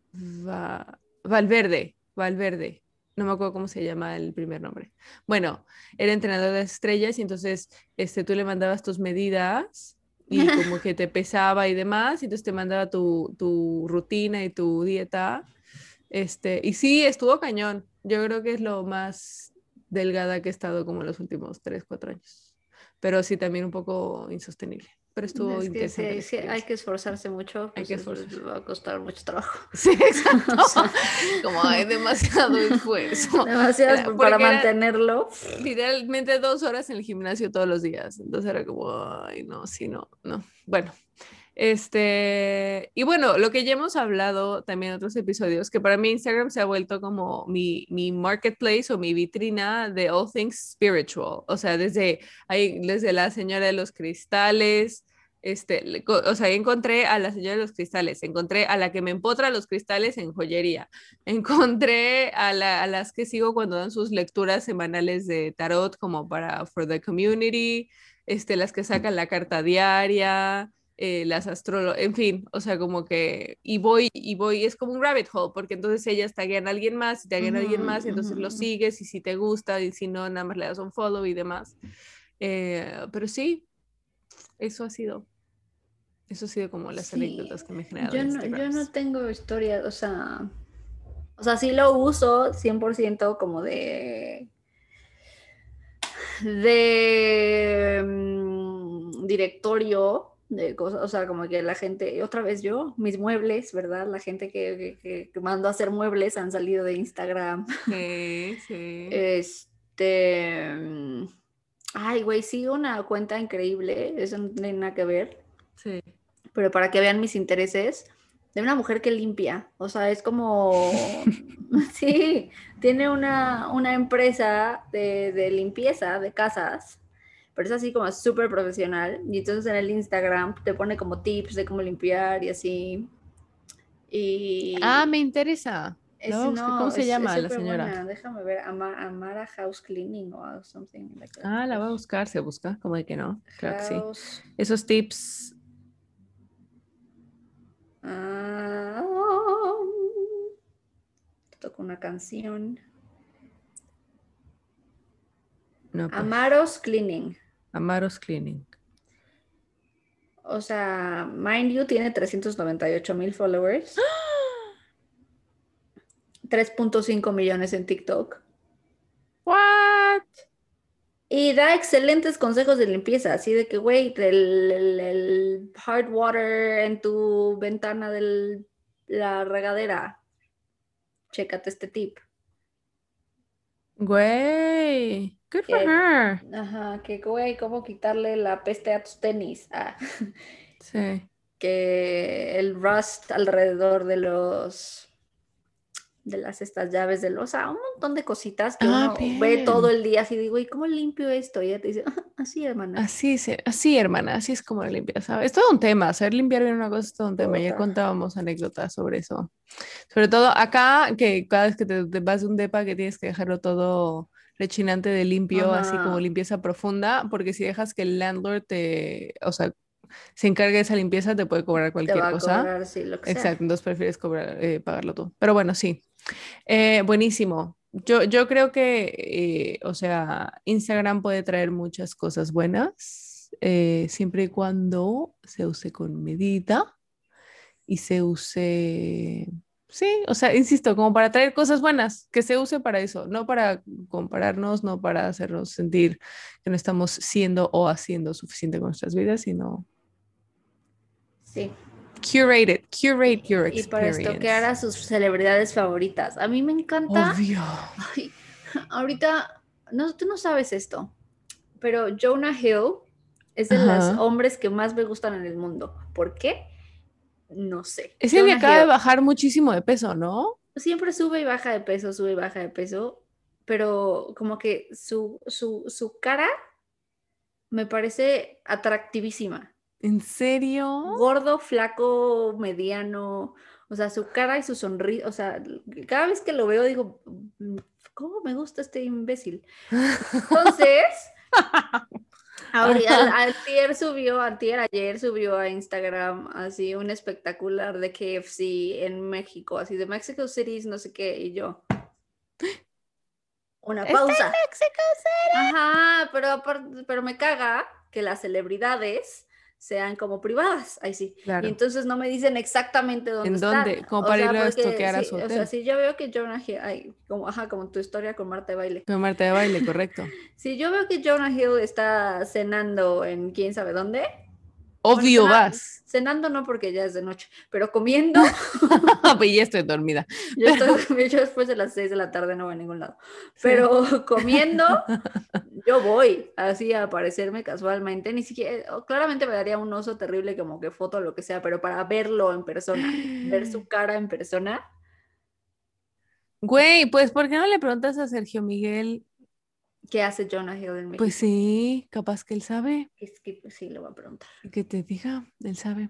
Valverde, Valverde. No me acuerdo cómo se llama el primer nombre. Bueno, era entrenador de las estrellas y entonces este, tú le mandabas tus medidas y como que te pesaba y demás, y entonces te mandaba tu, tu, rutina y tu dieta. Este, y sí, estuvo cañón. Yo creo que es lo más delgada que he estado como en los últimos 3, 4 años. Pero sí, también un poco insostenible pero estuvo interesante. Sí, hay que esforzarse mucho. hay que pues, esforzarse. Va a costar mucho trabajo. Sí, exacto. Como hay demasiado esfuerzo. Demasiado para mantenerlo. literalmente dos horas en el gimnasio todos los días. Entonces era como, ay, no, sí, no, no. Bueno, este, y bueno, lo que ya hemos hablado también en otros episodios, que para mí Instagram se ha vuelto como mi, mi marketplace o mi vitrina de all things spiritual. O sea, desde ahí, desde la señora de los cristales, este, o sea, encontré a la señora de los cristales, encontré a la que me empotra los cristales en joyería, encontré a, a las que sigo cuando dan sus lecturas semanales de tarot como para For the Community, este, las que sacan la carta diaria, eh, las astrólogos, en fin, o sea, como que, y voy, y voy, es como un rabbit hole, porque entonces ellas taguean a alguien más, y taguean a alguien más, y entonces lo sigues, y si te gusta, y si no, nada más le das un follow y demás. Eh, pero sí, eso ha sido, eso ha sido como las anécdotas que me he generado. Yo no, yo no tengo historia, o sea, o sea, sí lo uso 100% como de, de mm, directorio de cosas, o sea, como que la gente, otra vez yo, mis muebles, ¿verdad? La gente que, que, que mandó a hacer muebles han salido de Instagram. Sí, sí. Este, mm, ay, güey, sigo una cuenta increíble, eso no tiene nada que ver. Sí. Pero para que vean mis intereses, de una mujer que limpia, o sea, es como, sí, tiene una, una empresa de, de limpieza de casas pero es así como súper profesional. Y entonces en el Instagram te pone como tips de cómo limpiar y así. Y... Ah, me interesa. ¿Cómo se llama la señora? Déjame ver, Amara House Cleaning o something like that. Ah, la va a buscar, se busca, como de que no. Claro que sí. Esos tips. Ah, toco una canción. No, pues. Amaros Cleaning. Amaros Cleaning. O sea, Mind You tiene 398 mil followers. 3.5 millones en TikTok. What? Y da excelentes consejos de limpieza, así de que, güey, el, hard water en tu ventana de la regadera. Chécate este tip. Güey. Good for her. Ajá, que güey, cómo quitarle la peste a tus tenis. Ah. Sí. Que el rust alrededor de los de las estas llaves de los, o sea, un montón de cositas que ah, uno ve todo el día así digo, ¿y cómo limpio esto? Y ella te dice, ah, así hermana. Así, así hermana, así es como limpia, ¿sabes? Es todo un tema, hacer limpiar bien una cosa es todo un tema, ya contábamos anécdotas sobre eso. Sobre todo acá, que cada vez que te, vas de un depa que tienes que dejarlo todo rechinante de limpio, así como limpieza profunda, porque si dejas que el landlord te, o sea, se encargue de esa limpieza, te puede cobrar cualquier cosa. Exacto, entonces prefieres cobrar, eh, pagarlo tú. Pero bueno, sí. Eh, buenísimo. Yo, yo creo que, eh, o sea, Instagram puede traer muchas cosas buenas, siempre y cuando se use con medida y se use Sí, o sea, insisto, como para traer cosas buenas, que se use para eso, no para compararnos, no para hacernos sentir que no estamos siendo o haciendo suficiente con nuestras vidas, sino... Sí. Curate it, curate your experience. Y para estoquear a sus celebridades favoritas. A mí me encanta... Obvio. ahorita, no, tú no sabes esto, pero Jonah Hill es de los hombres que más me gustan en el mundo. ¿Por qué? No sé. Es el que acaba de bajar muchísimo de peso, ¿no? Siempre sube y baja de peso, sube y baja de peso, pero como que su, su, cara me parece atractivísima. ¿En serio? Gordo, flaco, mediano, o sea, su cara y su sonrisa, o sea, cada vez que lo veo digo, mm, ¿cómo me gusta este imbécil? Entonces, Ayer subió, ayer subió a Instagram así un espectacular de KFC en México, así de Mexico City, no sé qué, y yo. Una pausa. Mexico City. Ajá, pero, pero me caga que las celebridades sean como privadas, ahí sí. Y entonces no me dicen exactamente dónde ¿En dónde? Como para irlo a estoquear a su hotel. O sea, si yo veo que Jonah Hill, ay, como, ajá, como tu historia con Marta de Baile. Con Marta de Baile, correcto. si yo veo que Jonah Hill está cenando en quién sabe dónde, Obvio vas. Cenando no porque ya es de noche, pero comiendo. pues ya estoy dormida. Yo, estoy, yo después de las 6 de la tarde no voy a ningún lado. Pero comiendo, yo voy así a aparecerme casualmente. Ni siquiera, claramente me daría un oso terrible como que foto o lo que sea, pero para verlo en persona, ver su cara en persona. Güey, pues ¿por qué no le preguntas a Sergio Miguel ¿Qué hace Jonah Hill en México? Pues sí, capaz que él sabe. Es que pues, sí, lo va a preguntar. Que te diga, él sabe.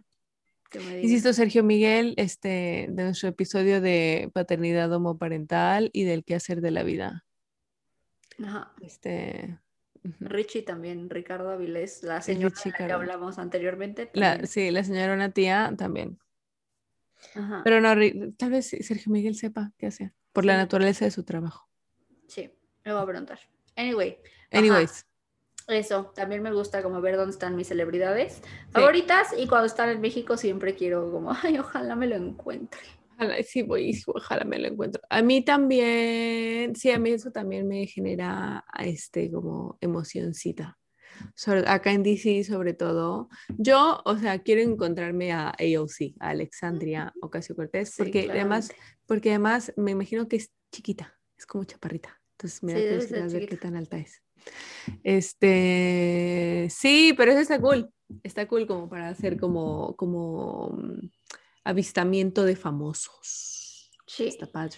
Insisto, Sergio Miguel, este, de nuestro episodio de paternidad homoparental y del qué hacer de la vida. Ajá. Este. Richie también, Ricardo Avilés, la señora que hablamos anteriormente. sí, la señora una tía también. Ajá. Pero no, tal vez Sergio Miguel sepa qué hace, por la naturaleza de su trabajo. Sí, lo va a preguntar. Anyway. Anyways. Eso, también me gusta como ver dónde están mis celebridades favoritas y cuando están en México siempre quiero como, ay, ojalá me lo encuentre. Ojalá, sí, voy, ojalá me lo encuentro. A mí también, sí, a mí eso también me genera este como emocioncita. acá en DC sobre todo. Yo, o sea, quiero encontrarme a AOC, a Alexandria Ocasio Cortés, porque además, porque además me imagino que es chiquita, es como chaparrita. Entonces me da curiosidad ver qué tan alta es. Este, sí, pero eso está cool. Está cool como para hacer como, como mm, avistamiento de famosos. Sí. Está padre.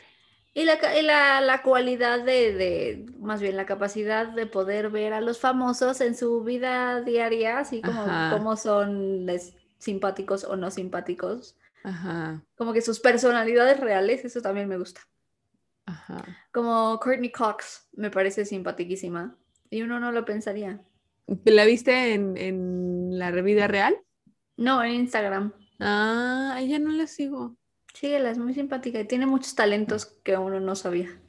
Y la, la, cualidad de, de, más bien la capacidad de poder ver a los famosos en su vida diaria, así como cómo son simpáticos o no simpáticos. Ajá. Como que sus personalidades reales, eso también me gusta. Ajá. Como Courtney Cox, me parece simpaticísima. Y uno no lo pensaría. ¿La viste en, en la vida real? No, en Instagram. Ah, ella no la sigo. Síguela, es muy simpática y tiene muchos talentos que uno no sabía.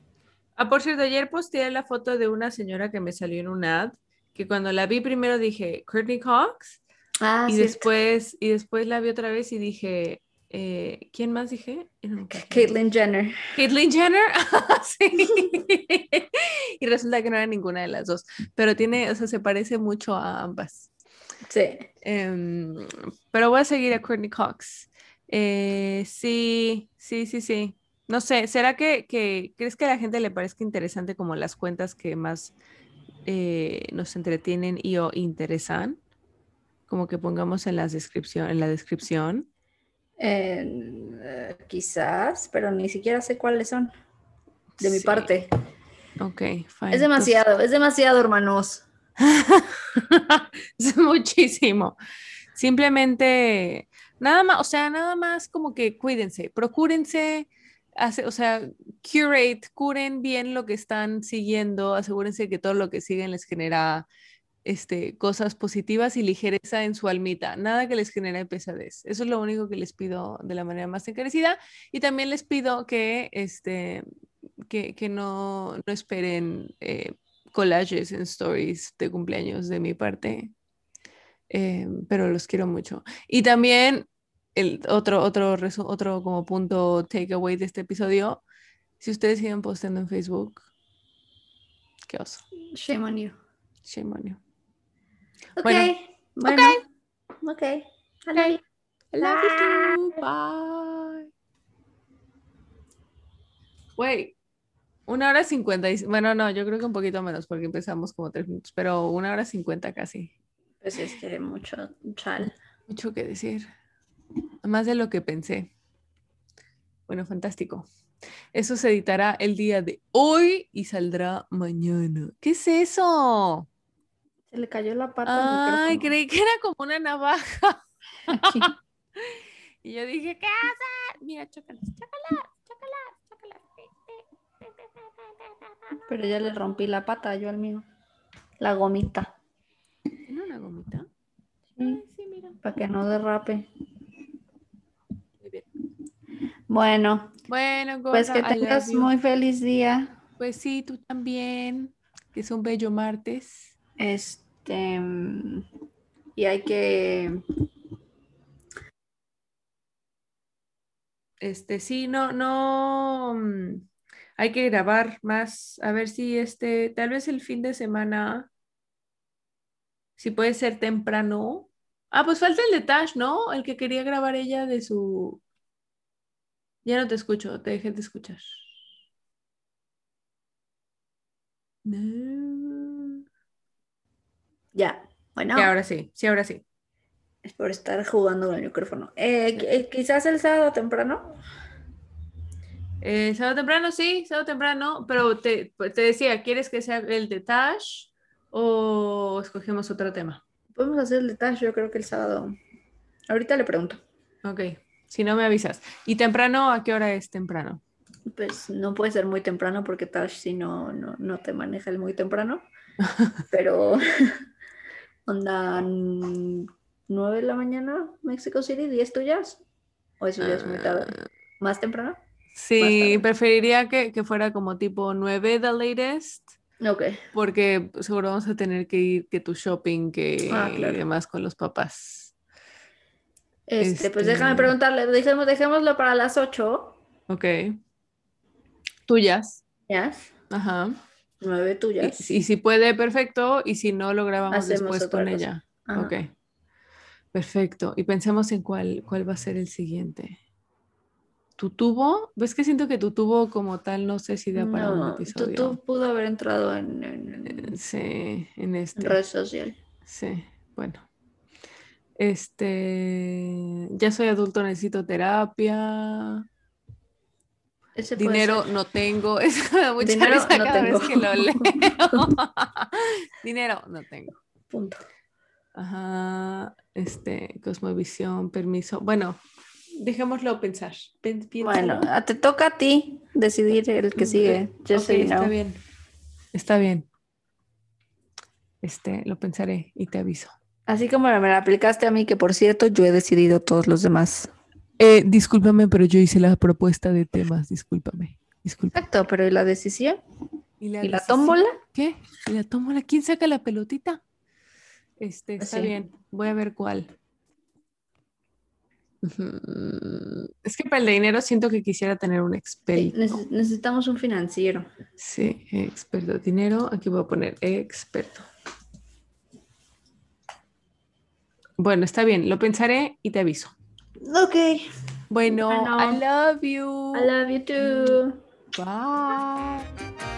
Ah, por cierto, ayer posteé la foto de una señora que me salió en un ad, que cuando la vi primero dije, Courtney Cox, ah, y después y después la vi otra vez y dije, eh, ¿quién más dije? Caitlyn Jenner. Caitlyn Jenner, sí. y resulta que no era ninguna de las dos, pero tiene, o sea, se parece mucho a ambas. Sí. Em, pero voy a seguir a Courtney Cox. Eh, sí, sí, sí, sí. No sé, ¿será que, crees que a la gente le parezca interesante como las cuentas que más eh, nos entretienen y o interesan? Como que pongamos en, las descripción, en la descripción. Eh, quizás, pero ni siquiera sé cuáles son. De mi parte. Ok, fine. Es demasiado, es demasiado, hermanos. es muchísimo. Simplemente Nada más, o sea, nada más como que cuídense, procúrense, o sea, curate, curen bien lo que están siguiendo, asegúrense que todo lo que siguen les genera este, cosas positivas y ligereza en su almita, nada que les genere pesadez. Eso es lo único que les pido de la manera más encarecida. Y también les pido que, este, que, que no, no esperen eh, collages en stories de cumpleaños de mi parte. Eh, pero los quiero mucho. Y también el otro, otro, otro como punto takeaway de este episodio, si ustedes siguen posteando en Facebook, qué oso. Shame on you. Shame on you. Ok, bueno. bueno. Ok. okay. I love you. Bye. Wait. Una hora cincuenta. Bueno, no, yo creo que un poquito menos porque empezamos como tres minutos, pero una hora cincuenta casi. Pues es que mucho chal. Mucho que decir. Más de lo que pensé. Bueno, fantástico. Eso se editará el día de hoy y saldrá mañana. ¿Qué es eso? Se le cayó la pata. Ay, creí que era como una navaja. y yo dije, ¿qué haces? Mira, chócalas, chócalas, chócalas, chócalas. Pero ya le rompí la pata yo al mío. La gomita. ¿Tiene una gomita? Sí, sí mira. Para que no derrape. Bueno. Bueno, pues que tengas muy feliz día. Pues sí, tú también. Que es un bello martes. Este. Y hay que. Este, sí, no, no. Mm, hay que grabar más. A ver si este, tal vez el fin de semana. Si puede ser temprano. Ah, pues falta el de Tash, ¿no? El que quería grabar ella de su ya no te escucho, te dejé de escuchar. Ya, bueno. Sí, ahora sí, sí, ahora sí. Es por estar jugando con el micrófono. Eh, eh, quizás el sábado temprano. Eh, sábado temprano, sí, sábado temprano, pero te, te decía, ¿quieres que sea el de Tash o escogemos otro tema? Podemos hacer el de Tash, yo creo que el sábado. Ahorita le pregunto. Ok. Si no me avisas. ¿Y temprano a qué hora es temprano? Pues no puede ser muy temprano porque Tash si no, no, te maneja el muy temprano. Pero onda 9 de la mañana, Mexico City, 10 tuyas. ¿O eso ya es muy tarde? Ah. ¿Más temprano? Sí, preferiría que, fuera como tipo 9 the latest. Ok. Porque seguro vamos a tener que ir que tu shopping, que ah, y demás con los papás. Este, Pues déjame este preguntarle, dejemos, dejémoslo para las 8. Ok. Tuyas. Yes. Ajá. Nueve tuyas. Y, si puede, perfecto. Y si no, lo grabamos después con ella. Ok. Perfecto. Y pensemos en cuál, cuál va a ser el siguiente. ¿Tu tubo? ¿Ves que siento que tu tubo como tal no sé si da para un episodio? Tu tubo pudo haber entrado en, en, sí, en este. red social. Sí, bueno. Este, ya soy adulto, necesito terapia. Dinero no tengo. Es mucha Dinero no cada tengo. Vez que lo leo. Dinero no tengo. Punto. Ajá. Este, cosmovisión, permiso. Bueno, dejémoslo pensar. bueno, te toca a ti decidir el que sigue. está bien. Está bien. Este, lo pensaré y te aviso. Así como me la aplicaste a mí, que por cierto, yo he decidido todos los demás. Eh, discúlpame, pero yo hice la propuesta de temas, discúlpame. discúlpame. Exacto, pero ¿y la decisión? ¿Y la, tómbola? ¿Qué? ¿Y la tómbola? ¿Quién saca la pelotita? Este, está bien, voy a ver cuál. Es que para el dinero siento que quisiera tener un experto. necesitamos un financiero. Sí, experto. Dinero, aquí voy a poner experto. Bueno, está bien, lo pensaré y te aviso. Ok. Bueno, I love you. I love you too. Bye.